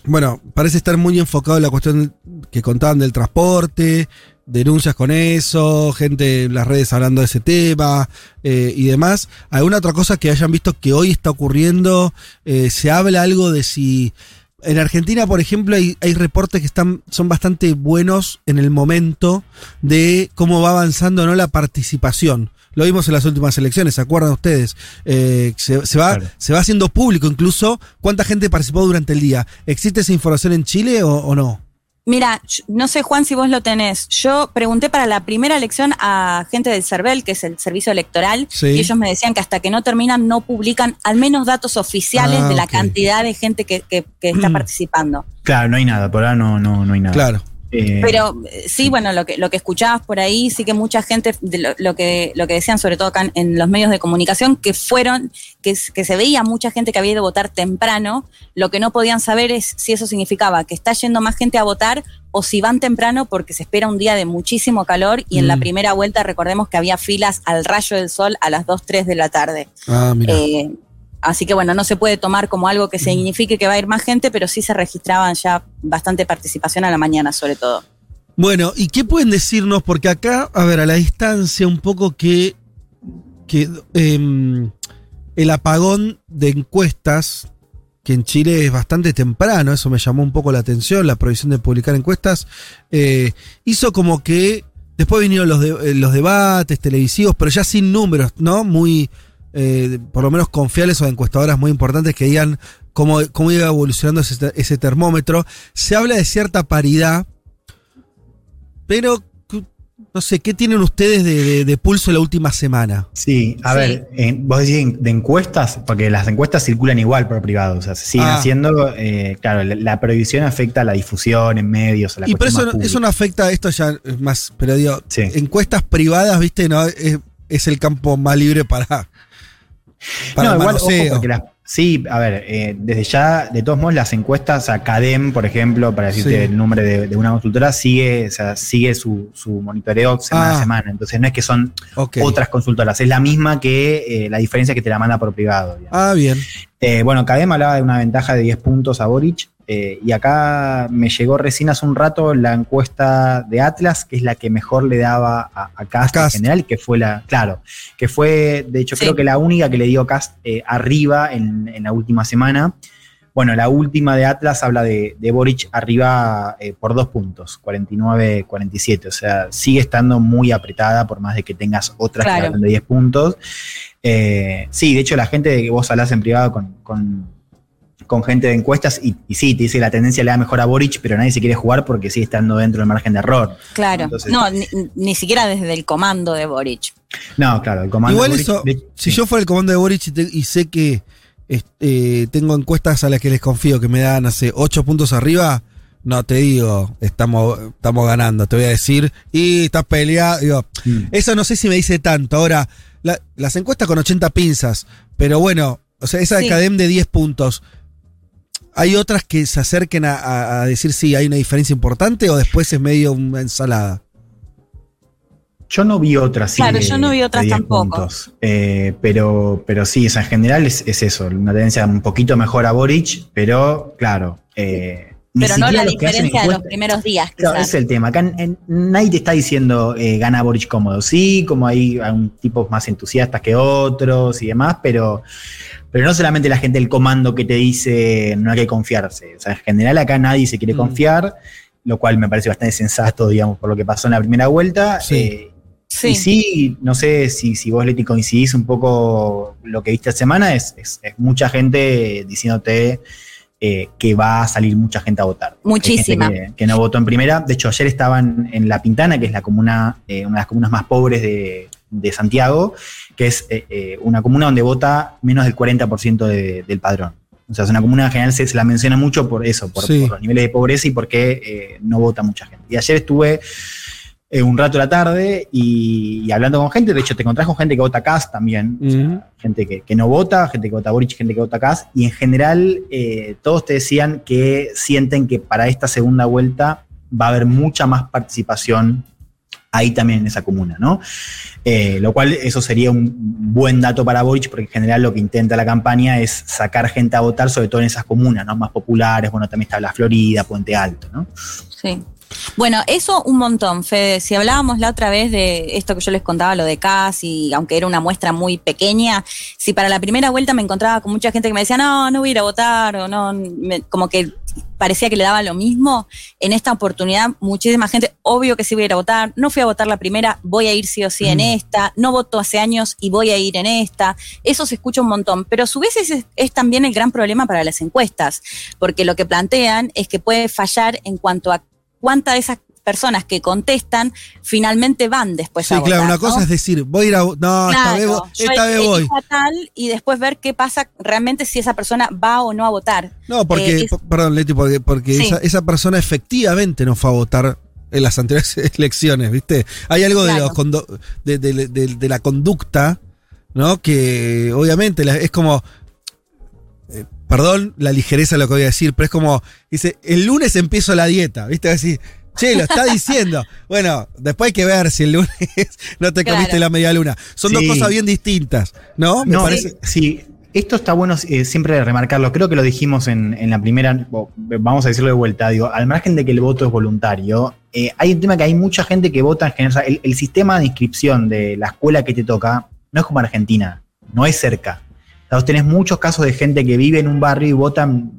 Bueno, parece estar muy enfocado en la cuestión que contaban del transporte, denuncias con eso, gente en las redes hablando de ese tema eh, y demás. ¿Alguna otra cosa que hayan visto que hoy está ocurriendo? Eh, ¿Se habla algo de si... En Argentina, por ejemplo, hay, hay reportes que están, son bastante buenos en el momento de cómo va avanzando ¿no? la participación. Lo vimos en las últimas elecciones, ¿se acuerdan ustedes? Eh, se, se va, se va haciendo público incluso cuánta gente participó durante el día. ¿Existe esa información en Chile o, o no? Mira, no sé Juan si vos lo tenés. Yo pregunté para la primera elección a gente del CERVEL, que es el servicio electoral, Sí. y ellos me decían que hasta que no terminan no publican al menos datos oficiales Ah, de la cantidad de gente que, que- que está (clears throat) participando. Claro, no hay nada, por ahora no, no, no hay nada. Claro. Eh, Pero eh, sí, bueno, lo que, lo que escuchabas por ahí, sí que mucha gente, de lo, lo que, lo que decían sobre todo acá en, en los medios de comunicación, que fueron, que se veía mucha gente que había ido a votar temprano, lo que no podían saber es si eso significaba que está yendo más gente a votar o si van temprano porque se espera un día de muchísimo calor y en la Mm. primera vuelta recordemos que había filas al rayo del sol a las 2, 3 de la tarde. Ah, mira. Eh, así que bueno, no se puede tomar como algo que signifique que va a ir más gente, pero sí se registraban ya bastante participación a la mañana sobre todo. Bueno, ¿y qué pueden decirnos? Porque acá, a ver, a la distancia, un poco que, que em, el apagón de encuestas, que en Chile es bastante temprano, eso me llamó un poco la atención, la prohibición de publicar encuestas, eh, hizo como que después vinieron los, de- eh, los debates televisivos, pero ya sin números, ¿no? Muy, eh, por lo menos confiables o de encuestadoras muy importantes que digan cómo, cómo iba evolucionando ese, ese termómetro. Se habla de cierta paridad pero, no sé, ¿qué tienen ustedes de, de- de pulso la última semana? Sí, a Sí. ver, en- vos decís de encuestas, porque las encuestas circulan igual por privado, o sea, se siguen Ah. haciendo, eh, claro, la, la prohibición afecta a la difusión en medios, a la Y pero cuestión eso, no- eso no afecta, esto ya es más, pero digo, Sí. encuestas privadas, viste, no es, es el campo más libre para, para no, el igual, ojo, porque las- sí, a ver, eh, desde ya, de todos modos, las encuestas a CADEM, por ejemplo, para decirte Sí. el nombre de, de una consultora, sigue, o sea, sigue su, su monitoreo semana Ah. a semana. Entonces no es que son otras consultoras, es la misma que eh, la diferencia que te la manda por privado. digamos. Ah, bien. Eh, bueno, CADEM hablaba de una ventaja de 10 puntos a Boric. Eh, y acá me llegó recién hace un rato la encuesta de Atlas, que es la que mejor le daba a, a Cast, en general, que fue la, claro, que fue, de hecho, Sí. creo que la única que le dio Cast eh, arriba en, en la última semana. Bueno, la última de Atlas habla de, de Boric arriba eh, por dos puntos, 49-47. O sea, sigue estando muy apretada por más de que tengas otras Claro. que hablan de 10 puntos. Eh, sí, de hecho, la gente de que vos hablás en privado con, con- con gente de encuestas y, y sí, te dice que la tendencia le da mejor a Boric, pero nadie se quiere jugar porque sigue estando dentro del margen de error. Claro. Entonces- no, ni, ni siquiera desde el comando de Boric. No, claro, el comando Igual de Boric- eso, de- si sí. yo fuera el comando de Boric y, te- y sé que este, tengo encuestas a las que les confío que me dan hace 8 puntos arriba, no te digo, estamos, estamos ganando, te voy a decir, y estás peleado. Digo, Mm. eso no sé si me dice tanto. Ahora, la- las encuestas con 80 pinzas, pero bueno, o sea, esa de. Cadem de 10 puntos. ¿Hay otras que se acerquen a, a- a decir si hay una diferencia importante o después es medio una ensalada? Yo no vi otras. Claro, de- yo no vi otras de 10 tampoco. Eh, pero, pero sí, o sea, en general es, es eso, una tendencia un poquito mejor a Boric, pero claro. eh, ni Pero no la diferencia de los primeros días, Claro, es el tema. Acá en- en- nadie te está diciendo eh, gana Boric cómodo. Sí, como hay, hay un tipos más entusiastas que otros y demás, pero, pero no solamente la gente del comando que te dice no hay que confiarse. O sea, en general acá nadie se quiere Mm. confiar, lo cual me parece bastante sensato, digamos, por lo que pasó en la primera vuelta. Sí. Eh, Sí. Y sí, no sé si, si vos, Leti, coincidís un poco lo que viste esta semana, es, es- es mucha gente diciéndote eh, que va a salir mucha gente a votar. Muchísima. Que, que no votó en primera. De hecho, ayer estaban en La Pintana, que es la comuna, eh, una de las comunas más pobres de, de Santiago, que es eh, eh, una comuna donde vota menos del 40% de- del padrón. O sea, es una comuna en general se, se la menciona mucho por eso, por, Sí. por los niveles de pobreza y porque eh, no vota mucha gente. Y ayer estuve eh, un rato a la tarde y, y hablando con gente, de hecho te encontrás con gente que vota CAS también, o sea, Ujú. gente que, que no vota, gente que vota Boric, gente que vota CAS, y en general eh, todos te decían que sienten que para esta segunda vuelta va a haber mucha más participación ahí también en esa comuna, ¿no? Eh, lo cual eso sería un buen dato para Boric, porque en general lo que intenta la campaña es sacar gente a votar, sobre todo en esas comunas, ¿no? Más populares, bueno, también está la Florida, Puente Alto, ¿no? Sí. Bueno, eso un montón, Fede. Si hablábamos la otra vez de esto que yo les contaba, lo de CAS, y aunque era una muestra muy pequeña, si para la primera vuelta me encontraba con mucha gente que me decía, no, no voy a ir a votar, o no, me- como que parecía que le daba lo mismo, en esta oportunidad muchísima gente, obvio que sí voy a ir a votar, no fui a votar la primera, voy a ir sí o sí en esta, no voto hace años y voy a ir en esta, eso se escucha un montón, pero a su vez es, es también el gran problema para las encuestas, porque lo que plantean es que puede fallar en cuanto a cuántas de esas personas que contestan finalmente van después Sí, a votar. claro, una cosa ¿no? es decir, voy a ir a. No, esta vez, esta voy. tal y después ver qué pasa realmente si esa persona va o no a votar. No, porque, Eh, es- perdón, Leti, porque, porque Sí. esa, esa persona efectivamente no fue a votar en las anteriores (laughs) elecciones, ¿viste? Hay algo de, los condo- de, de- de- de la conducta, ¿no? Que obviamente es como. Perdón la ligereza de lo que voy a decir, pero es como. Dice, el lunes empiezo la dieta, ¿viste? Así. Che, lo está diciendo. (laughs) bueno, después hay que ver si el lunes (laughs) no te comiste Claro. la media luna. Son dos cosas bien distintas, ¿no? Me no, parece. sí, esto está bueno eh, siempre remarcarlo. Creo que lo dijimos en, en la primera, vamos a decirlo de vuelta. Digo, al margen de que el voto es voluntario, eh, hay un tema que hay mucha gente que vota en general. el sistema de inscripción de la escuela que te toca no es como Argentina, no es cerca. Vos tenés muchos casos de gente que vive en un barrio y votan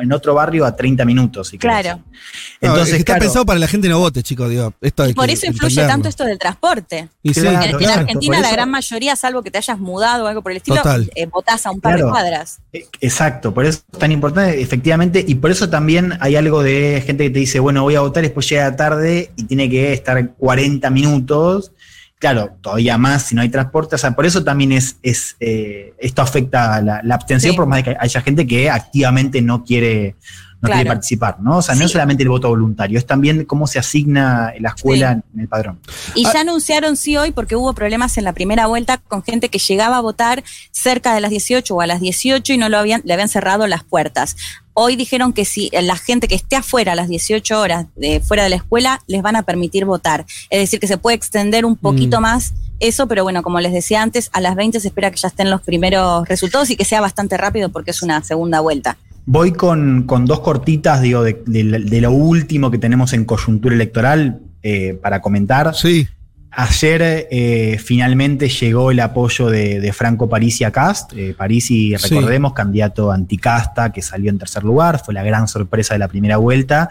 en otro barrio a 30 minutos. si. Claro. No, Entonces, es que está claro, pensado para que la gente no vote, chicos. Digo, esto Y por que eso influye entenderlo. tanto esto del transporte. Y sí, Claro, En- Argentina la gran mayoría, salvo que te hayas mudado o algo por el estilo, Total. eh, votás a un par Claro. de cuadras. Eh, Exacto, por eso es tan importante, efectivamente, y por eso también hay algo de gente que te dice, bueno, voy a votar, después llega tarde y tiene que estar 40 minutos. Claro, todavía más si no hay transporte, o sea, por eso también es, es eh, esto afecta a la, la abstención, Sí. por más de que haya gente que activamente no quiere, no Claro. quiere participar, ¿no? O sea, no es solamente el voto voluntario, es también cómo se asigna la escuela en- en el padrón. Y Ah. ya anunciaron sí hoy porque hubo problemas en la primera vuelta con gente que llegaba a votar cerca de las 18 o a las 18 y no lo habían, le habían cerrado las puertas. Hoy dijeron que si la gente que esté afuera a las 18 horas de, fuera de la escuela les van a permitir votar. Es decir, que se puede extender un poquito Mm. más eso, pero bueno, como les decía antes, a las 20 se espera que ya estén los primeros resultados y que sea bastante rápido porque es una segunda vuelta. Voy con, con dos cortitas, digo, de, de- de lo último que tenemos en coyuntura electoral eh, para comentar. Sí. Ayer eh, finalmente llegó el apoyo de, de Franco Parisi a Cast. Eh, Parisi, Sí. recordemos, candidato anticasta que salió en tercer lugar, fue la gran sorpresa de la primera vuelta.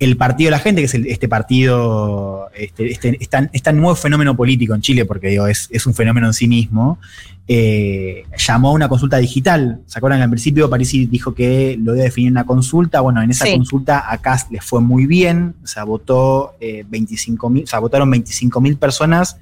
El Partido de la Gente, que es el- este partido, este, este, este- este nuevo fenómeno político en Chile, porque digo, es, es un fenómeno en sí mismo, eh, llamó a una consulta digital. ¿Se acuerdan al principio Parisi dijo que lo iba a definir una consulta? Bueno, en esa Sí. consulta a Cast le fue muy bien, o sea, votó eh, 25.000, o sea, votaron 25.000 personas.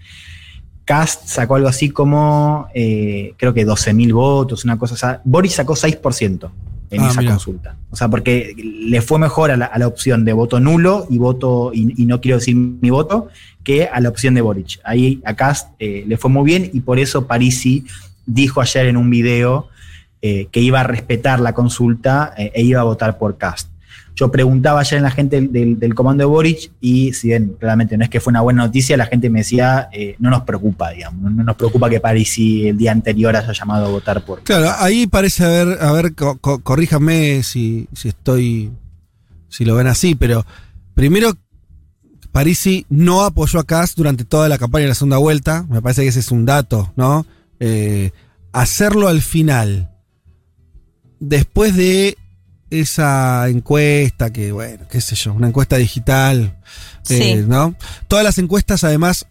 Cast sacó algo así como, eh, creo que 12.000 votos, una cosa. O sea, Boris sacó 6% en Ah, esa mira. consulta. O sea, porque le fue mejor a la, a la opción de voto nulo y voto, y, y no quiero decir mi voto, que a la opción de Boric. Ahí a Cast eh, le fue muy bien y por eso Parisi dijo ayer en un video eh, que iba a respetar la consulta eh, e iba a votar por Cast. Yo preguntaba ayer en la gente del, del- comando de Boric y si bien claramente no es que fue una buena noticia, la gente me decía, eh, no nos preocupa, digamos, no, no nos preocupa que Parisi el día anterior haya llamado a votar por Claro, ahí parece haber, a ver, co- co- corríjame si, si estoy, si lo ven así, pero primero, Parisi no apoyó a Kass durante toda la campaña de la segunda vuelta, me parece que ese es un dato, ¿no? Eh, hacerlo al final, después de esa encuesta, que bueno, qué sé yo, una encuesta digital, eh. ¿no? Todas las encuestas además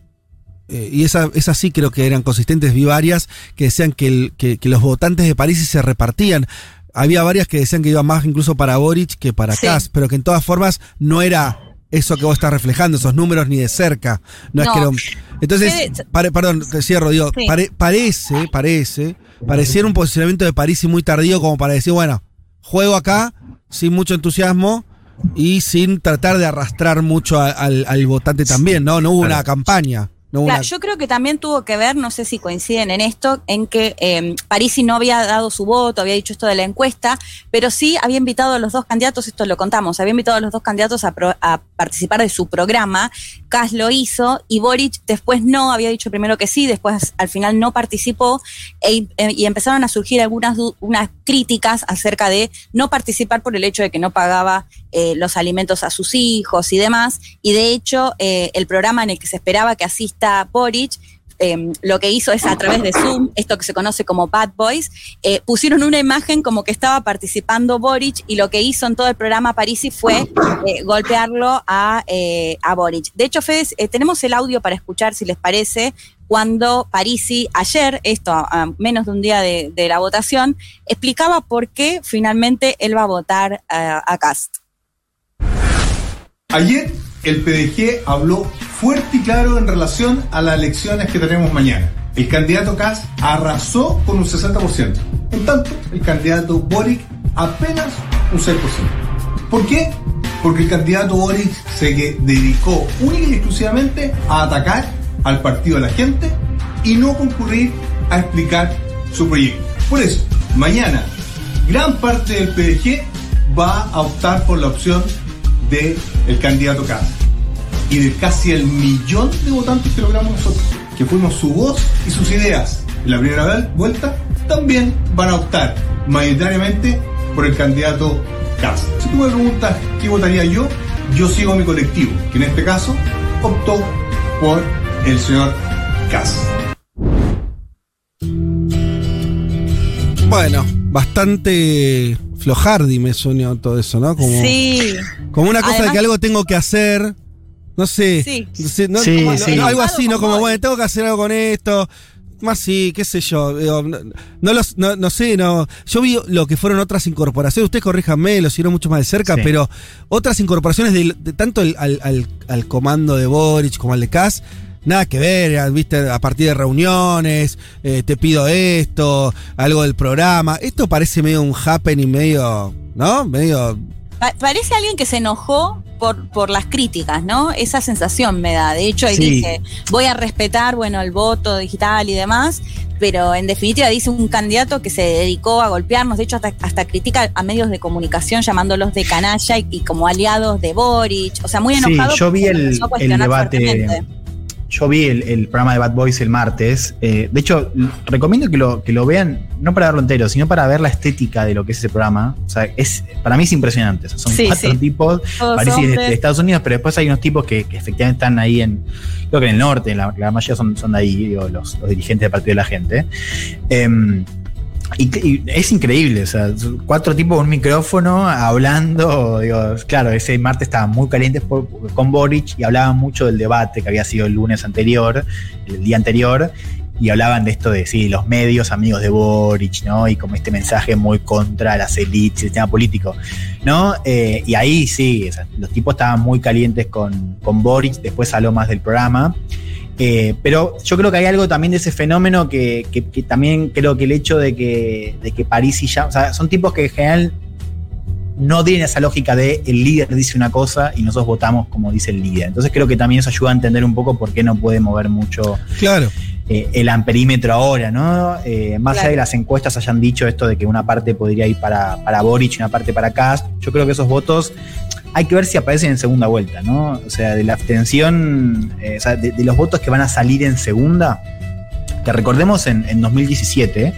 eh, y esa- esas sí creo que eran consistentes, vi varias que decían que, el- que- que los votantes de París se repartían. Había varias que decían que iba más incluso para Boric que para Sí. Kass, pero que en todas formas no era eso que vos estás reflejando, esos números ni de cerca. No, es que Entonces, pare- perdón, te cierro, digo, Sí. pare- parece, parece, pareciera un posicionamiento de París muy tardío como para decir, bueno, juego acá sin mucho entusiasmo y sin tratar de arrastrar mucho a- al, al votante también, ¿no? No hubo una campaña. No hubo Claro, una- yo creo que también tuvo que ver, no sé si coinciden en esto, en que eh, Parisi no había dado su voto, había dicho esto de la encuesta, pero sí había invitado a los dos candidatos, esto lo contamos, había invitado a los dos candidatos a, pro- a participar de su programa, Kass lo hizo y Boric después no, había dicho primero que sí, después al final no participó e- eh, y empezaron a surgir algunas unas críticas acerca de no participar por el hecho de que no pagaba eh, los alimentos a sus hijos y demás. Y de hecho, eh, el programa en el que se esperaba que asista Boric, eh, lo que hizo es a través de Zoom, esto que se conoce como Bad Boys, eh, pusieron una imagen como que estaba participando Boric y lo que hizo en todo el programa Parisi fue eh, golpearlo a, eh, a Boric. De hecho, Fede, tenemos el audio para escuchar, si les parece, cuando Parisi, ayer, esto a menos de un día de, de la votación, explicaba por qué finalmente él va a votar a Cast. Ayer el PDG habló fuerte y claro en relación a las elecciones que tenemos mañana. El candidato Kass arrasó con un 60%. En tanto, el candidato Boric apenas un 6%. ¿Por qué? Porque el candidato Boric se dedicó única y exclusivamente a atacar al partido de la gente y no concurrir a explicar su proyecto. Por eso, mañana, gran parte del PDG va a optar por la opción del el candidato Kass y de casi el millón de votantes que logramos nosotros, que fuimos su voz y sus ideas en la primera vuelta, también van a optar mayoritariamente por el candidato Kass. Si tú me preguntas qué votaría yo, yo sigo mi colectivo, que en este caso optó por el señor Kass. Bueno, bastante flojardi me suena todo eso, ¿no? Como, Sí. como una cosa de que algo tengo que hacer. No sé. Sí. no sé, no- Sí, como- sí. no, algo así, ¿no? Como, bueno, tengo que hacer algo con esto. Más sí, qué sé yo. digo, no, no los, no, no sé, no. Yo vi lo que fueron otras incorporaciones. Ustedes corríjanme, lo siguieron mucho más de cerca, Sí. pero otras incorporaciones de, de tanto el- al, al- al comando de Boric como al de Kass. Nada que ver, viste, a partir de reuniones, eh, te pido esto, algo del programa. Esto parece medio un happening, medio, ¿no? Medio pa- parece alguien que se enojó por, por las críticas, ¿no? Esa sensación me da. De hecho, él Sí. dice, voy a respetar, bueno, el voto digital y demás, pero en definitiva dice un candidato que se dedicó a golpearnos, de hecho hasta, hasta critica a medios de comunicación llamándolos de canalla y, y como aliados de Boric, o sea, muy Sí, enojado. yo vi el, el debate. fuertemente. Yo vi el, el programa de Bad Boys el martes. Eh, de hecho, recomiendo que lo, que lo vean, no para verlo entero, sino para ver la estética de lo que es ese programa. O sea, es, para mí es impresionante. O sea, son Sí, cuatro sí. tipos, Todos parece de, de Estados Unidos, pero después hay unos tipos que, que efectivamente están ahí en, creo que en el norte, la, la mayoría son, son de ahí, digo, los, los dirigentes del Partido de la Gente. Em, y, es increíble, o sea, cuatro tipos con un micrófono hablando, digo, claro, ese martes estaban muy calientes con Boric y hablaban mucho del debate que había sido el lunes anterior, el día anterior, y hablaban de esto de, sí, los medios amigos de Boric, ¿no? Y como este mensaje muy contra las élites, el sistema político, ¿no? Eh, y ahí sí, los tipos estaban muy calientes con, con Boric, después habló más del programa. Eh, pero yo creo que hay algo también de ese fenómeno que, que- que también creo que el hecho de que, de que París y ya, o sea, son tipos que en general no tienen esa lógica de el líder dice una cosa y nosotros votamos como dice el líder. Entonces creo que también eso ayuda a entender un poco por qué no puede mover mucho Claro. eh, el amperímetro ahora, ¿no? Eh, más allá Claro. de las encuestas hayan dicho esto de que una parte podría ir para, para Boric y una parte para Cast, yo creo que esos votos hay que ver si aparecen en segunda vuelta, ¿no? O sea, de la abstención, eh, o sea, de, los votos que van a salir en segunda, que recordemos en, en 2017,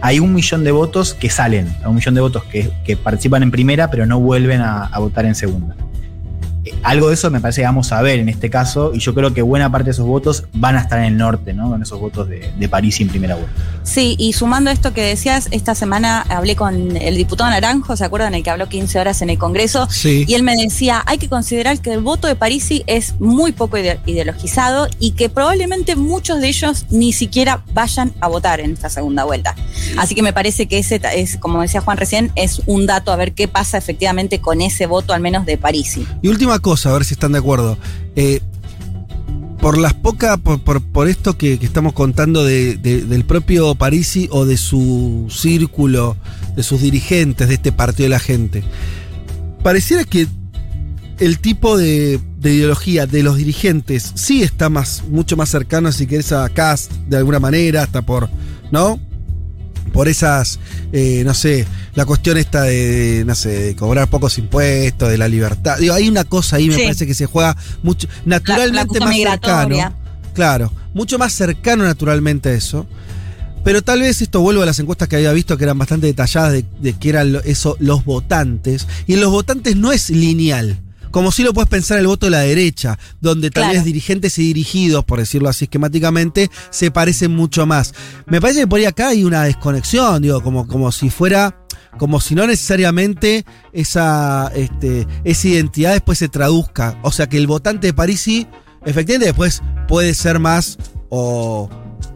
hay un millón de votos que salen, un millón de votos que, participan en primera, pero no vuelven a votar en segunda. Algo de eso me parece que vamos a ver en este caso, y yo creo que buena parte de esos votos van a estar en el norte, ¿no? Con esos votos de, de París en primera vuelta. Sí, y sumando esto que decías, esta semana hablé con el diputado Naranjo, ¿se acuerdan? El que habló 15 horas en el Congreso. Sí. Y él me decía, hay que considerar que el voto de Parisi es muy poco ide- ideologizado y que probablemente muchos de ellos ni siquiera vayan a votar en esta segunda vuelta. Así que me parece que ese es, como decía Juan recién, es un dato a ver qué pasa efectivamente con ese voto, al menos de Parisi. Y última cosa, a ver si están de acuerdo. Eh, por las pocas, por, por- esto que, estamos contando de- de- del propio Parisi o de su círculo, de sus dirigentes, de este partido de la gente, pareciera que el tipo de, de ideología de los dirigentes sí está más, mucho más cercano, si querés, a Cast, de alguna manera, hasta por, ¿no? Por esas, eh, no sé, la cuestión esta de, no sé, de cobrar pocos impuestos, de la libertad. Digo, hay una cosa ahí, me Sí. parece que se juega mucho, naturalmente cuestión más migratoria. cercano. Claro, mucho más cercano naturalmente a eso. Pero tal vez esto vuelvo a las encuestas que había visto que eran bastante detalladas de, de que eran eso los votantes. Y en los votantes no es lineal. Como si lo puedes pensar el voto de la derecha, donde tal Claro. vez dirigentes y dirigidos, por decirlo así esquemáticamente, se parecen mucho más. Me parece que por ahí acá hay una desconexión, digo, como, como si fuera, como si no necesariamente esa, este, esa identidad después se traduzca. O sea que el votante de Parisi, efectivamente, después puede ser más o,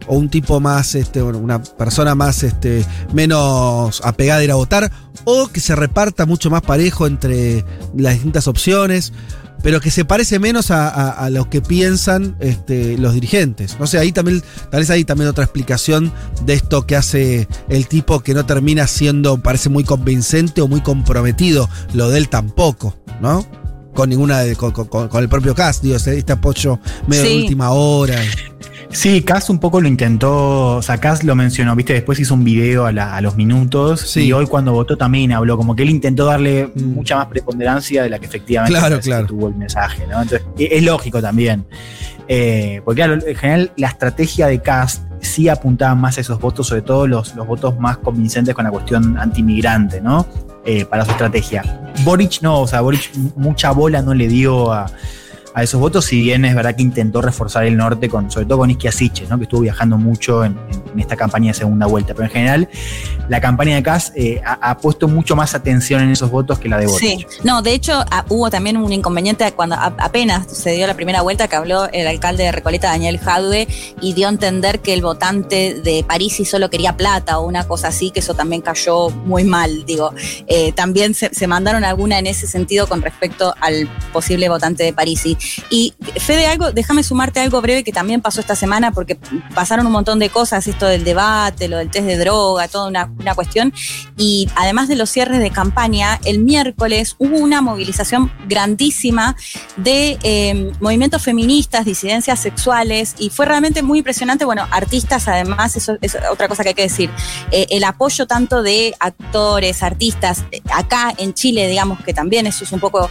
o un tipo más, este, una persona más, este, menos apegada a ir a votar, o que se reparta mucho más parejo entre las distintas opciones, pero que se parece menos a lo que piensan este, los dirigentes. No sé, ahí también, tal vez hay también otra explicación de esto que hace el tipo que no termina siendo, parece muy convincente o muy comprometido, lo de él tampoco, ¿no? Con ninguna, de- con, con- con el propio cast, digo, este este apoyo medio de última hora. Sí, Cass un poco lo intentó, o sea, Cass lo mencionó, viste, después hizo un video a, la- a los minutos Sí. y hoy cuando votó también habló, como que él intentó darle mucha más preponderancia de la que efectivamente Claro, que tuvo el mensaje, ¿no? Entonces, e- es lógico también. Eh, porque claro, en general la estrategia de Cass sí apuntaba más a esos votos, sobre todo los, los votos más convincentes con la cuestión antimigrante, ¿no? Eh, para su estrategia. Boric no, o sea, Boric mucha bola no le dio a, a esos votos, si bien es verdad que intentó reforzar el norte, con, sobre todo con Isquia Siches, ¿no? que estuvo viajando mucho en, en- esta campaña de segunda vuelta. Pero en general, la campaña de Kass eh, ha, puesto mucho más atención en esos votos que la de Boric. Sí, no, de hecho hubo también un inconveniente cuando apenas se dio la primera vuelta que habló el alcalde de Recoleta, Daniel Jadwe, y dio a entender que el votante de París y solo quería plata o una cosa así, que eso también cayó muy mal, digo. Eh, también se, se mandaron alguna en ese sentido con respecto al posible votante de Parisi. Y Fede, algo, déjame sumarte algo breve que también pasó esta semana porque pasaron un montón de cosas. Esto del debate, lo del test de droga, toda una, una cuestión. Y además de los cierres de campaña, el miércoles hubo una movilización grandísima de eh, movimientos feministas, disidencias sexuales, y fue realmente muy impresionante. Bueno, artistas, además, eso es otra cosa que hay que decir. Eh, el apoyo tanto de actores, artistas, eh, acá en Chile, digamos que también eso es un poco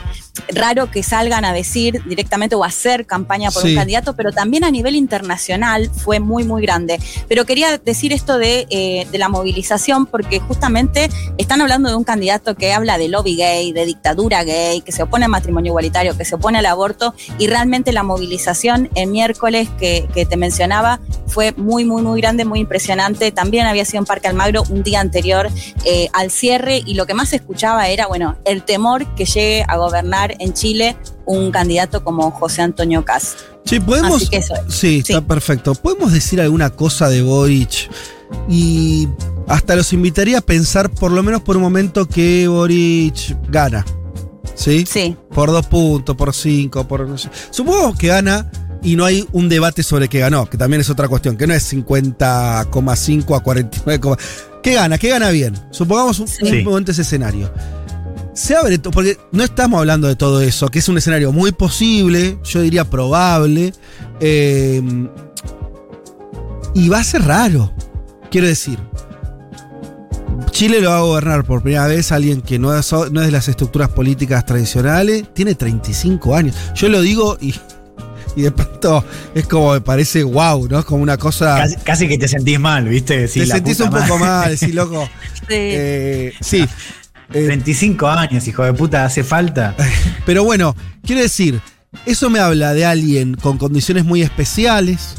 raro que salgan a decir directamente o a hacer campaña por Sí. un candidato, pero también a nivel internacional fue muy, muy grande. Pero quería decir esto de, eh, de la movilización, porque justamente están hablando de un candidato que habla de lobby gay, de dictadura gay, que se opone al matrimonio igualitario, que se opone al aborto, y realmente la movilización el miércoles que, que te mencionaba fue muy, muy, muy grande, muy impresionante. También había sido en Parque Almagro un día anterior eh, al cierre, y lo que más se escuchaba era, bueno, el temor que llegue a gobernar en Chile un candidato como José Antonio Caz. Sí, podemos. Así que eso es. Sí, está perfecto. ¿Podemos decir alguna cosa de Boric? Y hasta los invitaría a pensar, por lo menos por un momento, que Boric gana. ¿Sí? Sí. Por dos puntos, por cinco, por. no sé. Supongo que gana y no hay un debate sobre que ganó, que también es otra cuestión, que no es 50,5 a 49, ¿Qué gana? ¿Qué gana bien? Supongamos un, un Sí. momento ese escenario. Se abre, to- porque no estamos hablando de todo eso, que es un escenario muy posible, yo diría probable, eh, y va a ser raro. Quiero decir, Chile lo va a gobernar por primera vez alguien que no es, no es de las estructuras políticas tradicionales, tiene 35 años. Yo lo digo y, (laughs) y de pronto es como me parece wow, ¿no? Es como una cosa... Casi, casi que te sentís mal, ¿viste? Decís, te la sentís puta un poco mal, decís, loco. (laughs) Eh, sí. 35 años, hijo de puta, hace falta. (laughs) Pero bueno, quiero decir, eso me habla de alguien con condiciones muy especiales.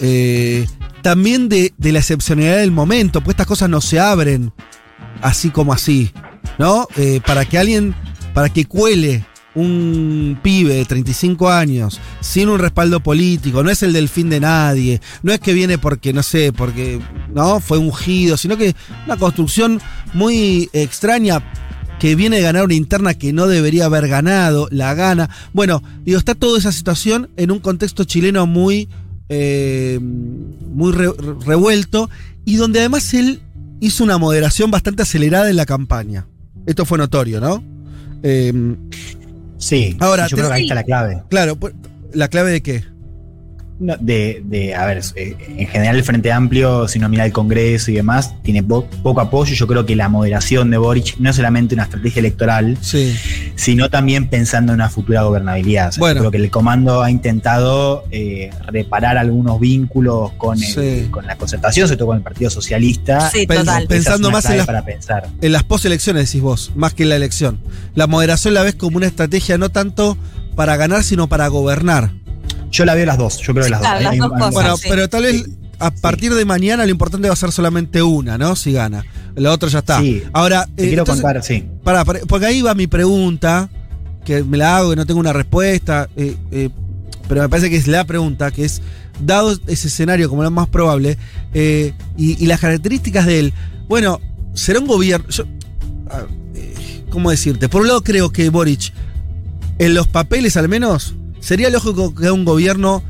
eh, también de, de la excepcionalidad del momento, pues estas cosas no se abren así como así, ¿no? Eh, para que alguien, para que cuele un pibe de 35 años sin un respaldo político, no es el del fin de nadie, no es que viene porque, no sé, porque, ¿no? Fue ungido, sino que una construcción muy extraña que viene de ganar una interna que no debería haber ganado, la gana. Bueno, digo, está toda esa situación en un contexto chileno muy, eh, muy re- revuelto y donde además él hizo una moderación bastante acelerada en la campaña. Esto fue notorio, ¿no? Eh, Sí, Ahora, yo creo que ahí está la clave. Claro, pues, ¿la clave de qué? No, de, de, a ver, eh, en general el Frente Amplio, si uno mira el Congreso y demás, tiene po- poco apoyo. Yo creo que la moderación de Boric no es solamente una estrategia electoral, sino también pensando en una futura gobernabilidad. O sea, Bueno. Yo creo que el comando ha intentado eh, reparar algunos vínculos con, el- Sí. con la concertación, sobre todo con el Partido Socialista. Sí, total. Es Pensando más en las, para pensar. en las postelecciones, decís vos, más que en la elección. La moderación la ves como una estrategia no tanto para ganar, sino para gobernar. Yo la veo las dos, yo creo que las Claro, dos. las Hay- dos hay- cosas. Bueno, sí. pero tal vez a partir de mañana lo importante va a ser solamente una, ¿no? Si gana. La otra ya está. Sí. Ahora, Te eh, quiero entonces- contar, sí. Pará, pará, porque ahí va mi pregunta, que me la hago y no tengo una respuesta, eh, eh, pero me parece que es la pregunta, que es, dado ese escenario como lo más probable, eh, y, y las características de él, bueno, será un gobierno... yo- ¿Cómo decirte? Por un lado creo que Boric, en los papeles al menos, sería lógico que un gobierno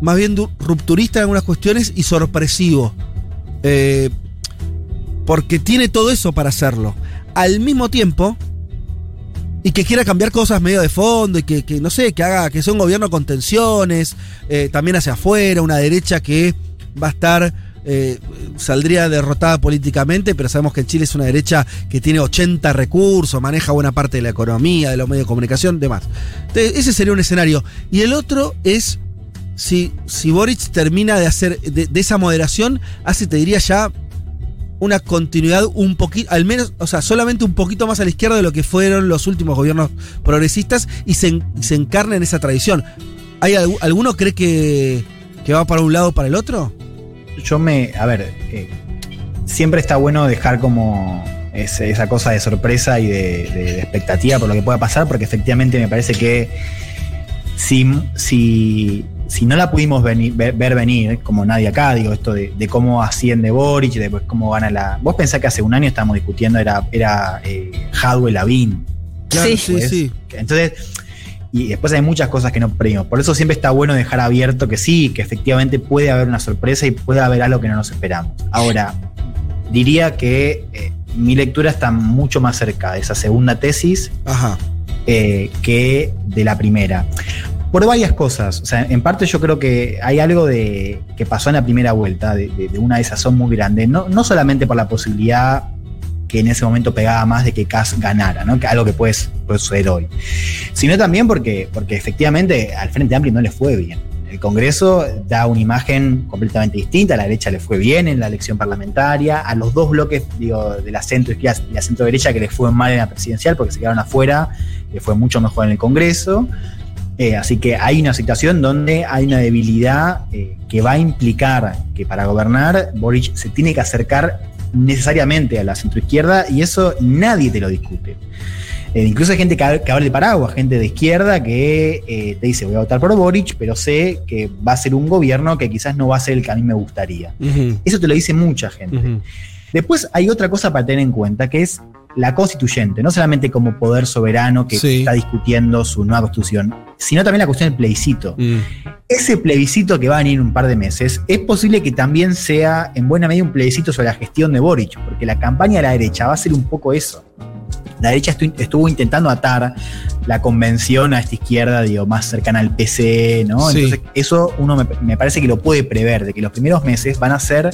más bien rupturista en algunas cuestiones y sorpresivo. Eh, porque tiene todo eso para hacerlo. Al mismo tiempo, y que quiera cambiar cosas medio de fondo, y que, que, no sé, que haga que sea un gobierno con tensiones, eh, también hacia afuera, una derecha que va a estar, eh, saldría derrotada políticamente, pero sabemos que Chile es una derecha que tiene 80 recursos, maneja buena parte de la economía, de los medios de comunicación, demás. Entonces, ese sería un escenario. Y el otro es si, si Boric termina de hacer de, esa moderación, hace, te diría ya, una continuidad un poquito, al menos, o sea, solamente un poquito más a la izquierda de lo que fueron los últimos gobiernos progresistas y se, se encarna en esa tradición. ¿Hay algu- ¿Alguno cree que, que va para un lado o para el otro? Yo me. A ver, eh, siempre está bueno dejar como ese- esa cosa de sorpresa y de, de- de expectativa por lo que pueda pasar, porque efectivamente me parece que si, si, si no la pudimos venir- ver, ver venir, como nadie acá, digo, esto de, de cómo asciende Boric, de pues, cómo gana la. Vos pensás que hace un año estábamos discutiendo, era, era eh, Hadwe Lavín. Claro, Sí. sí, sí. Entonces, y después hay muchas cosas que no previmos. Por eso siempre está bueno dejar abierto que sí, que efectivamente puede haber una sorpresa y puede haber algo que no nos esperamos. Ahora, diría que eh, mi lectura está mucho más cerca de esa segunda tesis eh, que de la primera. Por varias cosas. O sea, en parte yo creo que hay algo de, que pasó en la primera vuelta, de, de- de una desazón muy grande. No, no solamente por la posibilidad que en ese momento pegaba más de que Kass ganara, ¿no? Que algo que puede, puede suceder hoy. Sino también porque, porque efectivamente al Frente Amplio no le fue bien. El Congreso da una imagen completamente distinta, a la derecha le fue bien en la elección parlamentaria, a los dos bloques digo, de la centro izquierda y la centro derecha que les fue mal en la presidencial porque se quedaron afuera, le fue mucho mejor en el Congreso. Eh, así que hay una situación donde hay una debilidad eh, que va a implicar que para gobernar Boric se tiene que acercar necesariamente a la centroizquierda y eso nadie te lo discute. Eh, incluso hay gente que, habla de paraguas, gente de izquierda que eh, te dice voy a votar por Boric, pero sé que va a ser un gobierno que quizás no va a ser el que a mí me gustaría. Eso te lo dice mucha gente. Después hay otra cosa para tener en cuenta, que es la constituyente, no solamente como poder soberano que está discutiendo su nueva constitución, sino también la cuestión del plebiscito. Ese plebiscito que va a venir en un par de meses, es posible que también sea en buena medida un plebiscito sobre la gestión de Boric, porque la campaña de la derecha va a ser un poco eso. La derecha estu- estuvo intentando atar la convención a esta izquierda, digo, más cercana al PC, ¿no? Sí. Entonces, eso uno me, me parece que lo puede prever, de que los primeros meses van a ser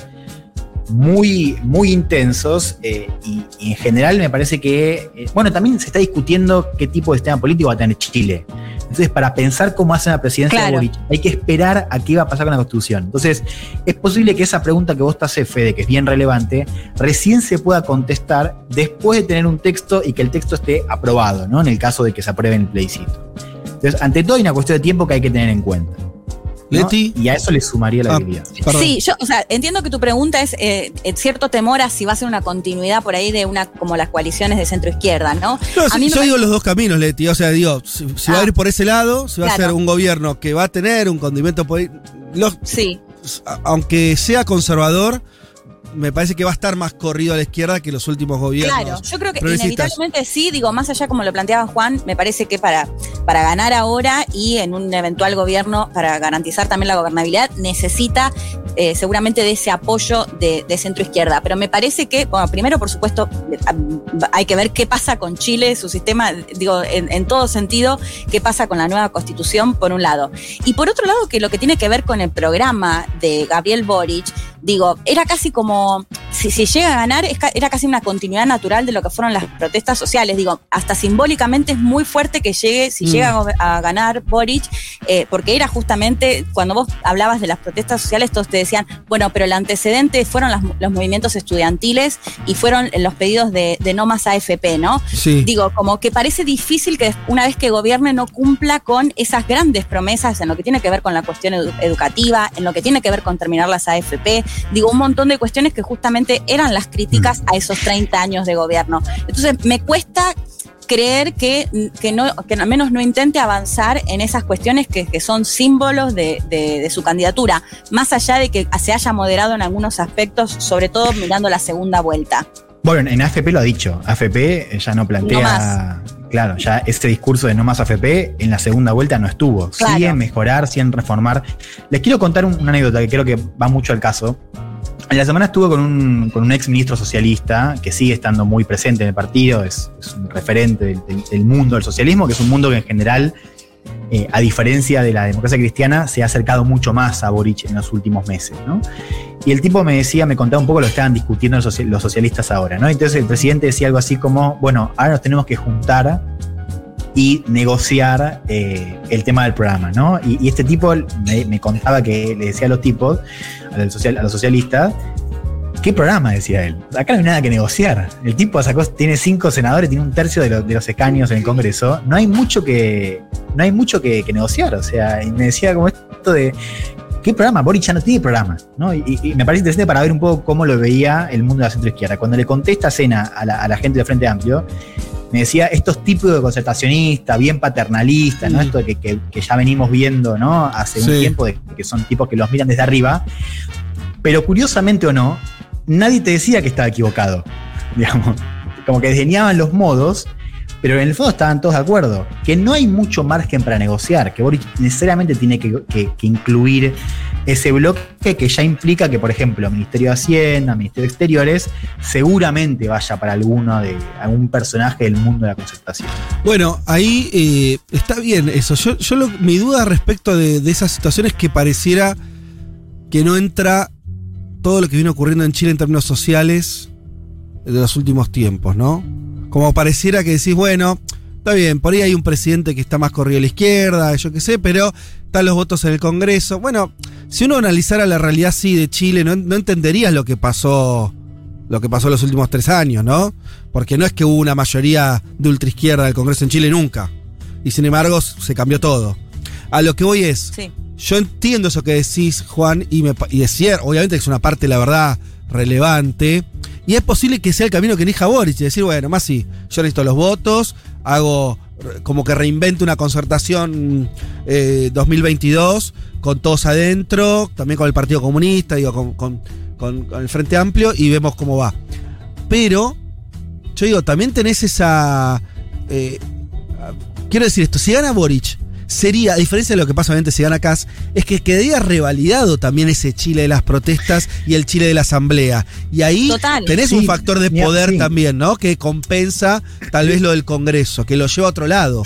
muy, muy intensos eh, y, y en general me parece que, eh, bueno, también se está discutiendo qué tipo de sistema político va a tener Chile. Entonces, para pensar cómo hace la presidencia de. Boric, hay que esperar a qué va a pasar con la Constitución. Entonces, es posible que esa pregunta que vos te haces, Fede, que es bien relevante, recién se pueda contestar después de tener un texto y que el texto esté aprobado, ¿no? En el caso de que se apruebe en el plebiscito. Entonces, ante todo hay una cuestión de tiempo que hay que tener en cuenta. ¿No? Y a eso le sumaría la Ah, debilidad. Sí, yo, o sea, entiendo que tu pregunta es eh, cierto temor a si va a ser una continuidad por ahí de una como las coaliciones de centro izquierda, ¿no? No, a mí yo me digo los dos caminos, Leti. O sea, digo, si, si va a ir por ese lado, si va a ser un gobierno que va a tener un condimento político. Sí. Aunque sea conservador, me parece que va a estar más corrido a la izquierda que los últimos gobiernos. Claro, yo creo que inevitablemente sí, digo, más allá como lo planteaba Juan, me parece que para, para ganar ahora y en un eventual gobierno, para garantizar también la gobernabilidad, necesita eh, seguramente de ese apoyo de, de centro izquierda. Pero me parece que, bueno, primero, por supuesto, hay que ver qué pasa con Chile, su sistema, digo, en, en todo sentido, qué pasa con la nueva constitución, por un lado. Y por otro lado, que lo que tiene que ver con el programa de Gabriel Boric, digo, era casi como, como si, si llega a ganar, era casi una continuidad natural de lo que fueron las protestas sociales. Digo, hasta simbólicamente es muy fuerte que llegue, si Mm. llega a ganar Boric, eh, porque era justamente, cuando vos hablabas de las protestas sociales, todos te decían, bueno, pero el antecedente fueron las- los movimientos estudiantiles y fueron los pedidos de, de no más AFP, ¿no? Sí. Digo, como que parece difícil que una vez que gobierne no cumpla con esas grandes promesas en lo que tiene que ver con la cuestión edu- educativa, en lo que tiene que ver con terminar las AFP, digo, un montón de cuestiones que justamente eran las críticas a esos 30 años de gobierno. Entonces, me cuesta creer que, que, no, que al menos no intente avanzar en esas cuestiones que, que son símbolos de, de- de su candidatura, más allá de que se haya moderado en algunos aspectos, sobre todo mirando la segunda vuelta. Bueno, en AFP lo ha dicho. AFP ya no plantea. No. Claro, ya ese discurso de no más AFP en la segunda vuelta no estuvo. Claro. Sí en mejorar, sí en reformar. Les quiero contar un- una anécdota que creo que va mucho al caso. En la semana estuve con un, con un ex ministro socialista que sigue estando muy presente en el partido, es, un referente del, mundo del socialismo, que es un mundo que en general, eh, a diferencia de la democracia cristiana, se ha acercado mucho más a Boric en los últimos meses. ¿no? Y el tipo me decía, me contaba un poco lo que estaban discutiendo los socialistas ahora. ¿no? Entonces el presidente decía algo así como, bueno, ahora nos tenemos que juntar y negociar eh, el tema del programa, ¿no? Y, y este tipo me, me contaba que le decía a los tipos, a social- a los socialistas, ¿qué programa? decía él. Acá no hay nada que negociar. El tipo sacó, tiene cinco senadores, tiene un tercio de, los- de los escaños en el Congreso. No hay mucho que, no hay mucho que, negociar. O sea, y me decía como esto de. ¿Qué programa? Boric ya no tiene programa, ¿no? Y, me parece interesante para ver un poco cómo lo veía el mundo de la centroizquierda. Cuando le conté esta cena a la, a la gente del Frente Amplio, me decía estos tipos de concertacionistas, bien paternalistas, ¿no? Esto de que, que- que ya venimos viendo, ¿no? Hace un tiempo, de que son tipos que los miran desde arriba. Pero curiosamente o no, nadie te decía que estaba equivocado. (laughs) Digamos, como que desdeñaban los modos, Pero en el fondo estaban todos de acuerdo, que no hay mucho margen para negociar, que Boric necesariamente tiene que, incluir ese bloque que ya implica que, por ejemplo, Ministerio de Hacienda, Ministerio de Exteriores, seguramente vaya para alguno de algún personaje del mundo de la concertación. Bueno, ahí eh, está bien eso. Yo, yo mi duda respecto de, de esas situaciones que pareciera que no entra todo lo que viene ocurriendo en Chile en términos sociales de los últimos tiempos, ¿no? Como pareciera que decís, bueno, está bien, por ahí hay un presidente que está más corrido a la izquierda, yo qué sé, pero están los votos en el Congreso. Bueno, si uno analizara la realidad así de Chile, no, no entenderías lo que pasó lo que pasó en los últimos tres años, ¿no? Porque no es que hubo una mayoría de ultraizquierda del Congreso en Chile nunca. Y sin embargo, se cambió todo. A lo que voy es, Sí. yo entiendo eso que decís, Juan, y, me, y es cierto, obviamente que es una parte, la verdad, relevante. Y es posible que sea el camino que elija Boric, y decir, bueno, más sí, yo necesito los votos, hago como que reinvento una concertación eh, 2022 con todos adentro, también con el Partido Comunista, digo, con- con el Frente Amplio, y vemos cómo va. Pero, yo digo, también tenés esa... eh, quiero decir esto, si gana Boric, sería, a diferencia de lo que pasa obviamente si gana Kass, es que quedaría revalidado también ese Chile de las protestas y el Chile de la asamblea. Y ahí Total. tenés Sí, un factor de poder sí. también, ¿no? Que compensa tal vez lo del Congreso, que lo lleva a otro lado.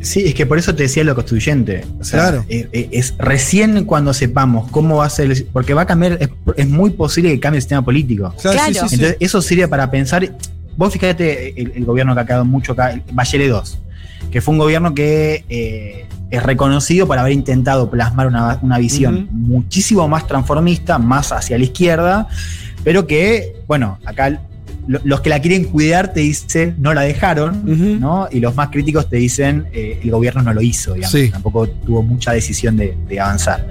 Sí, es que por eso te decía lo constituyente. O sea, Claro. eh, eh, es, recién cuando sepamos cómo va a ser, el- porque va a cambiar, es, es muy posible que cambie el sistema político. Claro. Entonces, eso sirve para pensar. Vos fíjate el, el gobierno que ha quedado mucho acá, el Bachelet 2, que fue un gobierno que eh, es reconocido por haber intentado plasmar una, una visión muchísimo más transformista, más hacia la izquierda, pero que, bueno, acá los que la quieren cuidar te dicen no la dejaron. ¿no? Y los más críticos te dicen eh, el gobierno no lo hizo, digamos. Sí. Tampoco tuvo mucha decisión de, de avanzar.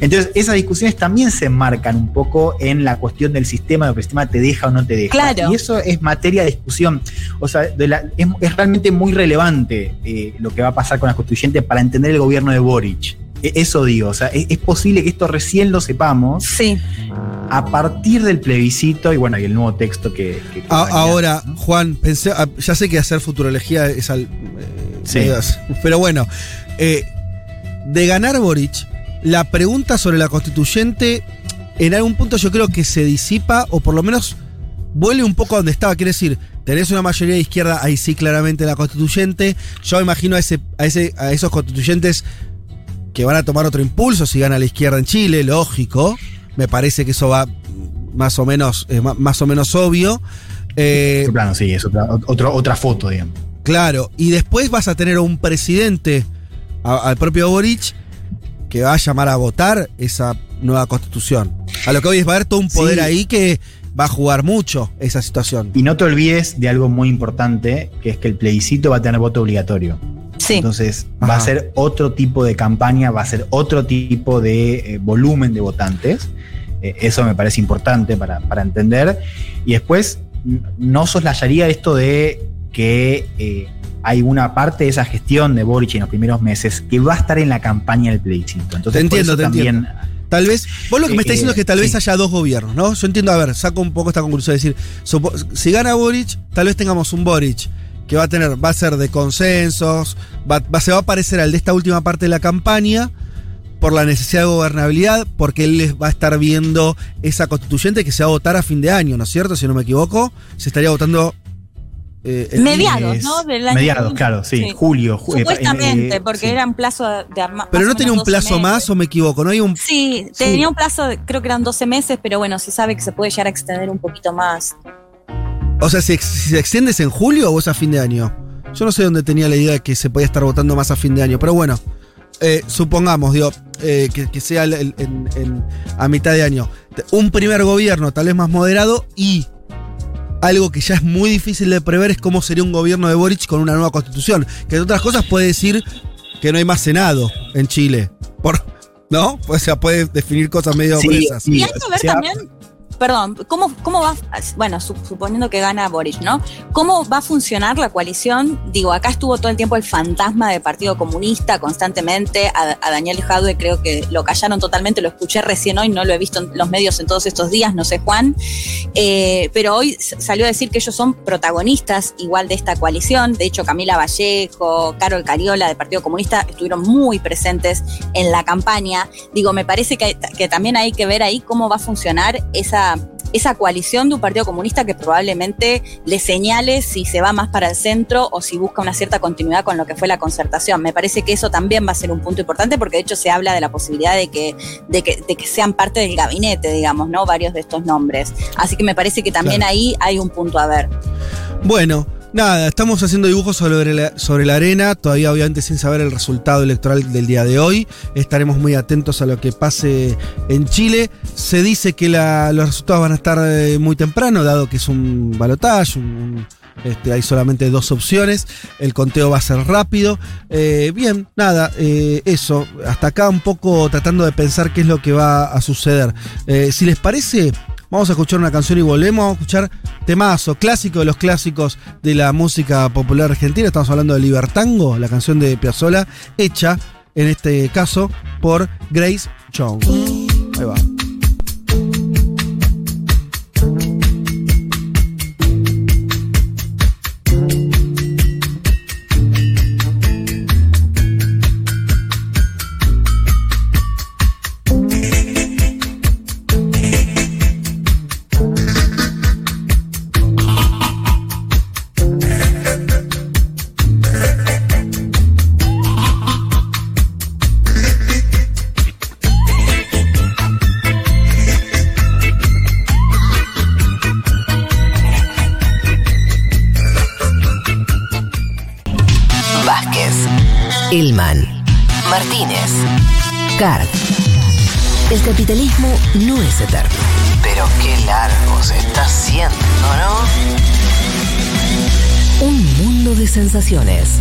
Entonces, esas discusiones también se enmarcan un poco en la cuestión del sistema, de que el sistema te deja o no te deja. Claro. Y eso es materia de discusión. O sea, de la- es, es realmente muy relevante eh, lo que va a pasar con la constituyente para entender el gobierno de Boric. E- Eso digo, o sea, es, es posible que esto recién lo sepamos Sí. a partir del plebiscito y bueno, y el nuevo texto que... A- ahora, Juan, pensé, ah, ya sé que hacer futurología es al. eh, Sí. Pero bueno, eh, de ganar Boric, la pregunta sobre la constituyente, en algún punto yo creo que se disipa o por lo menos vuelve un poco a donde estaba. Quiere decir, tenés una mayoría de izquierda, ahí sí claramente la constituyente. Yo me imagino a, ese, a, ese, a esos constituyentes que van a tomar otro impulso si gana la izquierda en Chile, lógico. Me parece que eso va más o menos, eh, más o menos obvio. Eh, plano, sí, es otra, otro- otra foto, digamos. Claro, y después vas a tener a un presidente, al propio Boric, que va a llamar a votar esa nueva constitución. A lo que hoy es va a haber todo un poder Sí. ahí que va a jugar mucho esa situación. Y no te olvides de algo muy importante, que es que el plebiscito va a tener voto obligatorio. Sí. Entonces va a ser otro tipo de campaña, va a ser otro tipo de eh, volumen de votantes. Eh, eso me parece importante para, para entender. Y después, no soslayaría esto de que eh, hay una parte de esa gestión de Boric en los primeros meses que va a estar en la campaña del plebiscito. Entonces, Te entiendo, te también, entiendo. Tal vez, vos lo que me estás diciendo es que tal sí. vez haya dos gobiernos, ¿no? Yo entiendo, a ver, saco un poco esta conclusión, es decir, si gana Boric, tal vez tengamos un Boric que va a tener, va a ser de consensos, va, va- se va a parecer al de esta última parte de la campaña por la necesidad de gobernabilidad, porque él les va a estar viendo esa constituyente que se va a votar a fin de año, ¿no es cierto? Si no me equivoco, se estaría votando eh, Mediados, es ¿no? Del año mediados, claro, sí, Sí. julio. ju- eh, Supuestamente, eh, porque sí. era un plazo de arma- Pero no tenía un 12 plazo meses. más o me equivoco, ¿no? Hay un... Sí, tenía un plazo, de- creo que eran 12 meses, pero bueno, se sabe que se puede llegar a extender un poquito más. O sea, si, si se extiende es en julio o es a fin de año. Yo no sé dónde tenía la idea de que se podía estar votando más a fin de año, pero bueno, eh, supongamos, digo, eh, que, que sea el- el- a mitad de año. Un primer gobierno tal vez más moderado y algo que ya es muy difícil de prever es cómo sería un gobierno de Boric con una nueva constitución. Que entre otras cosas puede decir que no hay más Senado en Chile. Por, ¿No? O sea, puede definir cosas medio Sí, gruesas. sí. Y hay que ver o sea, también perdón, ¿cómo, cómo va, bueno, su- suponiendo que gana Boric, ¿no? ¿Cómo va a funcionar la coalición? Digo, acá estuvo todo el tiempo el fantasma del Partido Comunista constantemente, a, Daniel Jadwe creo que lo callaron totalmente, lo escuché recién hoy, no lo he visto en los medios en todos estos días, no sé Juan, Eh, pero hoy salió a decir que ellos son protagonistas igual de esta coalición, de hecho Camila Vallejo, Carol Cariola del Partido Comunista estuvieron muy presentes en la campaña. Digo, me parece que, que también hay que ver ahí cómo va a funcionar esa, esa coalición de un Partido Comunista que probablemente le señale si se va más para el centro o si busca una cierta continuidad con lo que fue la concertación. Me parece que eso también va a ser un punto importante porque de hecho se habla de la posibilidad de que, de que, de que sean parte del gabinete, digamos, ¿no? Varios de estos nombres. Así que me parece que también Claro. ahí hay un punto a ver. Bueno, nada, estamos haciendo dibujos sobre la, sobre la arena, todavía obviamente sin saber el resultado electoral del día de hoy. Estaremos muy atentos a lo que pase en Chile. Se dice que los resultados van a estar eh, muy temprano, dado que es un balotaje, este, hay solamente dos opciones, el conteo va a ser rápido. Eh, bien, nada, eh, eso, hasta acá un poco tratando de pensar qué es lo que va a suceder. Si les parece, Vamos a escuchar una canción y volvemos. Vamos a escuchar temazo, clásico de los clásicos de la música popular argentina. Estamos hablando de Libertango, la canción de Piazzolla, hecha, en este caso, por Grace Jones. Ahí va. Card. El capitalismo no es eterno. Pero qué largo se está haciendo, ¿no? Un mundo de sensaciones.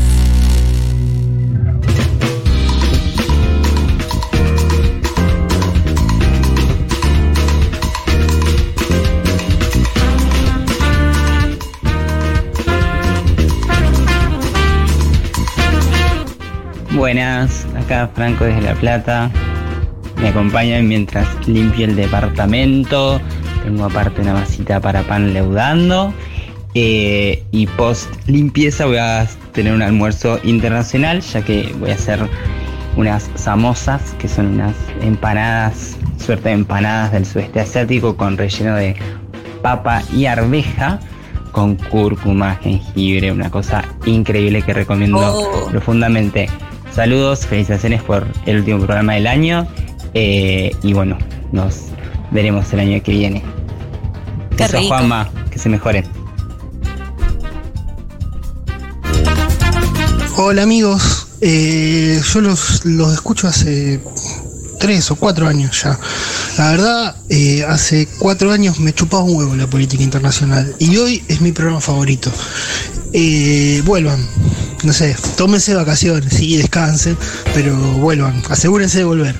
Franco desde La Plata. Me acompañan mientras limpio el departamento. Tengo aparte una masita para pan leudando. Eh, y post limpieza voy a tener un almuerzo internacional, ya que voy a hacer unas samosas, que son unas empanadas, suerte de empanadas del sudeste asiático con relleno de papa y arveja con cúrcuma, jengibre, una cosa increíble que recomiendo Oh. profundamente. Saludos, felicitaciones por el último programa del año eh, y bueno, nos veremos el año que viene. Qué Besos, rico. Juanma, que se mejore. Hola amigos, Eh, yo los, los escucho hace tres o cuatro años ya. La verdad, eh, hace cuatro años me chupaba un huevo la política internacional y hoy es mi programa favorito. Eh, vuelvan, no sé, tómense vacaciones, sí, descansen, pero vuelvan, asegúrense de volver.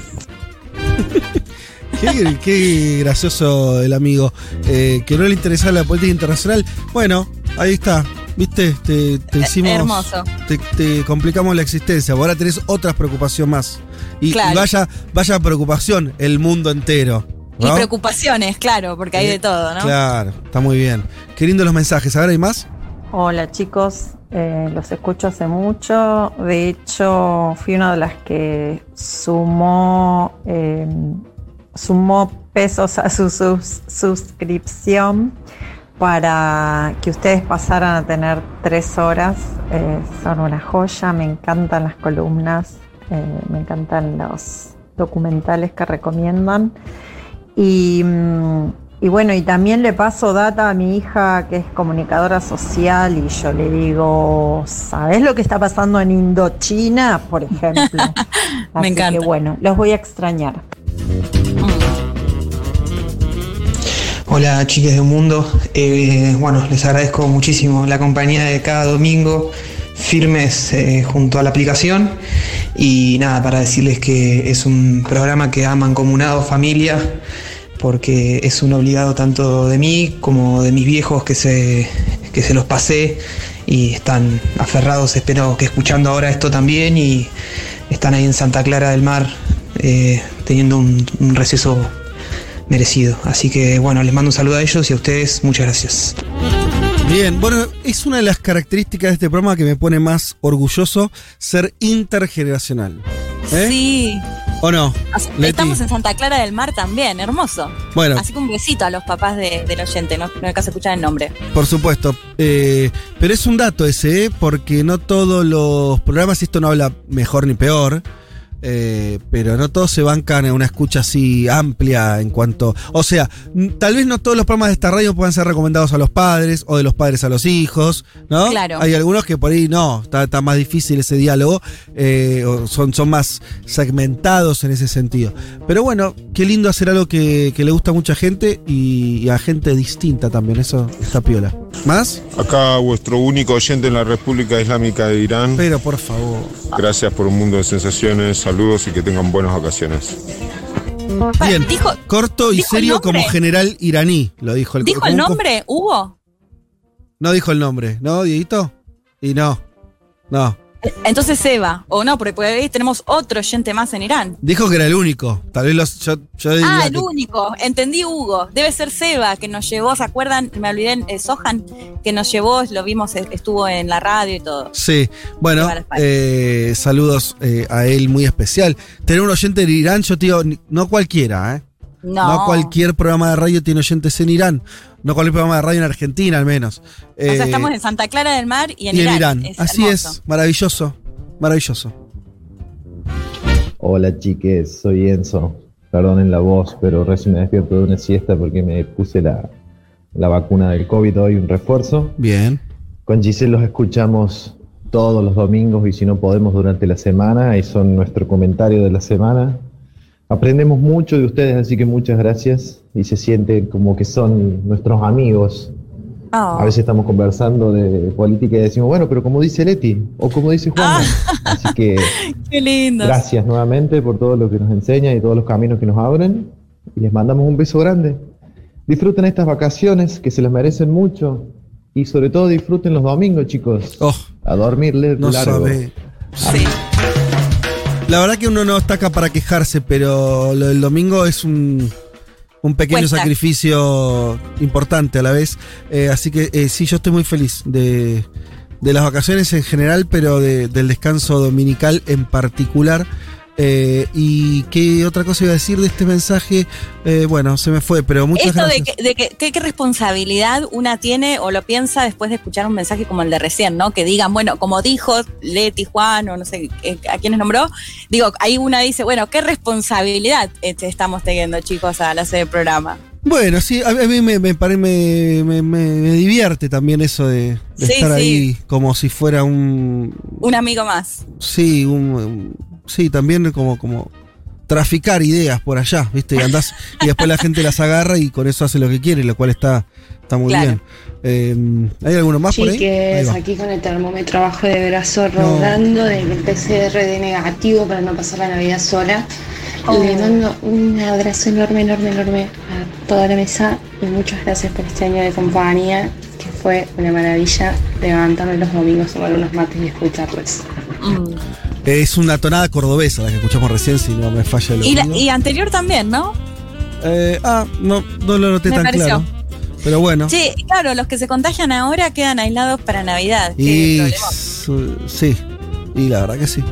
Qué, qué gracioso el amigo. eh, que no le interesaba la política internacional. Bueno, ahí está. ¿Viste? Te, te hicimos. hermoso. Te, te complicamos la existencia. Ahora tenés otras preocupación más. Y, vaya, vaya preocupación, el mundo entero. Y preocupaciones, claro, porque hay de todo, ¿no? Claro, está muy bien. Qué lindo los mensajes. A ver, ¿hay más? Hola chicos, eh, los escucho hace mucho. De hecho, fui una de las que sumó, eh, sumó pesos a su sus- suscripción para que ustedes pasaran a tener tres horas. Eh, son una joya, me encantan las columnas, eh, me encantan los documentales que recomiendan. Y, mm, y bueno, y también le paso data a mi hija que es comunicadora social y yo le digo, ¿sabes lo que está pasando en Indochina, por ejemplo? (laughs) Así encanta. que bueno, los voy a extrañar. Hola chiques de un mundo, Eh, bueno, les agradezco muchísimo la compañía de cada domingo, firmes eh, junto a la aplicación y nada, para decirles que es un programa que ha mancomunado familia porque es un obligado tanto de mí como de mis viejos que se, que se los pasé y están aferrados, espero que escuchando ahora esto también y están ahí en Santa Clara del Mar eh, teniendo un, un receso merecido. Así que bueno, les mando un saludo a ellos y a ustedes, muchas gracias. Bien, bueno, es una de las características de este programa que me pone más orgulloso ser intergeneracional. ¿Eh? Sí. ¿O no? Estamos en Santa Clara del Mar también, hermoso. Bueno. Así que un besito a los papás de- del oyente, no, no hay caso escuchar el nombre. Por supuesto. Eh, pero es un dato ese, ¿eh? porque no todos los programas, y esto no habla mejor ni peor, eh, pero no todos se bancan en una escucha así amplia en cuanto. O sea, tal vez no todos los programas de esta radio puedan ser recomendados a los padres o de los padres a los hijos, ¿no? Claro. Hay algunos que por ahí no, está, está más difícil ese diálogo, eh, o son, son más segmentados en ese sentido. Pero bueno, qué lindo hacer algo que, que le gusta a mucha gente y, y a gente distinta también, eso está piola. ¿Más? Acá vuestro único oyente en la República Islámica de Irán. Pero por favor. Gracias por un mundo de sensaciones, saludos y que tengan buenas vacaciones. Bien, corto y dijo serio como general iraní, lo dijo el ¿Dijo el nombre, Hugo? No dijo el nombre, ¿no, Dieguito? Y no, no. Entonces Eva, o no, porque por ahí tenemos otro oyente más en Irán. Dijo que era el único. Tal vez los, yo, yo Ah, el que- único. Entendí Hugo. Debe ser Seba, que nos llevó, ¿se acuerdan? Me olvidé, eh, Sohan, que nos llevó, lo vimos, eh, estuvo en la radio y todo. Sí, bueno, eh, saludos eh, a él muy especial. Tener un oyente en Irán, yo te digo, no cualquiera, ¿eh? No. cualquier programa de radio tiene oyentes en Irán. No cualquier programa de radio en Argentina, al menos. o sea, Eh, estamos en Santa Clara del Mar y en y en Irán. Irán. Es Así hermoso. es, maravilloso. Maravilloso. Hola chiques, soy Enzo. Perdonen la voz, pero recién me despierto de una siesta porque me puse la, la vacuna del COVID hoy, un refuerzo. Bien. Con Giselle los escuchamos todos los domingos y si no podemos durante la semana, y son nuestro comentario de la semana. Aprendemos mucho de ustedes, así que muchas gracias y se siente como que son nuestros amigos. A veces estamos conversando de política y decimos, bueno, pero como dice Leti o como dice Juan. Así que (laughs) Qué lindo. Gracias nuevamente por todo lo que nos enseñan y todos los caminos que nos abren. Y les mandamos un beso grande. Disfruten estas vacaciones que se las merecen mucho. Y sobre todo disfruten los domingos, chicos. A dormirle No largo. sabe. La verdad que uno no está acá para quejarse, pero lo del domingo es un, un pequeño Cuesta. sacrificio importante a la vez. Eh, así que eh, sí, yo estoy muy feliz de, de las vacaciones en general, pero de- del descanso dominical en particular. Eh, y qué otra cosa iba a decir de este mensaje, Eh, bueno, se me fue, pero muchas Esto de, gracias. que, de que- que- qué responsabilidad una tiene o lo piensa después de escuchar un mensaje como el de recién, ¿no? Que digan, bueno, como dijo Leti, Juan o no sé eh, a quienes nombró, digo, ahí una dice, bueno, qué responsabilidad este, estamos teniendo, chicos, al hacer el programa. Bueno, sí, a mí me, me, me, me- me- me divierte también eso de, de Sí, estar sí. ahí como si fuera un, Un amigo más. Sí, un, un- sí, también como, como traficar ideas por allá, ¿viste? Y andás, y después la gente las agarra y con eso hace lo que quiere, lo cual está, está muy Claro. bien. Eh, ¿Hay alguno más por ahí? Ahí Chiques, aquí con el termómetro abajo de brazo rodando de que el PCR de negativo para no pasar la Navidad sola. Oh. Le mando un abrazo enorme, enorme, enorme a toda la mesa y muchas gracias por este año de compañía, que fue una maravilla levantarme los domingos, tomar unos mates y escucharles. Es una tonada cordobesa la que escuchamos recién, si no me falla el Y, la- y anterior también, ¿no? Eh, ah, no, no lo noté Me tan pareció. claro. Pero bueno. Sí, claro, los que se contagian ahora quedan aislados para Navidad. Y su- sí, y la verdad que sí.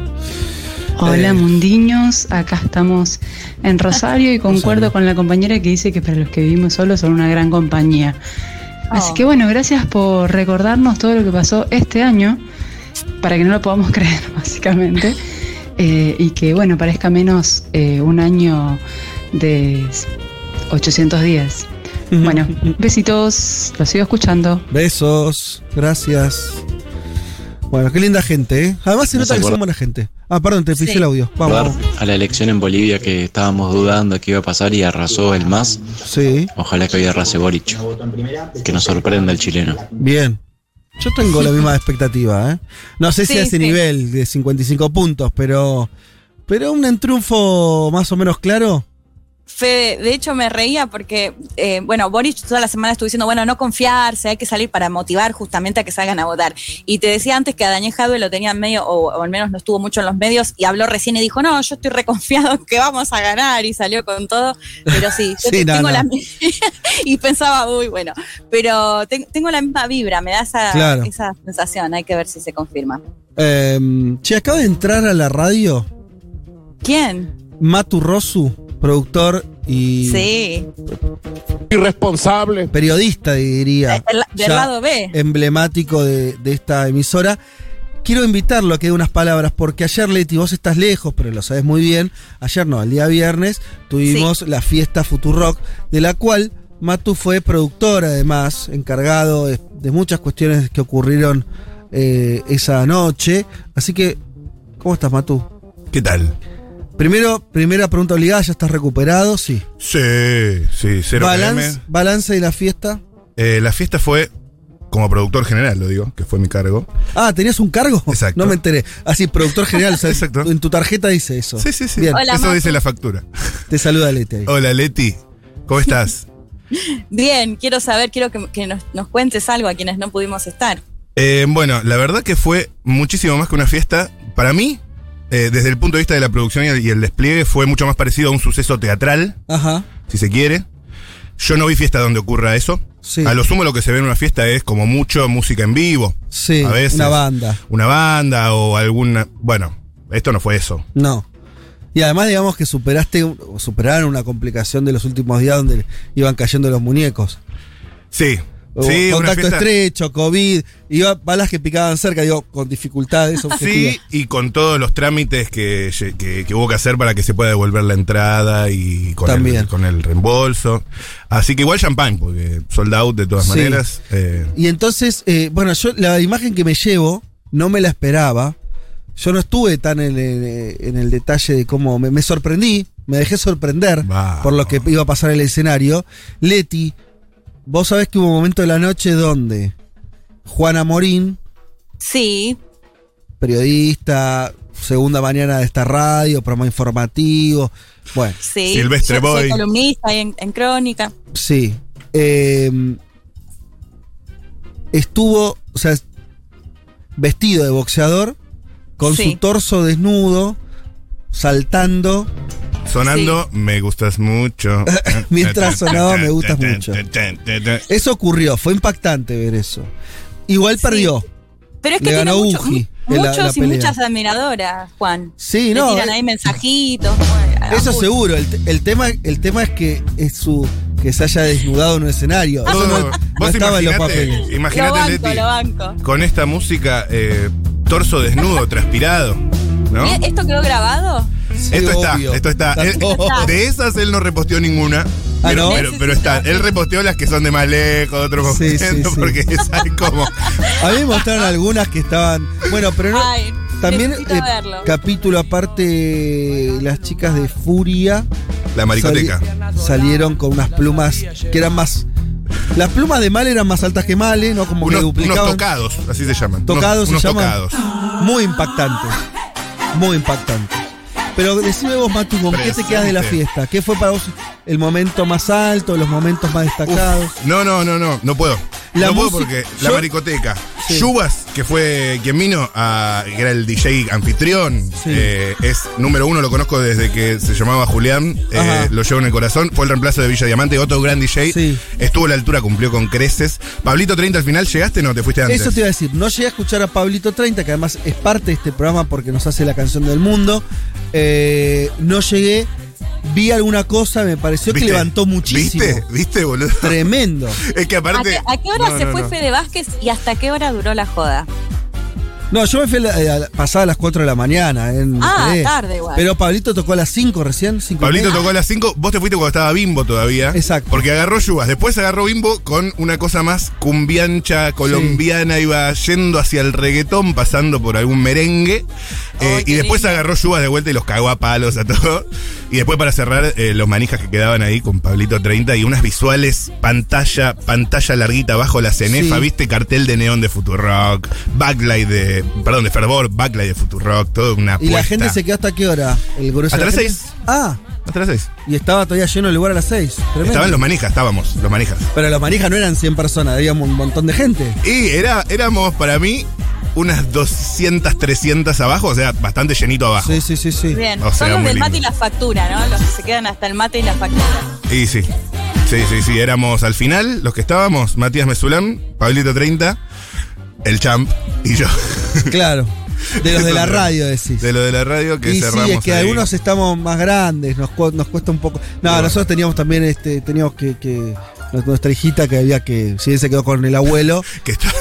Hola Eh, mundiños, acá estamos en Rosario y concuerdo con la compañera que dice que para los que vivimos solos son una gran compañía. Así Oh. que bueno, gracias por recordarnos todo lo que pasó este año, para que no lo podamos (laughs) creer básicamente, Eh, y que bueno, parezca menos eh, un año de 800 días. Bueno, besitos, los sigo escuchando. Besos, gracias. Bueno, qué linda gente, ¿eh? Además se nota que son buena gente. Ah, perdón, te pisé Sí. el audio. Vamos. A la elección en Bolivia que estábamos dudando que iba a pasar y arrasó el MAS. Sí. Ojalá que hoy arrase Boric. Que nos sorprenda el chileno. Bien. Yo tengo la misma (laughs) expectativa, ¿eh? No sé si a ese sí. nivel de 55 puntos, pero. Pero un triunfo más o menos claro. Fede, de hecho me reía porque, eh, bueno, Boris toda la semana estuvo diciendo, bueno, no confiarse, hay que salir para motivar justamente a que salgan a votar. Y te decía antes que a Daniel Jadwe lo tenía en medio, o, o al menos no estuvo mucho en los medios, y habló recién y dijo, no, yo estoy reconfiado (laughs) que vamos a ganar, y salió con todo. Pero sí, yo (laughs) Sí, te- no, tengo no. la (laughs) y pensaba, uy, bueno, pero te- tengo la misma vibra, me da esa, Claro. esa sensación, hay que ver si se confirma. Eh, che, acaba de entrar a la radio ¿Quién? Matu Rosu, productor y Sí, irresponsable. Periodista, diría. del, lado B. Emblemático de, de esta emisora. Quiero invitarlo a que dé unas palabras, porque ayer, Leti, vos estás lejos, pero lo sabes muy bien. Ayer no, el día viernes tuvimos la fiesta Futurock, de la cual Matu fue productor, además, encargado de, de muchas cuestiones que ocurrieron eh, esa noche. Así que, ¿cómo estás, Matu? ¿Qué tal? Primero, primera pregunta obligada, ¿ya estás recuperado? Sí. Sí, sí, cero Balance, balance de la fiesta. Eh, la fiesta fue como productor general, lo digo, que fue mi cargo. Ah, ¿tenías un cargo? Exacto. No me enteré. Así, productor general, o sea, Exacto. en tu tarjeta dice eso. Sí, sí, sí. Bien. Hola, Eso dice la factura. Te saluda Leti ahí. Hola, Leti. ¿Cómo estás? (laughs) Bien, quiero saber, quiero que, que nos, nos cuentes algo a quienes no pudimos estar. Eh, bueno, la verdad que fue muchísimo más que una fiesta. Para mí, eh, desde el punto de vista de la producción y el, y el despliegue, fue mucho más parecido a un suceso teatral, Ajá. si se quiere. Yo no vi fiesta donde ocurra eso. Sí. A lo sumo lo que se ve en una fiesta es como mucho música en vivo. Sí, a veces. una banda. Una banda o alguna... Bueno, esto no fue eso. No. Y además, digamos que superaste, o superaron una complicación de los últimos días donde iban cayendo los muñecos. Sí. Sí, contacto estrecho, COVID, iba balas que picaban cerca, digo, con dificultades. objetivas. Sí, y con todos los trámites que, que- que hubo que hacer para que se pueda devolver la entrada y con, También. El, con el reembolso. Así que igual champagne, porque sold out de todas Sí. maneras. eh, Y entonces, eh, bueno, yo la imagen que me llevo no me la esperaba. Yo no estuve tan en, el- en el detalle de cómo me, me sorprendí, me dejé sorprender por lo que iba a pasar en el escenario. Leti, vos sabés que hubo un momento de la noche donde Juana Morín, Sí, periodista, segunda mañana de esta radio, programa informativo, bueno, sí. Silvestre soy Boy. columnista en, en Crónica. Sí. Eh, estuvo, o sea, vestido de boxeador, con Sí. su torso desnudo, saltando. Sonando, me gustas mucho. (laughs) Mientras sonaba, me gustas mucho. Eso ocurrió, fue impactante ver eso. Igual perdió. Pero es que Le tiene mucho- Uji la- muchos la y pelea. muchas admiradoras, Juan. Sí, Le no, tiran eh, ahí mensajitos. (laughs) Eso seguro. El, te- el tema, el tema es que es su que se haya desnudado en un escenario. Eso Todo- no, no vos estaba en los papeles. Lo Imagínate, banco, Leti, lo banco. con esta música, eh, torso desnudo, transpirado. ¿Esto quedó grabado? Esto está, esto está. Está Él- todo. de esas él no reposteó ninguna. Ah, pero, ¿no? pero, pero está. Él reposteó las que son de más lejos, de otro Sí, sí, momento, sí. porque esa es como. A mí me mostraron algunas que estaban. Bueno, pero no. Ay, También eh, verlo. capítulo aparte, las chicas de Furia La maricoteca. sali- salieron con unas plumas que eran más. Las plumas de Male eran más altas que Male, ¿no? Como Unos, que unos duplicaban. tocados, así se llaman. Tocados unos, se unos llaman. tocados. Muy impactante. Muy impactante. Pero decime vos, Matu, ¿con qué te quedas de la fiesta? ¿Qué fue para vos el momento más alto, los momentos más destacados? No, no, no, no, no puedo. La no puedo porque la maricoteca. Sí. Yubas, que fue quien vino, a, que era el DJ anfitrión, eh, es número uno, lo conozco desde que se llamaba Julián, eh, lo llevo en el corazón, fue el reemplazo de Villa Diamante, otro gran DJ, Sí. estuvo a la altura, cumplió con creces. Pablito 30 al final, ¿llegaste o no? ¿Te fuiste antes? Eso te iba a decir, no llegué a escuchar a Pablito 30, que además es parte de este programa porque nos hace la canción del mundo. Eh, no llegué, vi alguna cosa, me pareció que levantó muchísimo. ¿Viste? ¿Viste, boludo? Tremendo. (laughs) Es que ¿A aparte. qué, a qué hora No, se no, fue no. Fede Vázquez y hasta qué hora duró la joda? No, yo me fui a la- a la- pasada las 4 de la mañana. En Ah, TV. tarde igual. Pero Pablito tocó a las 5 recién. cinco Pablito tocó a las 5, vos te fuiste cuando estaba Bimbo todavía. Exacto. Porque agarró Yubas, después agarró Bimbo con una cosa más cumbiancha, colombiana, iba yendo hacia el reggaetón, pasando por algún merengue. Eh, y después agarró Yubas de vuelta y los cagó a palos a todo. Y después para cerrar, eh, los manijas que quedaban ahí con Pablito 30 y unas visuales, pantalla, pantalla larguita bajo la cenefa, Sí. viste cartel de neón de Futurock, backlight de, perdón, de Fervor, backlight de Futurock, todo una ¿Y la apuesta. gente se quedó hasta qué hora? El grueso Hasta las gente? seis. Ah, Hasta las 6. Y estaba todavía lleno el lugar a las 6. Tremendo. Estaban los manijas, estábamos, los manijas. Pero los manijas no eran 100 personas, había un montón de gente. Y era, éramos para mí unas 200, 300 abajo, o sea, bastante llenito abajo. Sí, sí, sí, sí. Bien, O sea, son los del lindo. mate y la factura, ¿no? Los que se quedan hasta el mate y la factura. Y sí. Sí, sí, sí. Éramos al final, los que estábamos, Matías Mesulán, Pablito 30, el champ y yo. (laughs) Claro. De los de la radio decís. De lo de la radio que y cerramos. sí, es que ahí. algunos estamos más grandes, nos, cu- nos cuesta un poco. No, nosotros teníamos también, este, teníamos que, que- nuestra hijita que había que, si bien se quedó con el abuelo. (laughs) que, está-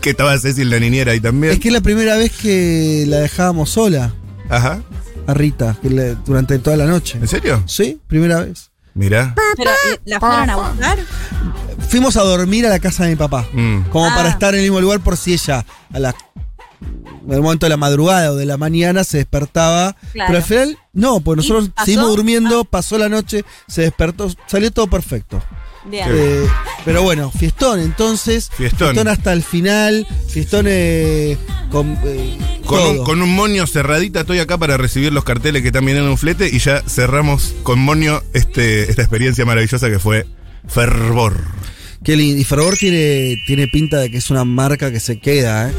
que estaba Cecil la niñera ahí también. Es que es la primera vez que la dejábamos sola. Ajá. A Rita, que le- durante toda la noche. ¿En serio? Sí, primera vez. Mirá. Pero, ¿y ¿la fueron a buscar? Fuimos a dormir a la casa de mi papá. Mm. Como Ah. para estar en el mismo lugar por si ella a la en el momento de la madrugada o de la mañana se despertaba. Claro. Pero al final, no, pues nosotros seguimos durmiendo, pasó la noche, se despertó, salió todo perfecto. Bien. Eh, pero bueno, fiestón, entonces. Fiestón. hasta el final. Fiestón eh, con. eh, Con un, con un moño cerradita, estoy acá para recibir los carteles que están viniendo en un flete y ya cerramos con moño este, esta experiencia maravillosa que fue Fervor. Qué lindo. Y Fervor tiene, tiene pinta de que es una marca que se queda, ¿eh?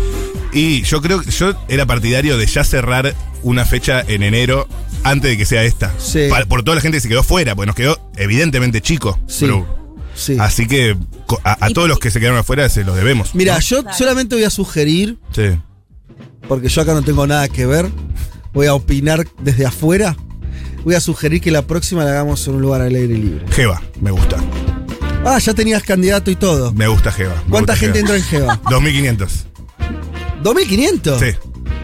Y yo creo que yo era partidario de ya cerrar una fecha en enero antes de que sea esta. Sí. Pa- por toda la gente que se quedó fuera, porque nos quedó evidentemente chico. Sí. Así que co- a, a todos los que se quedaron afuera se los debemos. Mira, ¿no? yo solamente voy a sugerir, Sí. porque yo acá no tengo nada que ver, voy a opinar desde afuera. Voy a sugerir que la próxima la hagamos en un lugar al aire libre. Jeva, me gusta. Ah, ya tenías candidato y todo. Me gusta Jeva. me ¿Cuánta gusta gente Jeva. entró en Jeva? 2500. ¿2500? Sí.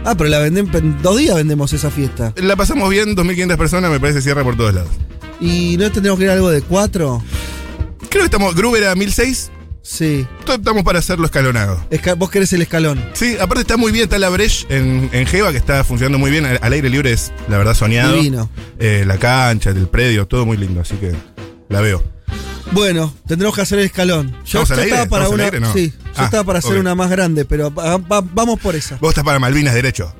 Ah, pero la venden, en dos días vendemos esa fiesta. La pasamos bien, 2500 personas, me parece cierra por todos lados. ¿Y no tendríamos que ir a algo de cuatro? Creo que estamos. Gruber a 1006. Sí. Estamos para hacerlo escalonado. Esca- vos querés el escalón. Sí, aparte está muy bien, está la Breche en, en Jeva, que está funcionando muy bien. Al, al aire libre es, la verdad, soñado. Divino. Eh, la cancha, el predio, todo muy lindo, así que la veo. Bueno, tendremos que hacer el escalón. Yo, estaba para ¿Estamos al una. aire? No. Sí, yo Ah, estaba para hacer una más grande, pero va- va- vamos por esa. Vos estás para Malvinas derecho.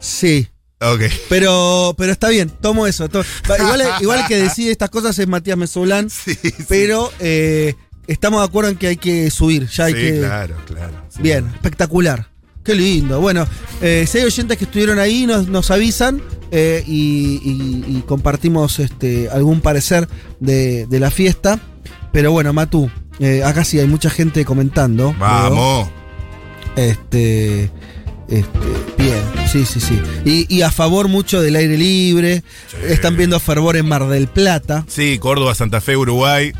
Sí. Ok. Pero, pero está bien, tomo eso. igual, (laughs) que decide estas cosas es Matías Mesolán. Pero eh, estamos de acuerdo en que hay que subir. Ya hay sí, que. claro, claro. sí. Bien, espectacular. Qué lindo. Bueno, eh, si hay oyentes que estuvieron ahí, nos, nos avisan eh, y, y- y compartimos este, algún parecer de, de la fiesta. Pero bueno, Matú, eh, acá sí hay mucha gente comentando. Vamos. Este, este, bien, sí, sí, sí. Y, y a favor mucho del aire libre. Están viendo fervor en Mar del Plata. Sí, Córdoba, Santa Fe, Uruguay.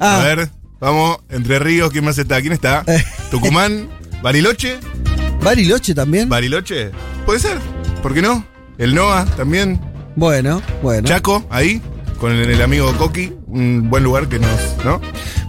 Ah. A ver, vamos, Entre Ríos, ¿quién más está? ¿Quién está? (laughs) Tucumán, Bariloche. Bariloche también. Bariloche. Puede ser, ¿por qué no? El NOA también. Bueno, bueno. Chaco, ahí, con el, el amigo Coqui. Un buen lugar que nos. ¿No?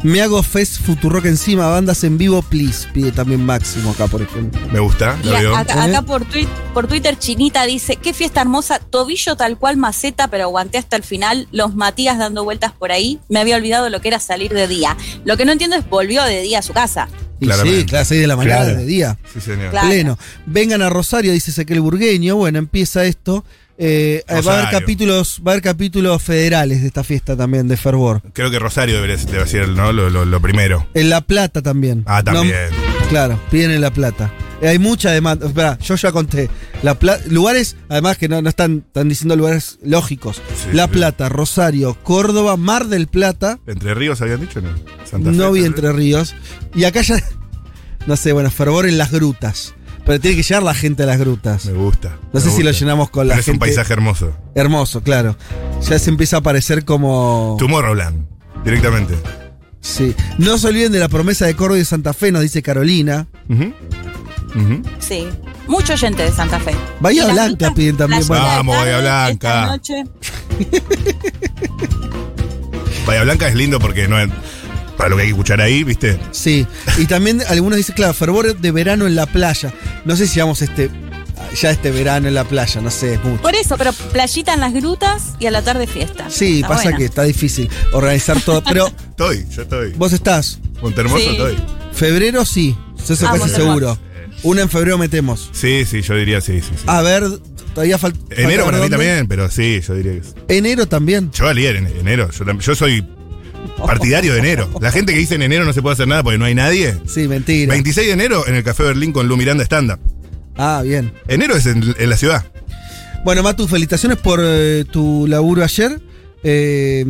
Me hago Fest Futurock encima, bandas en vivo, please. Pide también Máximo acá, por ejemplo. Me gusta, Y a- acá, acá por, twi- por Twitter Chinita dice, qué fiesta hermosa, tobillo tal cual maceta, pero aguanté hasta el final, los Matías dando vueltas por ahí, me había olvidado lo que era salir de día. Lo que no entiendo es volvió de día a su casa. Y sí, claro, 6 de la mañana Claro. de día. Sí, señor. Claro. Pleno. Vengan a Rosario, dice Ezequiel Burgueño. Bueno, empieza esto. Eh, eh, va a haber capítulos, va a haber capítulos federales de esta fiesta también, de Fervor. Creo que Rosario debería, debe ser ¿no? lo, lo- lo primero. En La Plata también. Ah, también. No- claro, piden en La Plata. Eh, hay mucha demanda. Espera, yo ya conté. La Pla- lugares, además que no, no están, están diciendo lugares lógicos. La Plata, Rosario, Córdoba, Mar del Plata. ¿Entre Ríos habían dicho, no? Santa Fe, no vi Entre Ríos. Y acá ya, (laughs) no sé, bueno, fervor en las grutas. Pero tiene que llegar la gente a las grutas. Me gusta. No sé si lo llenamos con Pero la es un gente. paisaje hermoso. Hermoso, claro. Ya se empieza a parecer como. Tomorrowland, directamente. Sí. No se olviden de la promesa de Córdoba y Santa Fe, nos dice Carolina. Sí, mucho oyente de Santa Fe. Bahía Blanca piden también. bueno. de Vamos, Bahía Blanca. esta noche. (laughs) Bahía Blanca es lindo porque no es. Para lo que hay que escuchar ahí, ¿viste? Sí. Y también algunos dicen, claro, fervor de verano en la playa. No sé si vamos este. Ya este verano en la playa, no sé, es mucho. Por eso, pero playita en las grutas y a la tarde fiesta. Sí, Está pasa buena. que está difícil organizar todo. Pero Estoy, yo estoy. vos estás. Montermoso Sí. estoy. Febrero sí, eso Ah, casi Montermoso. seguro. Una en febrero metemos. Sí, sí, yo diría sí, sí, sí. A ver, todavía falta. Enero para mí también, pero sí, yo diría que es. Enero también. Yo valía en enero. Yo, tam- yo soy partidario de enero. La gente que dice en enero no se puede hacer nada porque no hay nadie. Sí, mentira. 26 de enero en el Café Berlín con Lu Miranda Stand Up. Ah, bien. Enero es en, en la ciudad. Bueno, Matu, felicitaciones por eh, tu laburo ayer. Eh,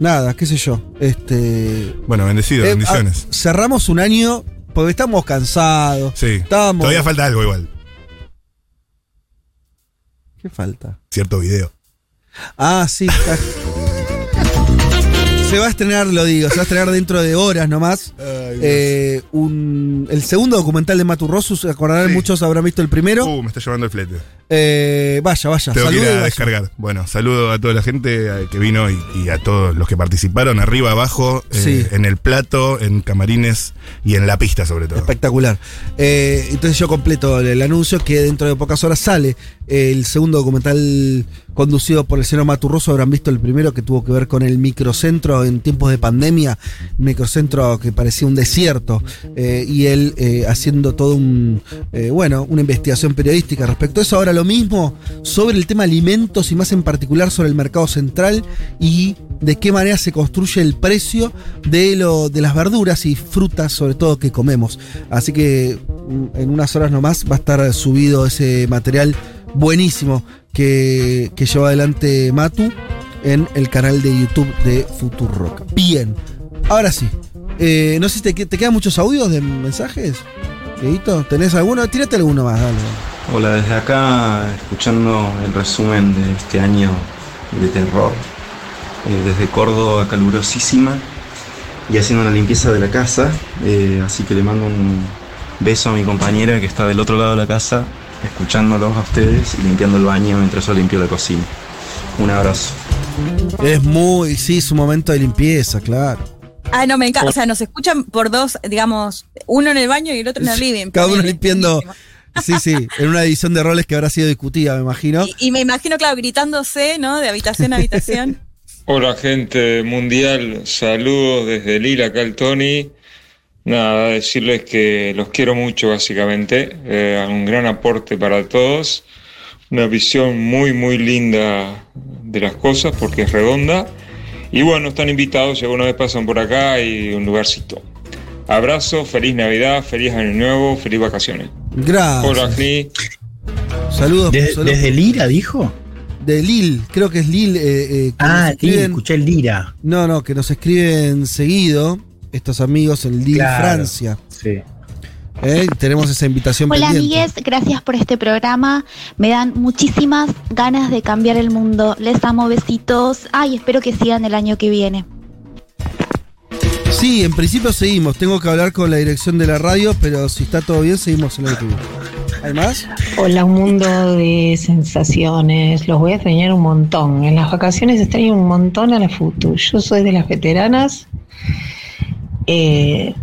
nada, qué sé yo. Este. Bueno, bendecido, eh, bendiciones. ah, cerramos un año porque estamos cansados. Sí. Todavía falta algo igual. ¿Qué falta? Cierto video. Ah, sí. está. Se va a estrenar, lo digo, se va a estrenar dentro de horas nomás. Eh, un, el segundo documental de Matu Rosu, se acordarán, Sí. muchos habrán visto el primero. Uh, me está llevando el flete. Eh, vaya, vaya. Tengo que ir salude y a descargar. Bueno, saludo a toda la gente eh, que vino y, y a todos los que participaron, arriba, abajo, eh, Sí. en el plato, en camarines y en la pista sobre todo. Espectacular. Eh, entonces yo completo el, el anuncio que dentro de pocas horas sale el segundo documental conducido por el señor Maturroso. Habrán visto el primero que tuvo que ver con el microcentro en tiempos de pandemia, microcentro que parecía un desierto, eh, y él eh, haciendo todo un, eh, bueno, una investigación periodística respecto a eso. Ahora lo mismo sobre el tema alimentos y más en particular sobre el mercado central y de qué manera se construye el precio de, lo, de las verduras y frutas, sobre todo que comemos. Así que mm, en unas horas nomás va a estar subido ese material buenísimo que, lleva adelante Matu en el canal de YouTube de Futurock. Bien, ahora sí. Eh, no sé si te, quedan muchos audios de mensajes. ¿tenés alguno? Tírate alguno más, dale. Hola, desde acá escuchando el resumen de este año de terror, eh, desde Córdoba calurosísima y haciendo una limpieza de la casa, eh, así que le mando un beso a mi compañera que está del otro lado de la casa, escuchándolos a ustedes y limpiando el baño mientras yo limpio la cocina. Un abrazo. Es muy, sí, su momento de limpieza, claro. Ah, no, me encanta. O sea, nos escuchan por dos, digamos, uno en el baño y el otro en el living. Cada uno (laughs) limpiando. Sí, sí, en una edición de roles que habrá sido discutida, me imagino. Y, y me imagino, claro, gritándose, ¿no? De habitación a habitación. (laughs) Hola gente mundial, saludos desde Lila, acá el Tony. Nada, decirles que los quiero mucho básicamente, eh, un gran aporte para todos, una visión muy muy linda de las cosas porque es redonda. Y bueno, están invitados si alguna vez pasan por acá y un lugarcito. Abrazo, feliz Navidad, feliz Año Nuevo, feliz vacaciones. Gracias. Hola, Cli. Saludos. ¿De- saludos. ¿Desde Lira dijo? De Lil, creo que es Lil. eh, eh, que Ah, nos Lil, escriben- escuché el Lira. No, no, que nos escriben seguido estos amigos en Lil, Claro, Francia. Sí. Eh, Tenemos esa invitación Hola pendiente. amigues, gracias por este programa. Me dan muchísimas ganas de cambiar el mundo. Les amo, besitos. Ay, espero que sigan el año que viene. Sí, en principio seguimos. Tengo que hablar con la dirección de la radio, pero si está todo bien, seguimos en la YouTube. ¿Hay más? Hola, un mundo de sensaciones. Los voy a extrañar un montón. En las vacaciones extraño un montón a la FUTU. Yo soy de las veteranas. Eh,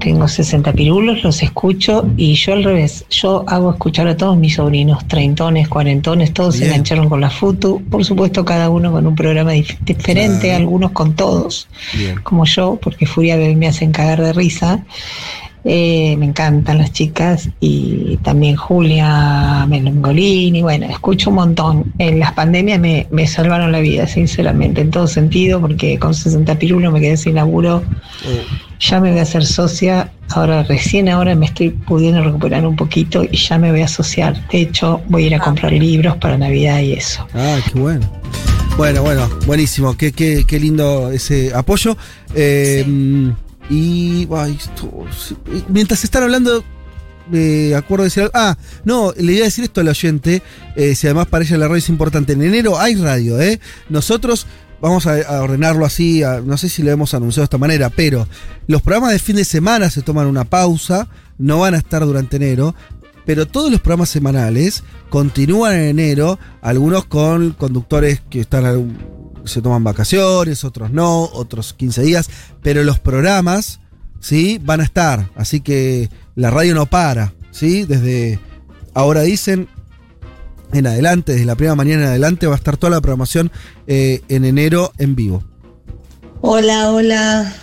tengo 60 pirulos, los escucho y yo al revés. Yo hago escuchar a todos mis sobrinos, treintones, cuarentones, todos se engancharon con la FUTU. Por supuesto, cada uno con un programa dif- diferente, Claro. algunos con todos Bien. como yo, porque Furia Bebé me hacen cagar de risa. Eh, me encantan las chicas y también Julia Melongolini. Bueno, escucho un montón. En las pandemias me, me salvaron la vida, sinceramente, en todo sentido, porque con 60 pirulos me quedé sin laburo. Ya me voy a hacer socia. Ahora, recién ahora me estoy pudiendo recuperar un poquito y ya me voy a asociar. De hecho, voy a ir a comprar libros para Navidad y eso. Ah, qué bueno. Bueno, bueno, buenísimo. Qué, qué, qué lindo ese apoyo. Eh, Y ay, sí, mientras están hablando, me acuerdo de decir. Ah, no, le iba a decir esto al oyente, eh, si además para ella la radio es importante. En enero hay radio, ¿eh? Nosotros vamos a, ordenarlo así, no sé si lo hemos anunciado de esta manera, pero los programas de fin de semana se toman una pausa, no van a estar durante enero, pero todos los programas semanales continúan en enero, algunos con conductores que están se toman vacaciones, otros no, otros 15 días, pero los programas sí van a estar, así que la radio no para, ¿sí? Desde ahora dicen en adelante, desde la primera mañana en adelante va a estar toda la programación eh, en enero en vivo. Hola, hola.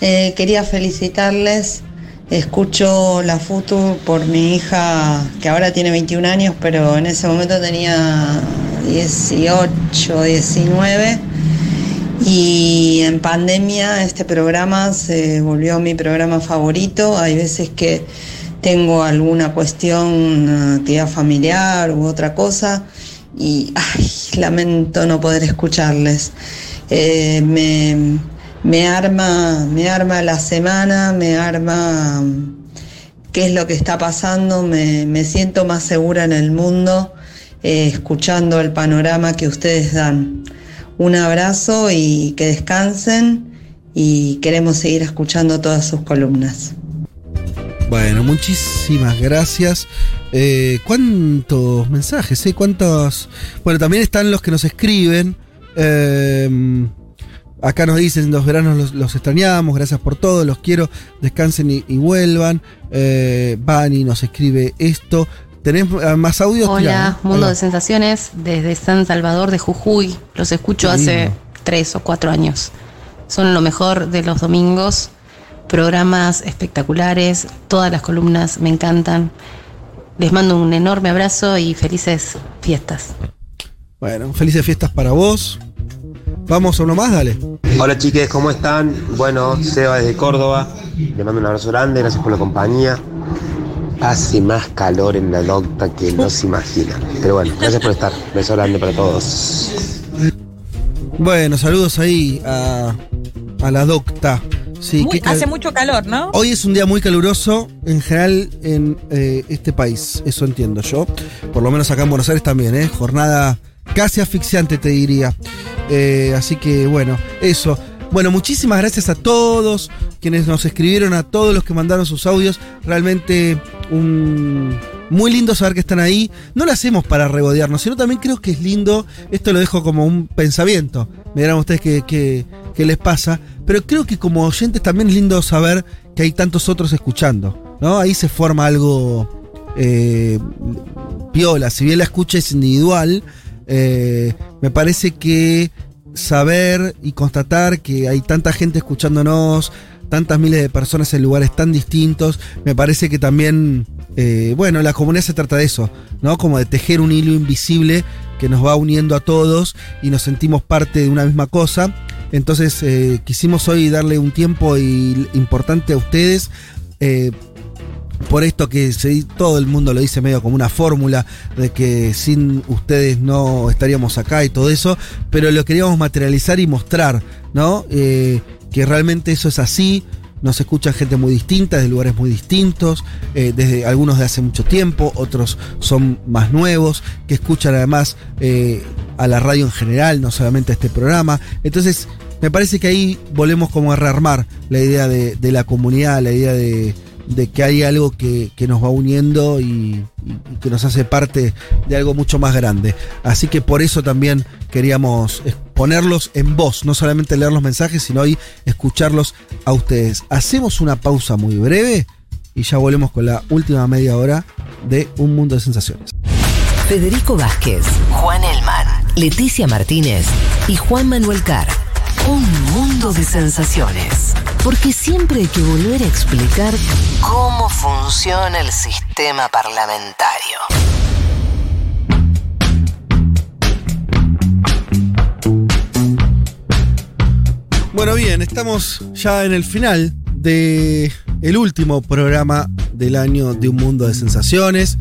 Eh, quería felicitarles Escucho la Futu por mi hija, que ahora tiene 21 años, pero en ese momento tenía 18, 19. Y en pandemia este programa se volvió mi programa favorito. Hay veces que tengo alguna cuestión, actividad familiar u otra cosa, y ay, lamento no poder escucharles. Eh, me, me arma, me arma la semana, me arma mm, qué es lo que está pasando, me, me siento más segura en el mundo eh, escuchando el panorama que ustedes dan. Un abrazo y que descansen y queremos seguir escuchando todas sus columnas. Bueno, muchísimas gracias. Eh, ¿Cuántos mensajes? Eh? ¿Cuántos? Bueno, también están los que nos escriben. Acá nos dicen, los veranos los, los extrañamos, gracias por todo, los quiero, descansen y, y vuelvan. Eh, Bani nos escribe esto. ¿Tenemos eh, más audios? Hola, Tirá, ¿no? Mundo de Sensaciones, desde San Salvador de Jujuy. Los escucho hace tres o cuatro años. Son lo mejor de los domingos. Programas espectaculares, todas las columnas me encantan. Les mando un enorme abrazo y felices fiestas. Bueno, felices fiestas para vos. Vamos a uno más, dale. Hola chiques, ¿cómo están? Bueno, Seba desde Córdoba. Le mando un abrazo grande, gracias por la compañía. Hace más calor en la docta que no se imagina. Pero bueno, gracias por estar. Beso grande para todos. Bueno, saludos ahí a, a la docta. Sí, Muy- hace mucho calor, ¿no? Hoy es un día muy caluroso en general en eh, este país, eso entiendo yo. Por lo menos acá en Buenos Aires también, ¿eh? Jornada casi asfixiante, te diría. Eh, así que bueno, eso. Bueno, muchísimas gracias a todos quienes nos escribieron, a todos los que mandaron sus audios. Realmente un, muy lindo saber que están ahí. No lo hacemos para regodearnos, sino también creo que es lindo. Esto lo dejo como un pensamiento. Me dirán ustedes qué, qué- qué les pasa. Pero creo que como oyentes también es lindo saber que hay tantos otros escuchando. ¿no? Ahí se forma algo eh, piola. Si bien la escucha es individual, eh, me parece que saber y constatar que hay tanta gente escuchándonos, tantas miles de personas en lugares tan distintos, me parece que también, eh, bueno, la comunidad se trata de eso, ¿no? Como de tejer un hilo invisible que nos va uniendo a todos y nos sentimos parte de una misma cosa. Entonces eh, quisimos hoy darle un tiempo importante a ustedes. Por esto que todo el mundo lo dice medio como una fórmula de que sin ustedes no estaríamos acá y todo eso, pero lo queríamos materializar y mostrar, ¿no? Eh, que realmente eso es así. Nos escucha gente muy distinta, de lugares muy distintos, eh, desde algunos de hace mucho tiempo, otros son más nuevos, que escuchan además eh, a la radio en general, no solamente a este programa. Entonces, me parece que ahí volvemos como a rearmar la idea de, de la comunidad, la idea de, de que hay algo que, que nos va uniendo y, que nos hace parte de algo mucho más grande. Así que por eso también queríamos ponerlos en voz, no solamente leer los mensajes, sino hoy escucharlos a ustedes. Hacemos una pausa muy breve y ya volvemos con la última media hora de Un Mundo de Sensaciones. Federico Vázquez, Juan Elman, Leticia Martínez y Juan Manuel Carr. Un mundo de sensaciones. Porque siempre hay que volver a explicar cómo funciona el sistema parlamentario. Bueno, bien, estamos ya en el final de el último programa del año de Un Mundo de Sensaciones.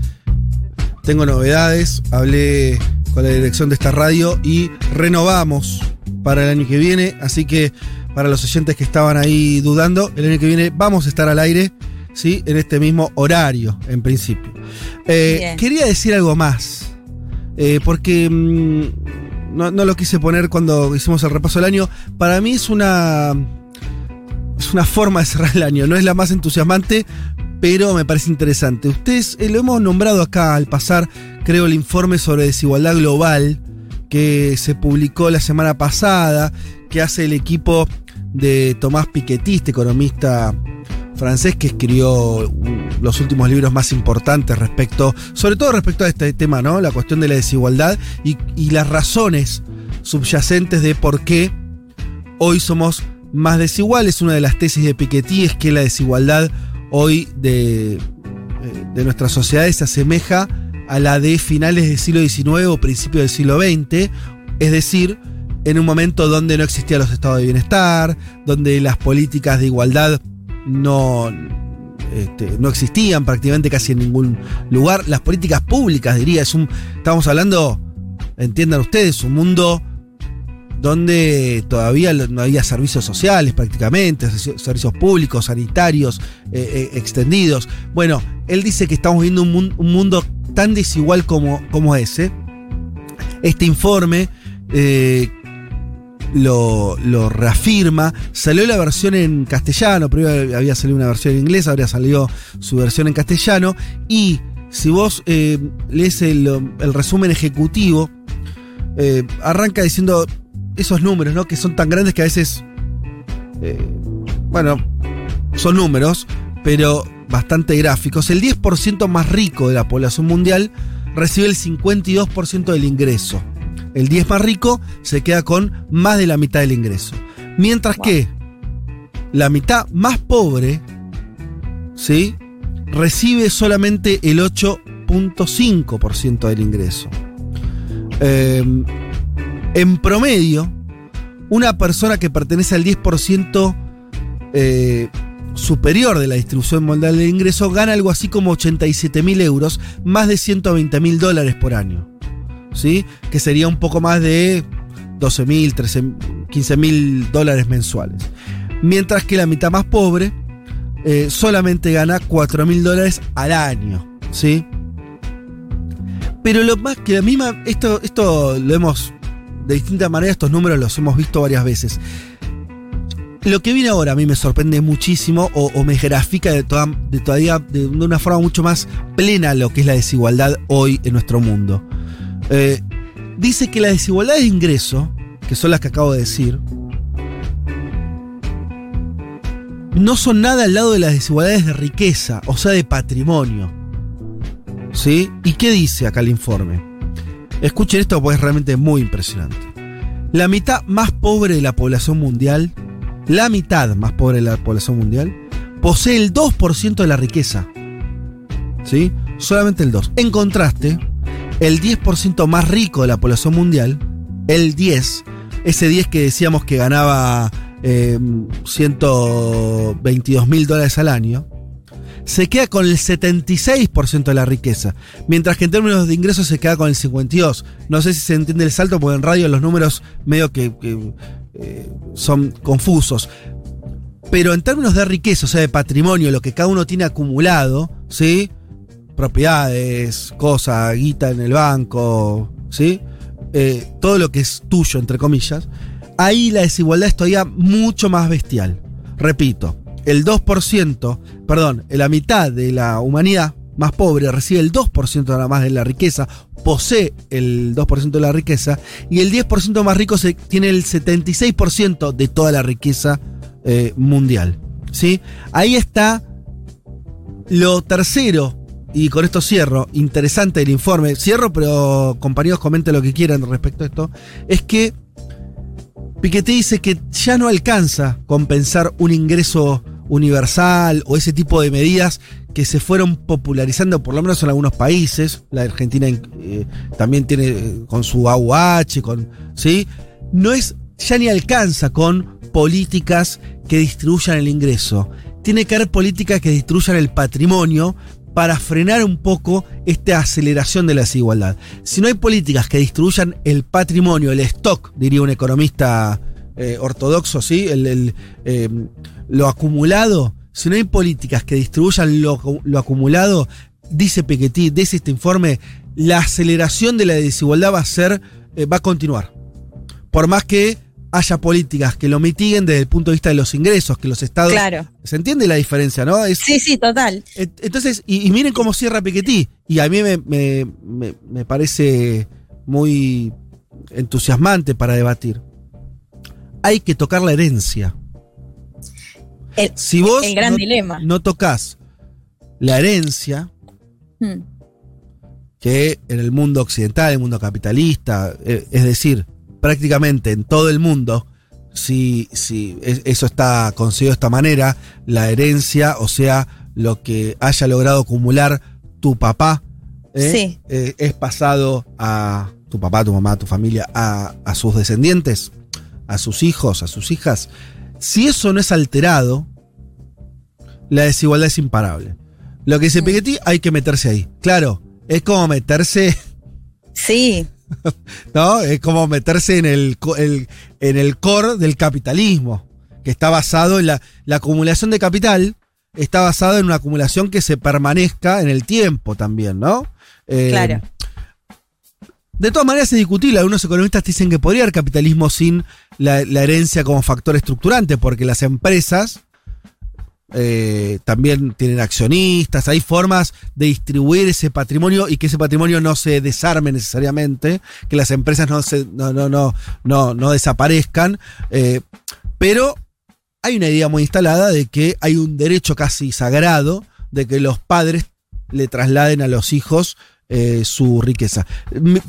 Tengo novedades, hablé con la dirección de esta radio y renovamos para el año que viene, así que para los oyentes que estaban ahí dudando, el año que viene vamos a estar al aire, ¿sí? En este mismo horario, en principio. Eh, quería decir algo más, eh, porque mm, no, no lo quise poner cuando hicimos el repaso del año. Para mí es una. Es una forma de cerrar el año. No es la más entusiasmante, pero me parece interesante. Ustedes eh, lo hemos nombrado acá al pasar, creo, el informe sobre desigualdad global que se publicó la semana pasada, que hace el equipo de Tomás Piketty, este economista francés que escribió mm, los últimos libros más importantes respecto, sobre todo respecto a este tema, ¿no? La cuestión de la desigualdad y, y las razones subyacentes de por qué hoy somos más desiguales. Una de las tesis de Piketty es que la desigualdad hoy de, eh, de nuestras sociedades se asemeja a la de finales del siglo XIX o principios del siglo XX, es decir, en un momento donde no existían los estados de bienestar, donde las políticas de igualdad no, este, no existían prácticamente casi en ningún lugar. Las políticas públicas, diría, es un, estamos hablando, entiendan ustedes, un mundo donde todavía no había servicios sociales prácticamente, servicios públicos, sanitarios, eh, eh, extendidos. Bueno, él dice que estamos viendo un, un mundo tan desigual como, como ese. Este informe eh, lo, lo reafirma. Salió la versión en castellano, primero había salido una versión en inglés, ahora salió su versión en castellano. Y si vos lees el, resumen ejecutivo, arranca diciendo esos números, ¿no? Que son tan grandes que a veces. eh, bueno, son números, pero bastante gráficos. El 10% más rico de la población mundial recibe el 52% del ingreso. El 10 más rico se queda con más de la mitad del ingreso. Mientras que la mitad más pobre, ¿sí? Recibe solamente el 8.5% del ingreso. Eh, en promedio, una persona que pertenece al 10% eh, superior de la distribución mundial de ingreso gana algo así como 87 mil euros, más de 120 mil dólares por año. ¿Sí? Que sería un poco más de 12 mil, 15 mil dólares mensuales. Mientras que la mitad más pobre eh, solamente gana 4 mil dólares al año. ¿Sí? Pero lo más que a mí, ma- esto, esto lo hemos, de distintas maneras, estos números los hemos visto varias veces. Lo que viene ahora a mí me sorprende muchísimo o, me grafica de, toda, todavía de una forma mucho más plena lo que es la desigualdad hoy en nuestro mundo. Eh, dice que las desigualdades de ingreso, que son las que acabo de decir, no son nada al lado de las desigualdades de riqueza, o sea, de patrimonio. ¿Sí? ¿Y qué dice acá el informe? Escuchen esto porque es realmente muy impresionante. La mitad más pobre de la población mundial, la mitad más pobre de la población mundial, posee el 2% de la riqueza. ¿Sí? Solamente el 2. En contraste, el 10% más rico de la población mundial, el 10, ese 10 que decíamos que ganaba eh, 122 mil dólares al año, se queda con el 76% de la riqueza, mientras que en términos de ingresos se queda con el 52%. No sé si se entiende el salto, porque en radio los números medio que, que, eh, son confusos. Pero en términos de riqueza, o sea, de patrimonio, lo que cada uno tiene acumulado, ¿sí? Propiedades, cosas, guita en el banco, ¿sí? Eh, todo lo que es tuyo, entre comillas, ahí la desigualdad es todavía mucho más bestial. Repito, el 2%, perdón, la mitad de la humanidad más pobre recibe el 2% nada más de la riqueza, posee el 2% de la riqueza, y el 10% más rico se, tiene el 76% de toda la riqueza eh, mundial. ¿sí? Ahí está lo tercero, y con esto cierro, interesante el informe, cierro, pero compañeros comenten lo que quieran respecto a esto, es que Piketty dice que ya no alcanza compensar un ingreso universal o ese tipo de medidas que se fueron popularizando por lo menos en algunos países. La Argentina eh, también tiene eh, con su AUH, con ¿sí? No es ya ni alcanza con políticas que distribuyan el ingreso. Tiene que haber políticas que distribuyan el patrimonio para frenar un poco esta aceleración de la desigualdad. Si no hay políticas que distribuyan el patrimonio, el stock, diría un economista eh, ortodoxo, ¿sí? El, el, eh, lo acumulado, si no hay políticas que distribuyan lo, lo acumulado, dice Piketty, dice este informe, la aceleración de la desigualdad va a ser, eh, va a continuar. Por más que haya políticas que lo mitiguen desde el punto de vista de los ingresos, que los estados. Claro. ¿Se entiende la diferencia, no? Es, Sí, sí, total. entonces, y, y miren cómo cierra Piketty. Y a mí me, me- me- me parece muy entusiasmante para debatir. Hay que tocar la herencia. El, Si vos el gran no, dilema. no tocas la herencia, Hmm. que en el mundo occidental, el mundo capitalista, eh, es decir, prácticamente en todo el mundo, si, si es- eso está conseguido de esta manera, la herencia, o sea, lo que haya logrado acumular tu papá ¿eh? Sí. Eh, es pasado a tu papá, tu mamá, tu familia, a, a sus descendientes, a sus hijos, a sus hijas. Si eso no es alterado, la desigualdad es imparable. Lo que dice Piketty, hay que meterse ahí. Claro, es como meterse. Sí. (laughs) ¿No? Es como meterse en el, en el core del capitalismo, que está basado en la, la acumulación de capital, está basado en una acumulación que se permanezca en el tiempo también, ¿no? Eh, Claro. De todas maneras es discutible. Algunos economistas dicen que podría haber capitalismo sin la, herencia como factor estructurante, porque las empresas eh, también tienen accionistas, hay formas de distribuir ese patrimonio y que ese patrimonio no se desarme necesariamente, que las empresas no, se, no, no, no, no, no desaparezcan. eh, pero hay una idea muy instalada de que hay un derecho casi sagrado de que los padres le trasladen a los hijos eh, su riqueza.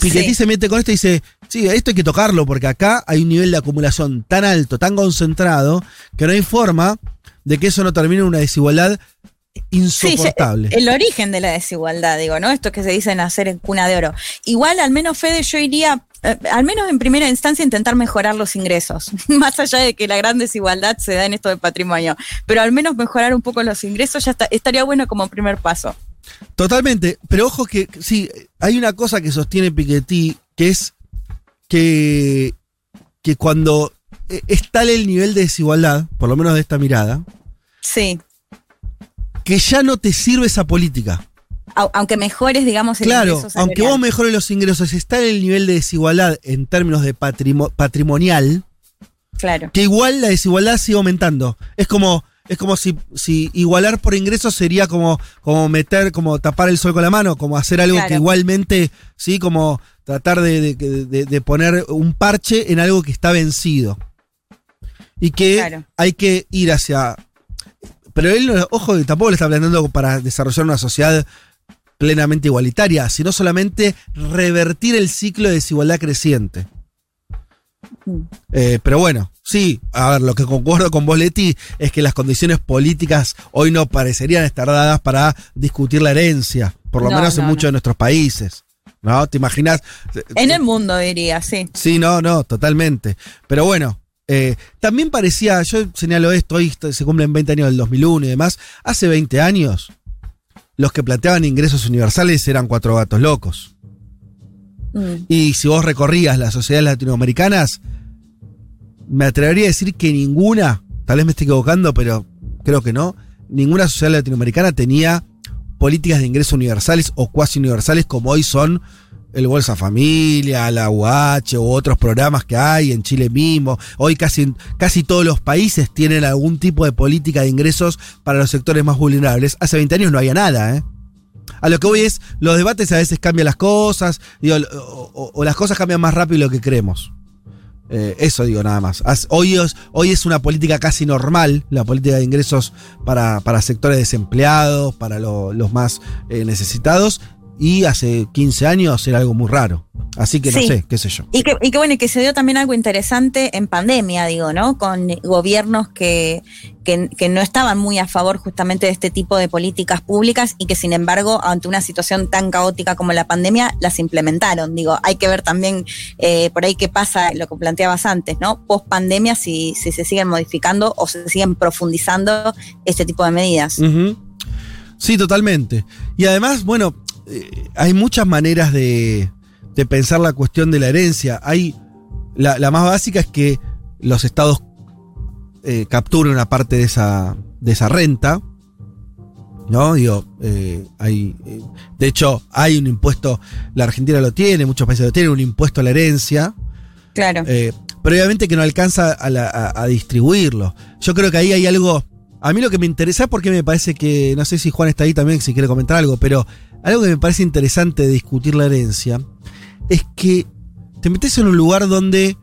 Piketty Sí. se mete con esto y dice, sí, esto hay que tocarlo porque acá hay un nivel de acumulación tan alto, tan concentrado, que no hay forma de que eso no termine en una desigualdad insoportable. Sí, el origen de la desigualdad, digo, ¿no? Esto que se dice nacer en cuna de oro. Igual, al menos, Fede, yo iría, eh, al menos en primera instancia, intentar mejorar los ingresos. (laughs) Más allá de que la gran desigualdad se da en esto del patrimonio. Pero al menos mejorar un poco los ingresos ya está- estaría bueno como primer paso. Totalmente, pero ojo que sí, hay una cosa que sostiene Piketty, que es que, que cuando eh, es tal el nivel de desigualdad, por lo menos de esta mirada, Sí. que ya no te sirve esa política. Au- aunque mejores, digamos, el Claro, ingreso aunque vos mejores los ingresos, está el nivel de desigualdad en términos de patrimo- patrimonial, Claro. que igual la desigualdad sigue aumentando. Es como, es como si, si igualar por ingresos sería como, como meter, como tapar el sol con la mano, como hacer algo Claro. que igualmente, sí, como tratar de, de- de- de poner un parche en algo que está vencido. Y que Claro. hay que ir hacia. Pero él, ojo, tampoco le está planteando para desarrollar una sociedad plenamente igualitaria, sino solamente revertir el ciclo de desigualdad creciente. Eh, pero bueno, sí, a ver, lo que concuerdo con vos, Leti, es que las condiciones políticas hoy no parecerían estar dadas para discutir la herencia, por lo No, menos en muchos no. de nuestros países. ¿No? ¿Te imaginas? En el mundo, diría, sí. Sí, no, no, totalmente. Pero bueno, eh, también parecía, yo señalo esto, hoy se cumplen 20 años del 2001 y demás, hace 20 años los que planteaban ingresos universales eran cuatro gatos locos. Mm. Y si vos recorrías las sociedades latinoamericanas, me atrevería a decir que ninguna, tal vez me esté equivocando, pero creo que no, ninguna sociedad latinoamericana tenía políticas de ingresos universales o cuasi universales como hoy son el Bolsa Familia, la UH u otros programas que hay en Chile mismo. Hoy casi, casi todos los países tienen algún tipo de política de ingresos para los sectores más vulnerables. Hace 20 años no había nada, ¿eh? A lo que voy es, los debates a veces cambian las cosas, o las cosas cambian más rápido de lo que creemos. Eh, eso digo nada más. Hoy es, hoy es una política casi normal, la política de ingresos para, para sectores desempleados, para lo- los más eh, necesitados, y hace 15 años era algo muy raro. Así que no Sí. sé, qué sé yo. Y que, y que bueno, y que se dio también algo interesante en pandemia, digo, ¿no? Con gobiernos que, que, que no estaban muy a favor justamente de este tipo de políticas públicas y que sin embargo, ante una situación tan caótica como la pandemia, las implementaron. Digo, hay que ver también eh, por ahí qué pasa, lo que planteabas antes, ¿no? Post pandemia, si, si se siguen modificando o se siguen profundizando este tipo de medidas. Sí, totalmente. Y además, bueno, eh, hay muchas maneras de, de pensar la cuestión de la herencia. Hay la, la más básica es que los estados eh, capturen una parte de esa, de esa renta. ¿No? Digo, eh, hay. eh, de hecho, hay un impuesto, la Argentina lo tiene, muchos países lo tienen, un impuesto a la herencia. Claro. Eh, pero obviamente que no alcanza a, la- a- a distribuirlo. Yo creo que ahí hay algo. A mí lo que me interesa, porque me parece que. No sé si Juan está ahí también, si quiere comentar algo, pero algo que me parece interesante de discutir la herencia es que te metes en un lugar donde.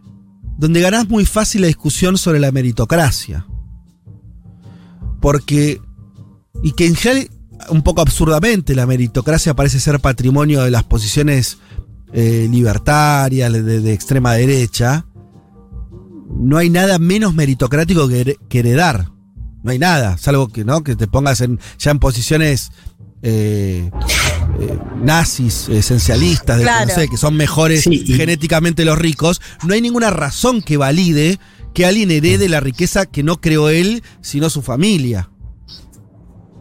donde ganás muy fácil la discusión sobre la meritocracia. Porque. Y que en general, un poco absurdamente, la meritocracia parece ser patrimonio de las posiciones eh, libertarias, de, extrema derecha. No hay nada menos meritocrático que, que heredar. No hay nada, salvo que, ¿no? que te pongas en, ya en posiciones eh, eh, nazis, esencialistas, de, Claro. no sé, que son mejores genéticamente los ricos, no hay ninguna razón que valide que alguien herede la riqueza que no creó él, sino su familia.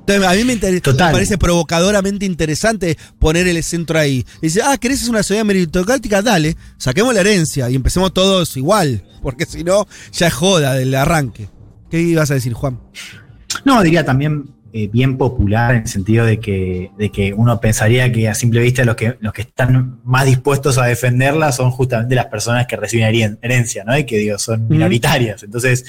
Entonces, a mí me, inter- me parece provocadoramente interesante poner el centro ahí. Y dice, ah, ¿querés una sociedad meritocrática? Dale, saquemos la herencia y empecemos todos igual. (laughs) Porque si no, ya es joda del arranque. ¿Qué ibas a decir, Juan? No, diría también eh, bien popular en el sentido de que, de que uno pensaría que a simple vista los que, los que están más dispuestos a defenderla son justamente las personas que reciben heren- herencia, ¿no? Y que digo, son minoritarias. Entonces,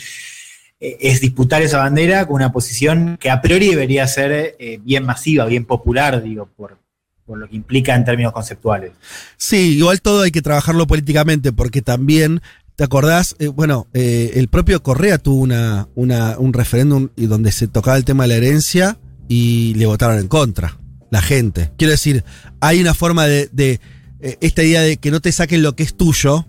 eh, es disputar esa bandera con una posición que a priori debería ser eh, bien masiva, bien popular, digo, por, por lo que implica en términos conceptuales. Sí, igual todo hay que trabajarlo políticamente, porque también, ¿te acordás? Eh, bueno, eh, el propio Correa tuvo una, una- un referéndum donde se tocaba el tema de la herencia y le votaron en contra, la gente. Quiero decir, hay una forma de, de, eh, esta idea de que no te saquen lo que es tuyo,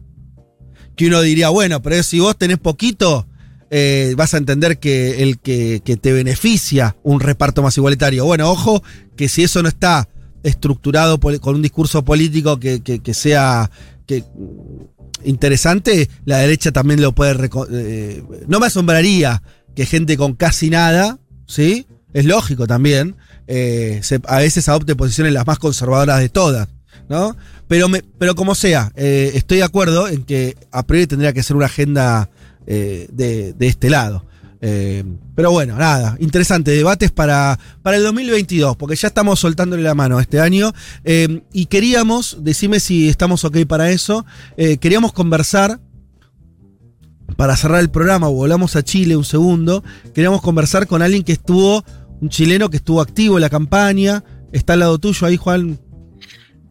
que uno diría, bueno, pero si vos tenés poquito, eh, vas a entender que el que, te beneficia un reparto más igualitario. Bueno, ojo, que si eso no está estructurado con un discurso político que, que- que sea que, interesante, la derecha también lo puede... eh, no me asombraría que gente con casi nada, ¿sí? Es lógico también, eh, se- a veces adopte posiciones las más conservadoras de todas, ¿no? Pero, me, pero como sea, eh, estoy de acuerdo en que a priori tendría que ser una agenda eh, de, de este lado. Eh, pero bueno, nada, interesante, debates para, para el 2022, porque ya estamos soltándole la mano este año. Eh, y queríamos, decime si estamos ok para eso, eh, queríamos conversar, para cerrar el programa, volvamos a Chile un segundo, queríamos conversar con alguien que estuvo, un chileno que estuvo activo en la campaña, está al lado tuyo ahí, Juan.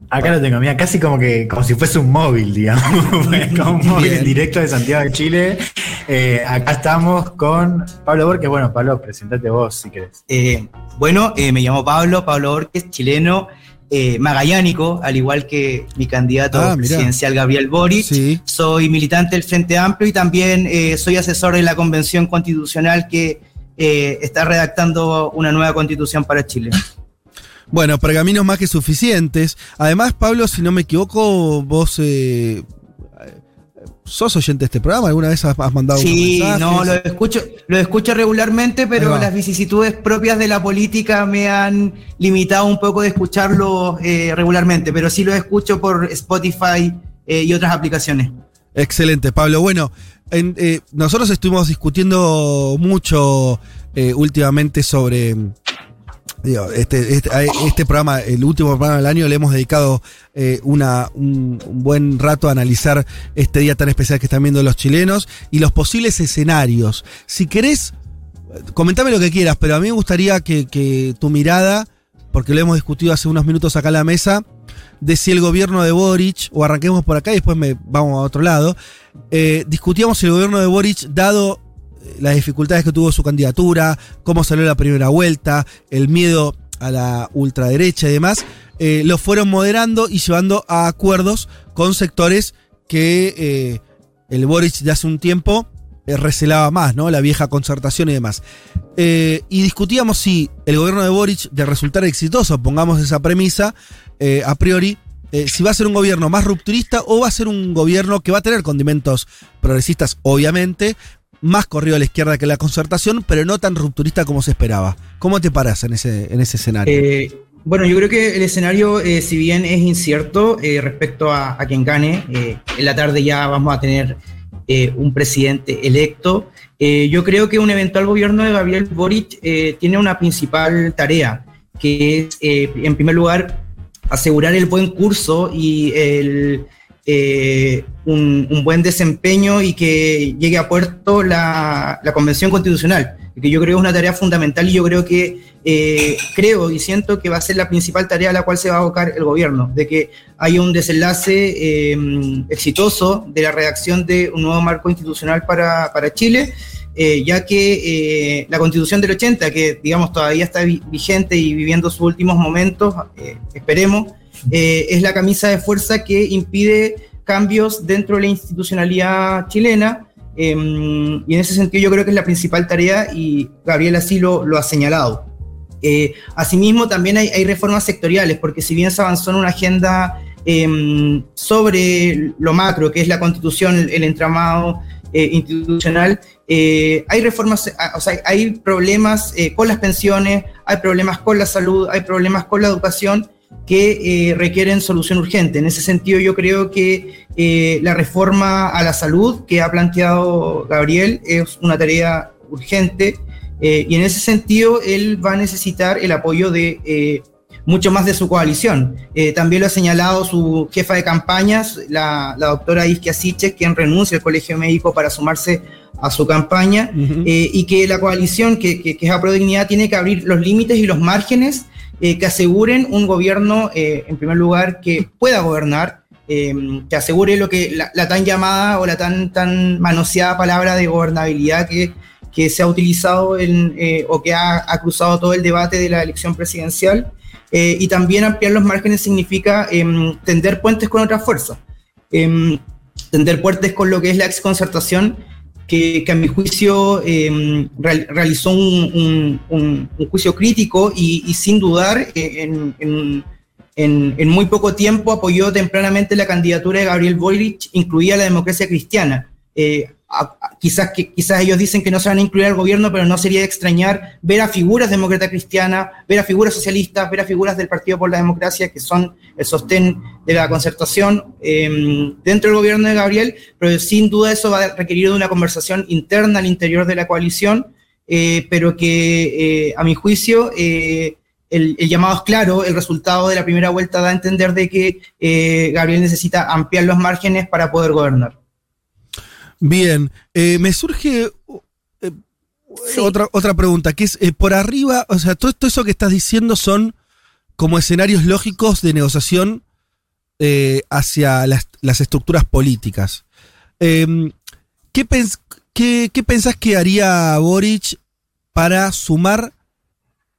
Acá lo tengo, mira, casi como que como si fuese un móvil, digamos. (laughs) como un móvil Bien. directo de Santiago de Chile. Eh, acá estamos con Pablo Borges. Bueno, Pablo, presentate vos si querés. Eh, bueno, eh, me llamo Pablo, Pablo Borges, chileno, eh, magallánico, al igual que mi candidato Ah, presidencial Gabriel Boric. Soy militante del Frente Amplio y también eh, soy asesor de la Convención Constitucional que eh, está redactando una nueva constitución para Chile. Bueno, pergaminos más que suficientes. Además, Pablo, si no me equivoco, vos eh, sos oyente de este programa. ¿Alguna vez has, mandado Sí, mensajes? no, lo escucho, lo escucho regularmente, pero las vicisitudes propias de la política me han limitado un poco de escucharlo eh, regularmente, pero sí lo escucho por Spotify eh, y otras aplicaciones. Excelente, Pablo. Bueno, en- nosotros estuvimos discutiendo mucho últimamente sobre. Este, este, este programa, el último programa del año, le hemos dedicado eh, una, un, buen rato a analizar este día tan especial que están viendo los chilenos y los posibles escenarios. Si querés, comentame lo que quieras, pero a mí me gustaría que, tu mirada, porque lo hemos discutido hace unos minutos acá en la mesa, de si el gobierno de Boric, o arranquemos por acá y después me, vamos a otro lado, eh, discutíamos si el gobierno de Boric, dado las dificultades que tuvo su candidatura, cómo salió la primera vuelta, el miedo a la ultraderecha y demás, eh, lo fueron moderando y llevando a acuerdos con sectores que eh, el Boric de hace un tiempo eh, recelaba más, ¿no? La vieja concertación y demás. Eh, y discutíamos si el gobierno de Boric, de resultar exitoso, pongamos esa premisa, a priori, si va a ser un gobierno más rupturista o va a ser un gobierno que va a tener condimentos progresistas, obviamente, más corrido a la izquierda que la concertación, pero no tan rupturista como se esperaba. ¿Cómo te paras en ese, en ese escenario? Eh, bueno, yo creo que el escenario, eh, si bien es incierto eh, respecto a, a quien gane, en la tarde ya vamos a tener un presidente electo. Yo creo que un eventual gobierno de Gabriel Boric tiene una principal tarea, que es, en primer lugar, asegurar el buen curso y el, eh, un, buen desempeño y que llegue a puerto la, la Convención Constitucional, que yo creo es una tarea fundamental y yo creo que eh, creo y siento que va a ser la principal tarea a la cual se va a abocar el gobierno, de que haya un desenlace eh, exitoso de la redacción de un nuevo marco institucional para, para Chile, eh, ya que la constitución del 80, que digamos todavía está vi- vigente y viviendo sus últimos momentos, esperemos, eh, es la camisa de fuerza que impide cambios dentro de la institucionalidad chilena em, y en ese sentido yo creo que es la principal tarea y Gabriel así lo, lo ha señalado. Eh, asimismo, también hay, reformas sectoriales, porque si bien se avanzó en una agenda eh, sobre lo macro, que es la constitución, el, entramado eh, institucional, eh, hay reformas, o sea, hay problemas con las pensiones, hay problemas con la salud, hay problemas con la educación que eh, requieren solución urgente. En ese sentido, yo creo que eh, la reforma a la salud que ha planteado Gabriel es una tarea urgente eh, y en ese sentido él va a necesitar el apoyo de mucho más de su coalición. También lo ha señalado su jefa de campañas, la, la doctora Isquia Siches, quien renuncia al Colegio Médico para sumarse a su campaña, y que la coalición, que, que, que es a Dignidad, tiene que abrir los límites y los márgenes eh, que aseguren un gobierno, eh, en primer lugar, que pueda gobernar, eh, que asegure lo que la, la, tan llamada o la tan, tan manoseada palabra de gobernabilidad que, que se ha utilizado en, eh, o que ha, ha, cruzado todo el debate de la elección presidencial. Eh, y también ampliar los márgenes significa em, tender puentes con otras fuerzas. Em, tender puentes con lo que es la exconcertación que, a mi juicio real, realizó un, juicio crítico y, sin dudar en, en, muy poco tiempo apoyó tempranamente la candidatura de Gabriel Boric, incluida la democracia cristiana. Eh, quizás, que, quizás ellos dicen que no se van a incluir al gobierno, pero no sería de extrañar ver a figuras demócrata cristiana, ver a figuras socialistas, ver a figuras del Partido por la Democracia, que son el sostén de la concertación eh, dentro del gobierno de Gabriel, pero sin duda eso va a requerir de una conversación interna al interior de la coalición, eh, pero que eh, a mi juicio el, el, llamado es claro, el resultado de la primera vuelta da a entender de que Gabriel necesita ampliar los márgenes para poder gobernar. Bien, eh, me surge eh, sí. otra, otra pregunta, que es, eh, por arriba, o sea, todo, todo, eso que estás diciendo son como escenarios lógicos de negociación eh, hacia las, las, estructuras políticas. Em, ¿qué, pens qué, ¿Qué pensás que haría Boric para sumar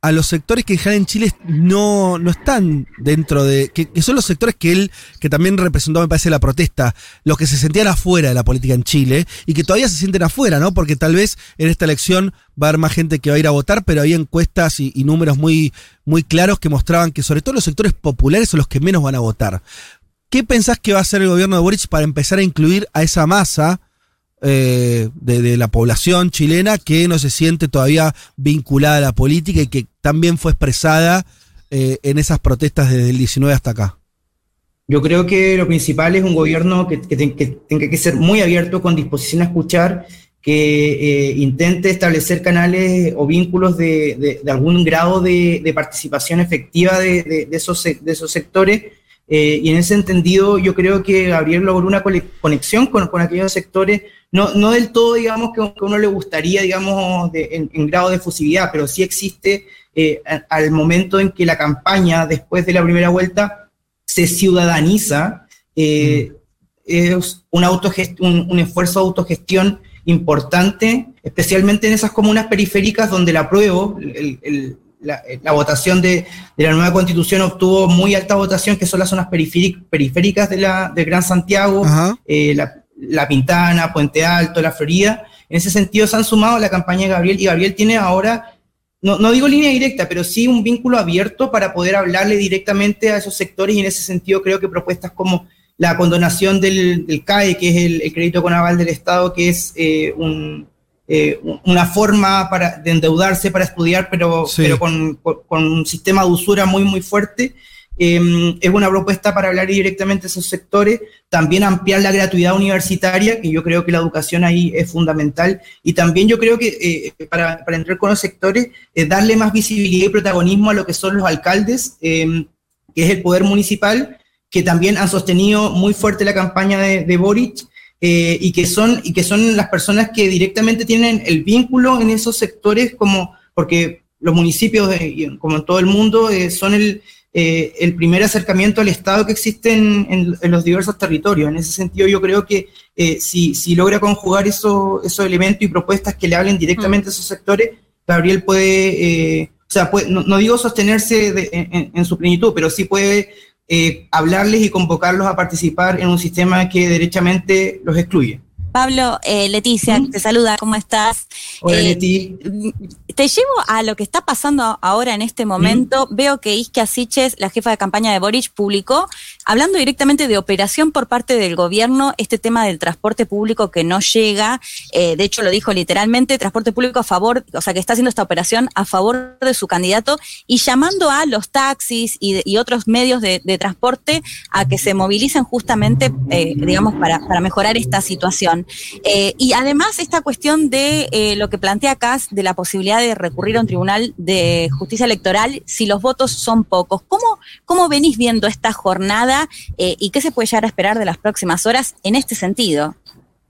a los sectores que en Chile no, no están dentro de. Que, son los sectores que él, que también representó, me parece, la protesta, los que se sentían afuera de la política en Chile y que todavía se sienten afuera, ¿no? Porque tal vez en esta elección va a haber más gente que va a ir a votar, pero hay encuestas y, y números muy, muy claros que mostraban que sobre todo los sectores populares son los que menos van a votar. ¿Qué pensás que va a hacer el gobierno de Boric para empezar a incluir a esa masa? Eh, de, de, la población chilena que no se siente todavía vinculada a la política y que también fue expresada eh, en esas protestas desde el 19 hasta acá. Yo creo que lo principal es un gobierno que, tenga que ser muy abierto, con disposición a escuchar, que eh, intente establecer canales o vínculos de, de, de algún grado de, participación efectiva de, esos, de esos sectores eh, y en ese entendido, yo creo que Gabriel logró una conexión con, con aquellos sectores, no, no, del todo, digamos, que, que uno le gustaría, digamos, de, en, en, grado de fusividad, pero sí existe eh, al momento en que la campaña, después de la primera vuelta, se ciudadaniza, eh, mm. es un, un, un esfuerzo de autogestión importante, especialmente en esas comunas periféricas donde la prueba, el, el la, la, votación de, de, la nueva constitución obtuvo muy alta votación, que son las zonas periféricas de la, del Gran Santiago, eh, la, la, Pintana, Puente Alto, la Florida. En ese sentido se han sumado a la campaña de Gabriel y Gabriel tiene ahora, no, no digo línea directa, pero sí un vínculo abierto para poder hablarle directamente a esos sectores y en ese sentido creo que propuestas como la condonación del, del CAE, que es el, el, crédito con aval del Estado, que es eh, un eh, una forma para, de endeudarse para estudiar, pero, sí. pero con, con, con, un sistema de usura muy, muy fuerte. Eh, es una propuesta para hablar directamente a esos sectores, también ampliar la gratuidad universitaria, que yo creo que la educación ahí es fundamental, y también yo creo que eh, para, para, entrar con los sectores, darle más visibilidad y protagonismo a lo que son los alcaldes, que es el poder municipal, que también han sostenido muy fuerte la campaña de, de Boric, eh, y, que son, y que son las personas que directamente tienen el vínculo en esos sectores, como porque los municipios, de, como en todo el mundo, eh, son el, eh, el, primer acercamiento al Estado que existe en, los diversos territorios. En ese sentido, yo creo que eh, si, si, logra conjugar eso, esos elementos y propuestas que le hablen directamente a esos sectores, Gabriel puede, eh, o sea, puede, no, no, digo sostenerse de, en, su plenitud, pero sí puede eh, hablarles y convocarlos a participar en un sistema que derechamente los excluye. Pablo, eh, Leticia, te saluda, ¿cómo estás? Hola, Eh, Leti. Te llevo a lo que está pasando ahora en este momento. Veo que Iskia Siches, la jefa de campaña de Boric, publicó, hablando directamente de operación por parte del gobierno, este tema del transporte público que no llega. Eh, de hecho, lo dijo literalmente, transporte público a favor, o sea, que está haciendo esta operación a favor de su candidato y llamando a los taxis y, otros medios de, transporte a que se movilicen justamente, eh, digamos, para, para mejorar esta situación. Eh, y además esta cuestión de lo que plantea Cas de la posibilidad de recurrir a un tribunal de justicia electoral si los votos son pocos. ¿Cómo, cómo venís viendo esta jornada eh, y qué se puede llegar a esperar de las próximas horas en este sentido?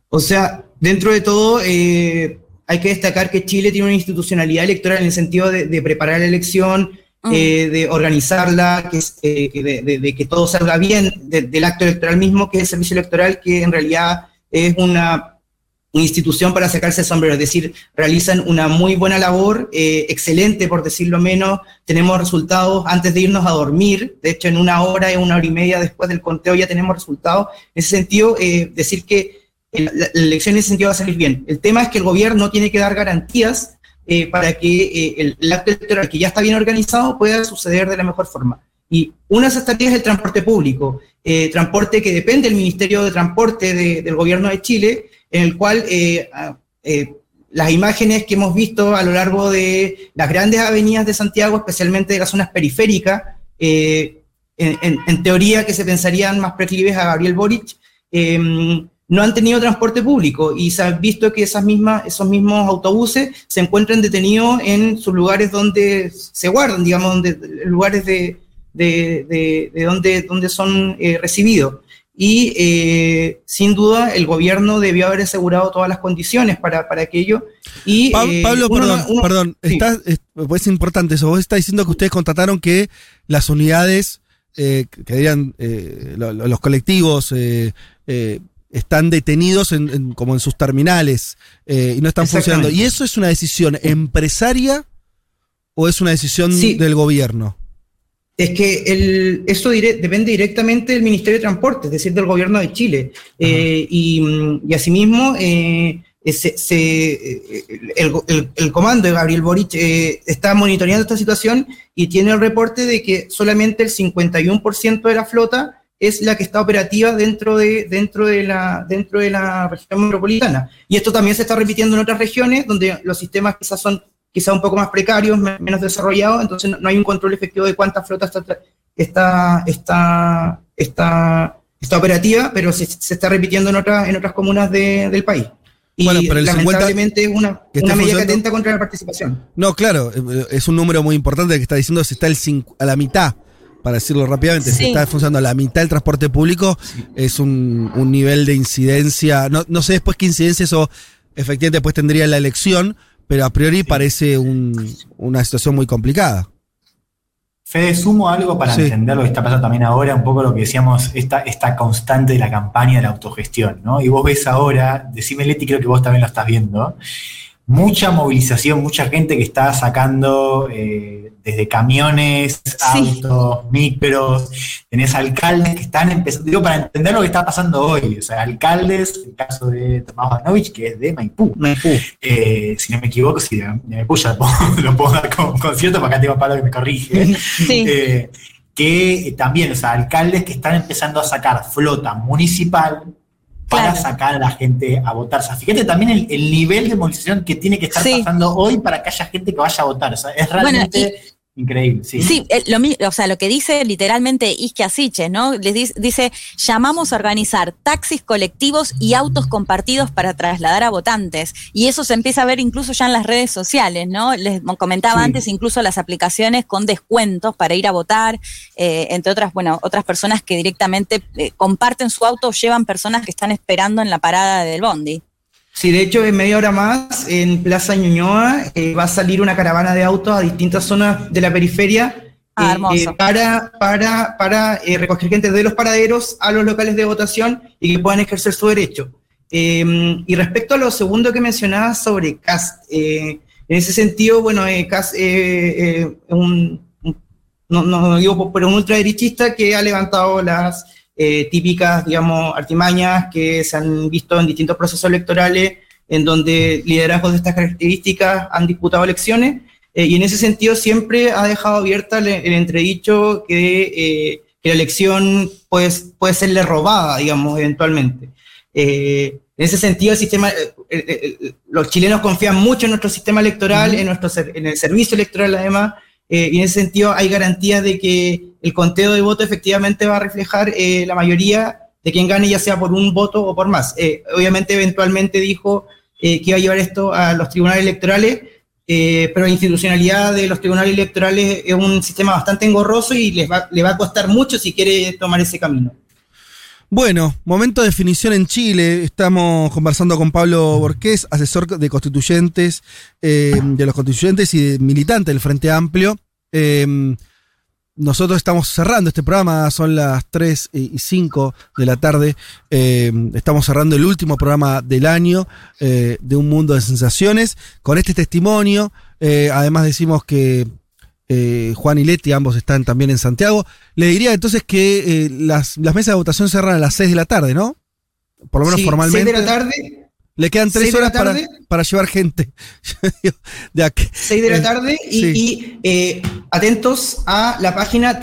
O sea, dentro de todo, eh, hay que destacar que Chile tiene una institucionalidad electoral en el sentido de, de preparar la elección, eh, de organizarla, que es, que de, de- de que todo salga bien, de- del acto electoral mismo, que es el servicio electoral, que en realidad es una institución para sacarse el sombrero, es decir, realizan una muy buena labor, eh, excelente por decirlo menos, tenemos resultados antes de irnos a dormir, de hecho en una hora, en una hora y media después del conteo ya tenemos resultados, en ese sentido, eh, decir que la, la elección en ese sentido va a salir bien. El tema es que el gobierno tiene que dar garantías eh, para que eh, el, acto electoral que ya está bien organizado pueda suceder de la mejor forma. Y una de esas tareas es el transporte público, eh, transporte que depende del Ministerio de Transporte de- del Gobierno de Chile, en el cual eh, ah, eh, las imágenes que hemos visto a lo largo de las grandes avenidas de Santiago, especialmente de las zonas periféricas, eh, en, teoría que se pensarían más proclives a Gabriel Boric, no han tenido transporte público y se ha visto que esas mismas, esos mismos autobuses se encuentran detenidos en sus lugares donde se guardan, digamos, donde, lugares de, de, de- de donde, donde son recibidos. Y eh, sin duda el gobierno debió haber asegurado todas las condiciones para, para aquello. Y, Pa- eh, Pablo, uno perdón, no- uno- perdón, sí. es, pues es importante eso. Vos estás diciendo que ustedes contrataron que las unidades, eh, que dirían eh, lo- lo- los colectivos, eh, están detenidos en, en- como en sus terminales y no están funcionando. ¿Y eso es una decisión empresaria o es una decisión Sí. del gobierno? Es que el, eso dire- depende directamente del Ministerio de Transporte, es decir, del gobierno de Chile. Eh, y, y asimismo, eh, eh, se- se- el, el- el comando de Gabriel Boric eh, está monitoreando esta situación y tiene el reporte de que solamente el 51% de la flota es la que está operativa dentro de, dentro, de la, dentro de la región metropolitana. Y esto también se está repitiendo en otras regiones donde los sistemas quizás son quizá un poco más precarios, me- menos desarrollados, entonces no, hay un control efectivo de cuánta flota está, está, está, está, está operativa, pero se, se está repitiendo en, otras en otras comunas de- del país. Y Bueno, pero el 50 lamentablemente es una, que esté una medida que atenta contra la participación. No, claro, eh, es un número muy importante que está diciendo si está el a la mitad, para decirlo rápidamente, si Sí. está funcionando a la mitad el transporte público, es un, un nivel de incidencia, no, no sé después qué incidencia eso efectivamente después tendría la elección, pero a priori parece un- una situación muy complicada. Fede, sumo algo para Sí. entender lo que está pasando también ahora, un poco lo que decíamos, esta, esta constante de la campaña de la autogestión, ¿no? Y vos ves ahora, decime Leti, creo que vos también lo estás viendo, mucha movilización, mucha gente que está sacando eh, desde camiones, autos, micros, tenés alcaldes que están empezando, digo, para entender lo que está pasando hoy, o sea, alcaldes, el caso de Tomás Banovich, que es de Maipú, Eh, si no me equivoco, si de, Maipú ya lo puedo, (laughs) lo puedo dar con, con cierto, porque acá tengo a Pablo que me corrige, Eh, que también, o sea, alcaldes que están empezando a sacar flota municipal para sacar a la gente a votar. O sea, fíjate también el, el nivel de movilización que tiene que estar Sí. pasando hoy para que haya gente que vaya a votar. O sea, es realmente increíble. Sí, Sí, eh, lo, o sea, lo que dice literalmente Isquia Siches, ¿no? Les dice, dice, llamamos a organizar taxis colectivos y autos compartidos para trasladar a votantes. Y eso se empieza a ver incluso ya en las redes sociales, ¿no? Les comentaba Sí. antes, incluso las aplicaciones con descuentos para ir a votar, eh, entre otras, bueno, otras personas que directamente eh, comparten su auto o llevan personas que están esperando en la parada del bondi. Sí, de hecho, en media hora más, en Plaza Ñuñoa, eh, va a salir una caravana de autos a distintas zonas de la periferia Ah, eh, eh, para, para, para eh, recoger gente de los paraderos a los locales de votación y que puedan ejercer su derecho. Eh, y respecto a lo segundo que mencionabas sobre CAST, en ese sentido, bueno, CAST eh, un, un- no, no digo, pero un ultraderechista que ha levantado las, eh, típicas, digamos, artimañas que se han visto en distintos procesos electorales en donde liderazgos de estas características han disputado elecciones eh, y en ese sentido siempre ha dejado abierta el, el entredicho que, eh, que, la elección pues, puede serle robada, digamos, eventualmente. Eh, en ese sentido, el sistema, los chilenos confían mucho en nuestro sistema electoral, en, nuestro, en el servicio electoral además, y en ese sentido hay garantías de que el conteo de votos efectivamente va a reflejar la mayoría de quien gane, ya sea por un voto o por más. obviamente, eventualmente dijo que iba a llevar esto a los tribunales electorales, eh, pero la institucionalidad de los tribunales electorales es un sistema bastante engorroso y les va, le va a costar mucho si quiere tomar ese camino. Bueno, momento de definición en Chile. Estamos conversando con Pablo Borqués, asesor de constituyentes, eh, de los constituyentes y de militante del Frente Amplio. Eh, nosotros estamos cerrando este programa, son las 3 y 5 de la tarde. Eh, estamos cerrando el último programa del año de Un Mundo de Sensaciones. Con este testimonio, además decimos que eh, Juan y Leti ambos están también en Santiago. Le diría entonces que eh, las, las, mesas de votación cerran a las 6 de la tarde, ¿no? Por lo menos sí, formalmente. 6 de la tarde. Le quedan tres horas para, para, llevar gente. (laughs) de aquí. 6 de la tarde y, sí. y eh, atentos a la página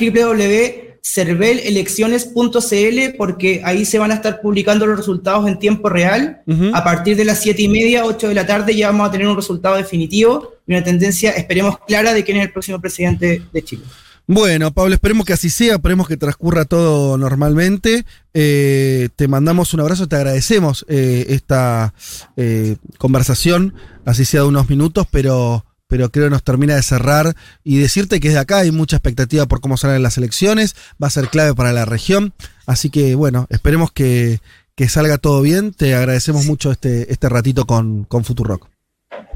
www.cervelelecciones.cl porque ahí se van a estar publicando los resultados en tiempo real. Uh -huh. A partir de las 7 y media, 8 de la tarde ya vamos a tener un resultado definitivo y una tendencia, esperemos, clara de quién es el próximo presidente de Chile. Bueno, Pablo, esperemos que así sea, esperemos que transcurra todo normalmente. Eh, te mandamos un abrazo, te agradecemos eh, esta eh, conversación, así sea de unos minutos, pero, pero creo que nos termina de cerrar y decirte que desde acá hay mucha expectativa por cómo salen las elecciones, va a ser clave para la región, así que bueno, esperemos que, que salga todo bien, te agradecemos mucho este, este ratito con, con Futurock.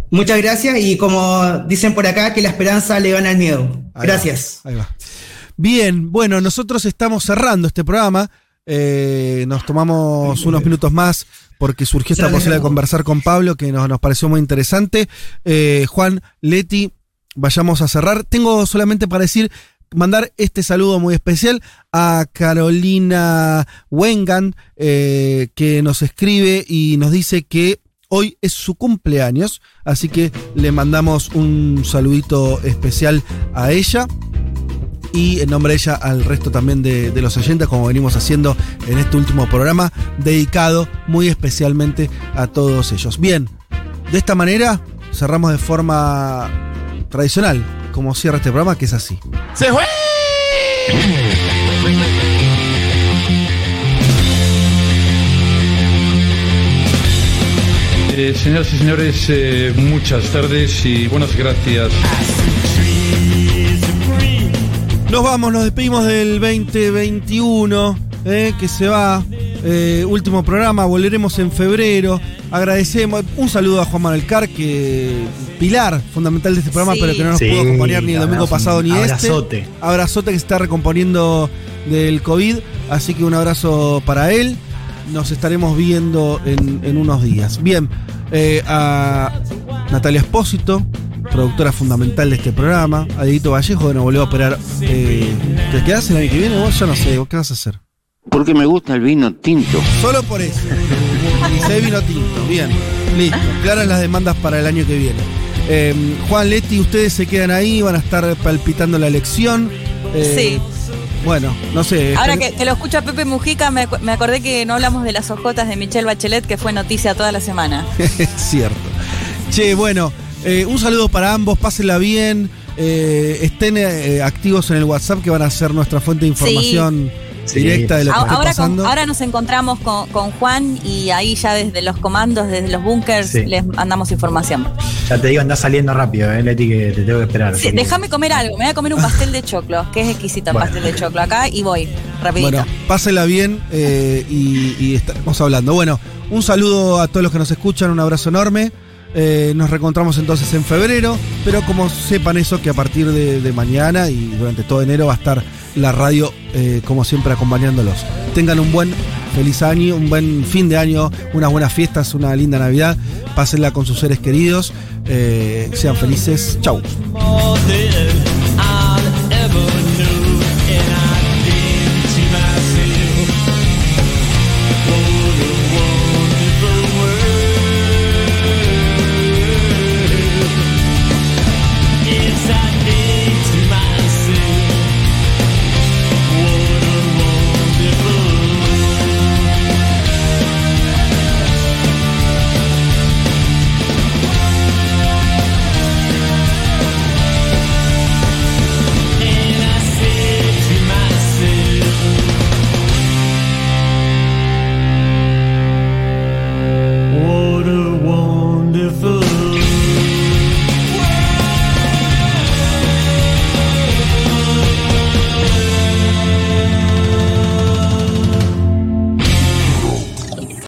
Muchas gracias y como dicen por acá, que la esperanza le gana al miedo. Gracias. Ahí va. Ahí va. Bien, bueno, nosotros estamos cerrando este programa. Eh, nos tomamos unos minutos más porque surgió esta posibilidad de conversar con Pablo, que nos, nos pareció muy interesante. Eh, Juan, Leti, vayamos a cerrar. Tengo solamente para decir, mandar este saludo muy especial a Carolina Wengan, eh, que nos escribe y nos dice que Hoy es su cumpleaños, así que le mandamos un saludito especial a ella y en nombre de ella al resto también de, de, los oyentes, como venimos haciendo en este último programa, dedicado muy especialmente a todos ellos. Bien, de esta manera cerramos de forma tradicional, como cierra este programa, que es así. ¡Se fue! Eh, señoras y señores, eh, muchas tardes y buenas gracias. Nos vamos, nos despedimos del 2021, eh, que se va. Eh, último programa, volveremos en febrero. Agradecemos. Un saludo a Juan Manuel Car, que pilar fundamental de este programa, sí. pero que no nos sí, pudo acompañar ni el domingo pasado ni abrazote. este. Abrazote que se está recomponiendo del COVID. Así que un abrazo para él nos estaremos viendo en, en unos días. Bien, eh, a Natalia Espósito, productora fundamental de este programa, a Edito Vallejo, que nos volvió a operar. Eh, ¿Te quedás el año que viene? Vos ya no sé, ¿vos qué vas a hacer? Porque me gusta el vino tinto. Solo por eso. Dice vino tinto. Bien, listo. Claras las demandas para el año que viene. Eh, Juan Leti, ustedes se quedan ahí, van a estar palpitando la elección. sí. Bueno, no sé. Ahora que, que, lo escucha Pepe Mujica, me, me, acordé que no hablamos de las ojotas de Michelle Bachelet, que fue noticia toda la semana. es (laughs) cierto. Che, bueno, eh, un saludo para ambos, pásenla bien, eh, estén eh, activos en el WhatsApp que van a ser nuestra fuente de información. Sí. Directa de lo que ahora, está pasando. Con, ahora nos encontramos con, con, Juan y ahí ya desde los comandos, desde los bunkers, sí. les mandamos información. Ya te digo, anda saliendo rápido, eh, Leti, que te tengo que esperar. Sí, déjame comer algo, me voy a comer un pastel de choclo, que es exquisito el bueno. pastel de choclo acá y voy, rapidito. Bueno, pásela bien eh, y, y estamos hablando. Bueno, un saludo a todos los que nos escuchan, un abrazo enorme. Eh, nos reencontramos entonces en febrero, pero como sepan eso, que a partir de, de mañana y durante todo enero va a estar la radio, eh, como siempre, acompañándolos. Tengan un buen, feliz año, un buen fin de año, unas buenas fiestas, una linda Navidad. Pásenla con sus seres queridos. Eh, sean felices. Chau.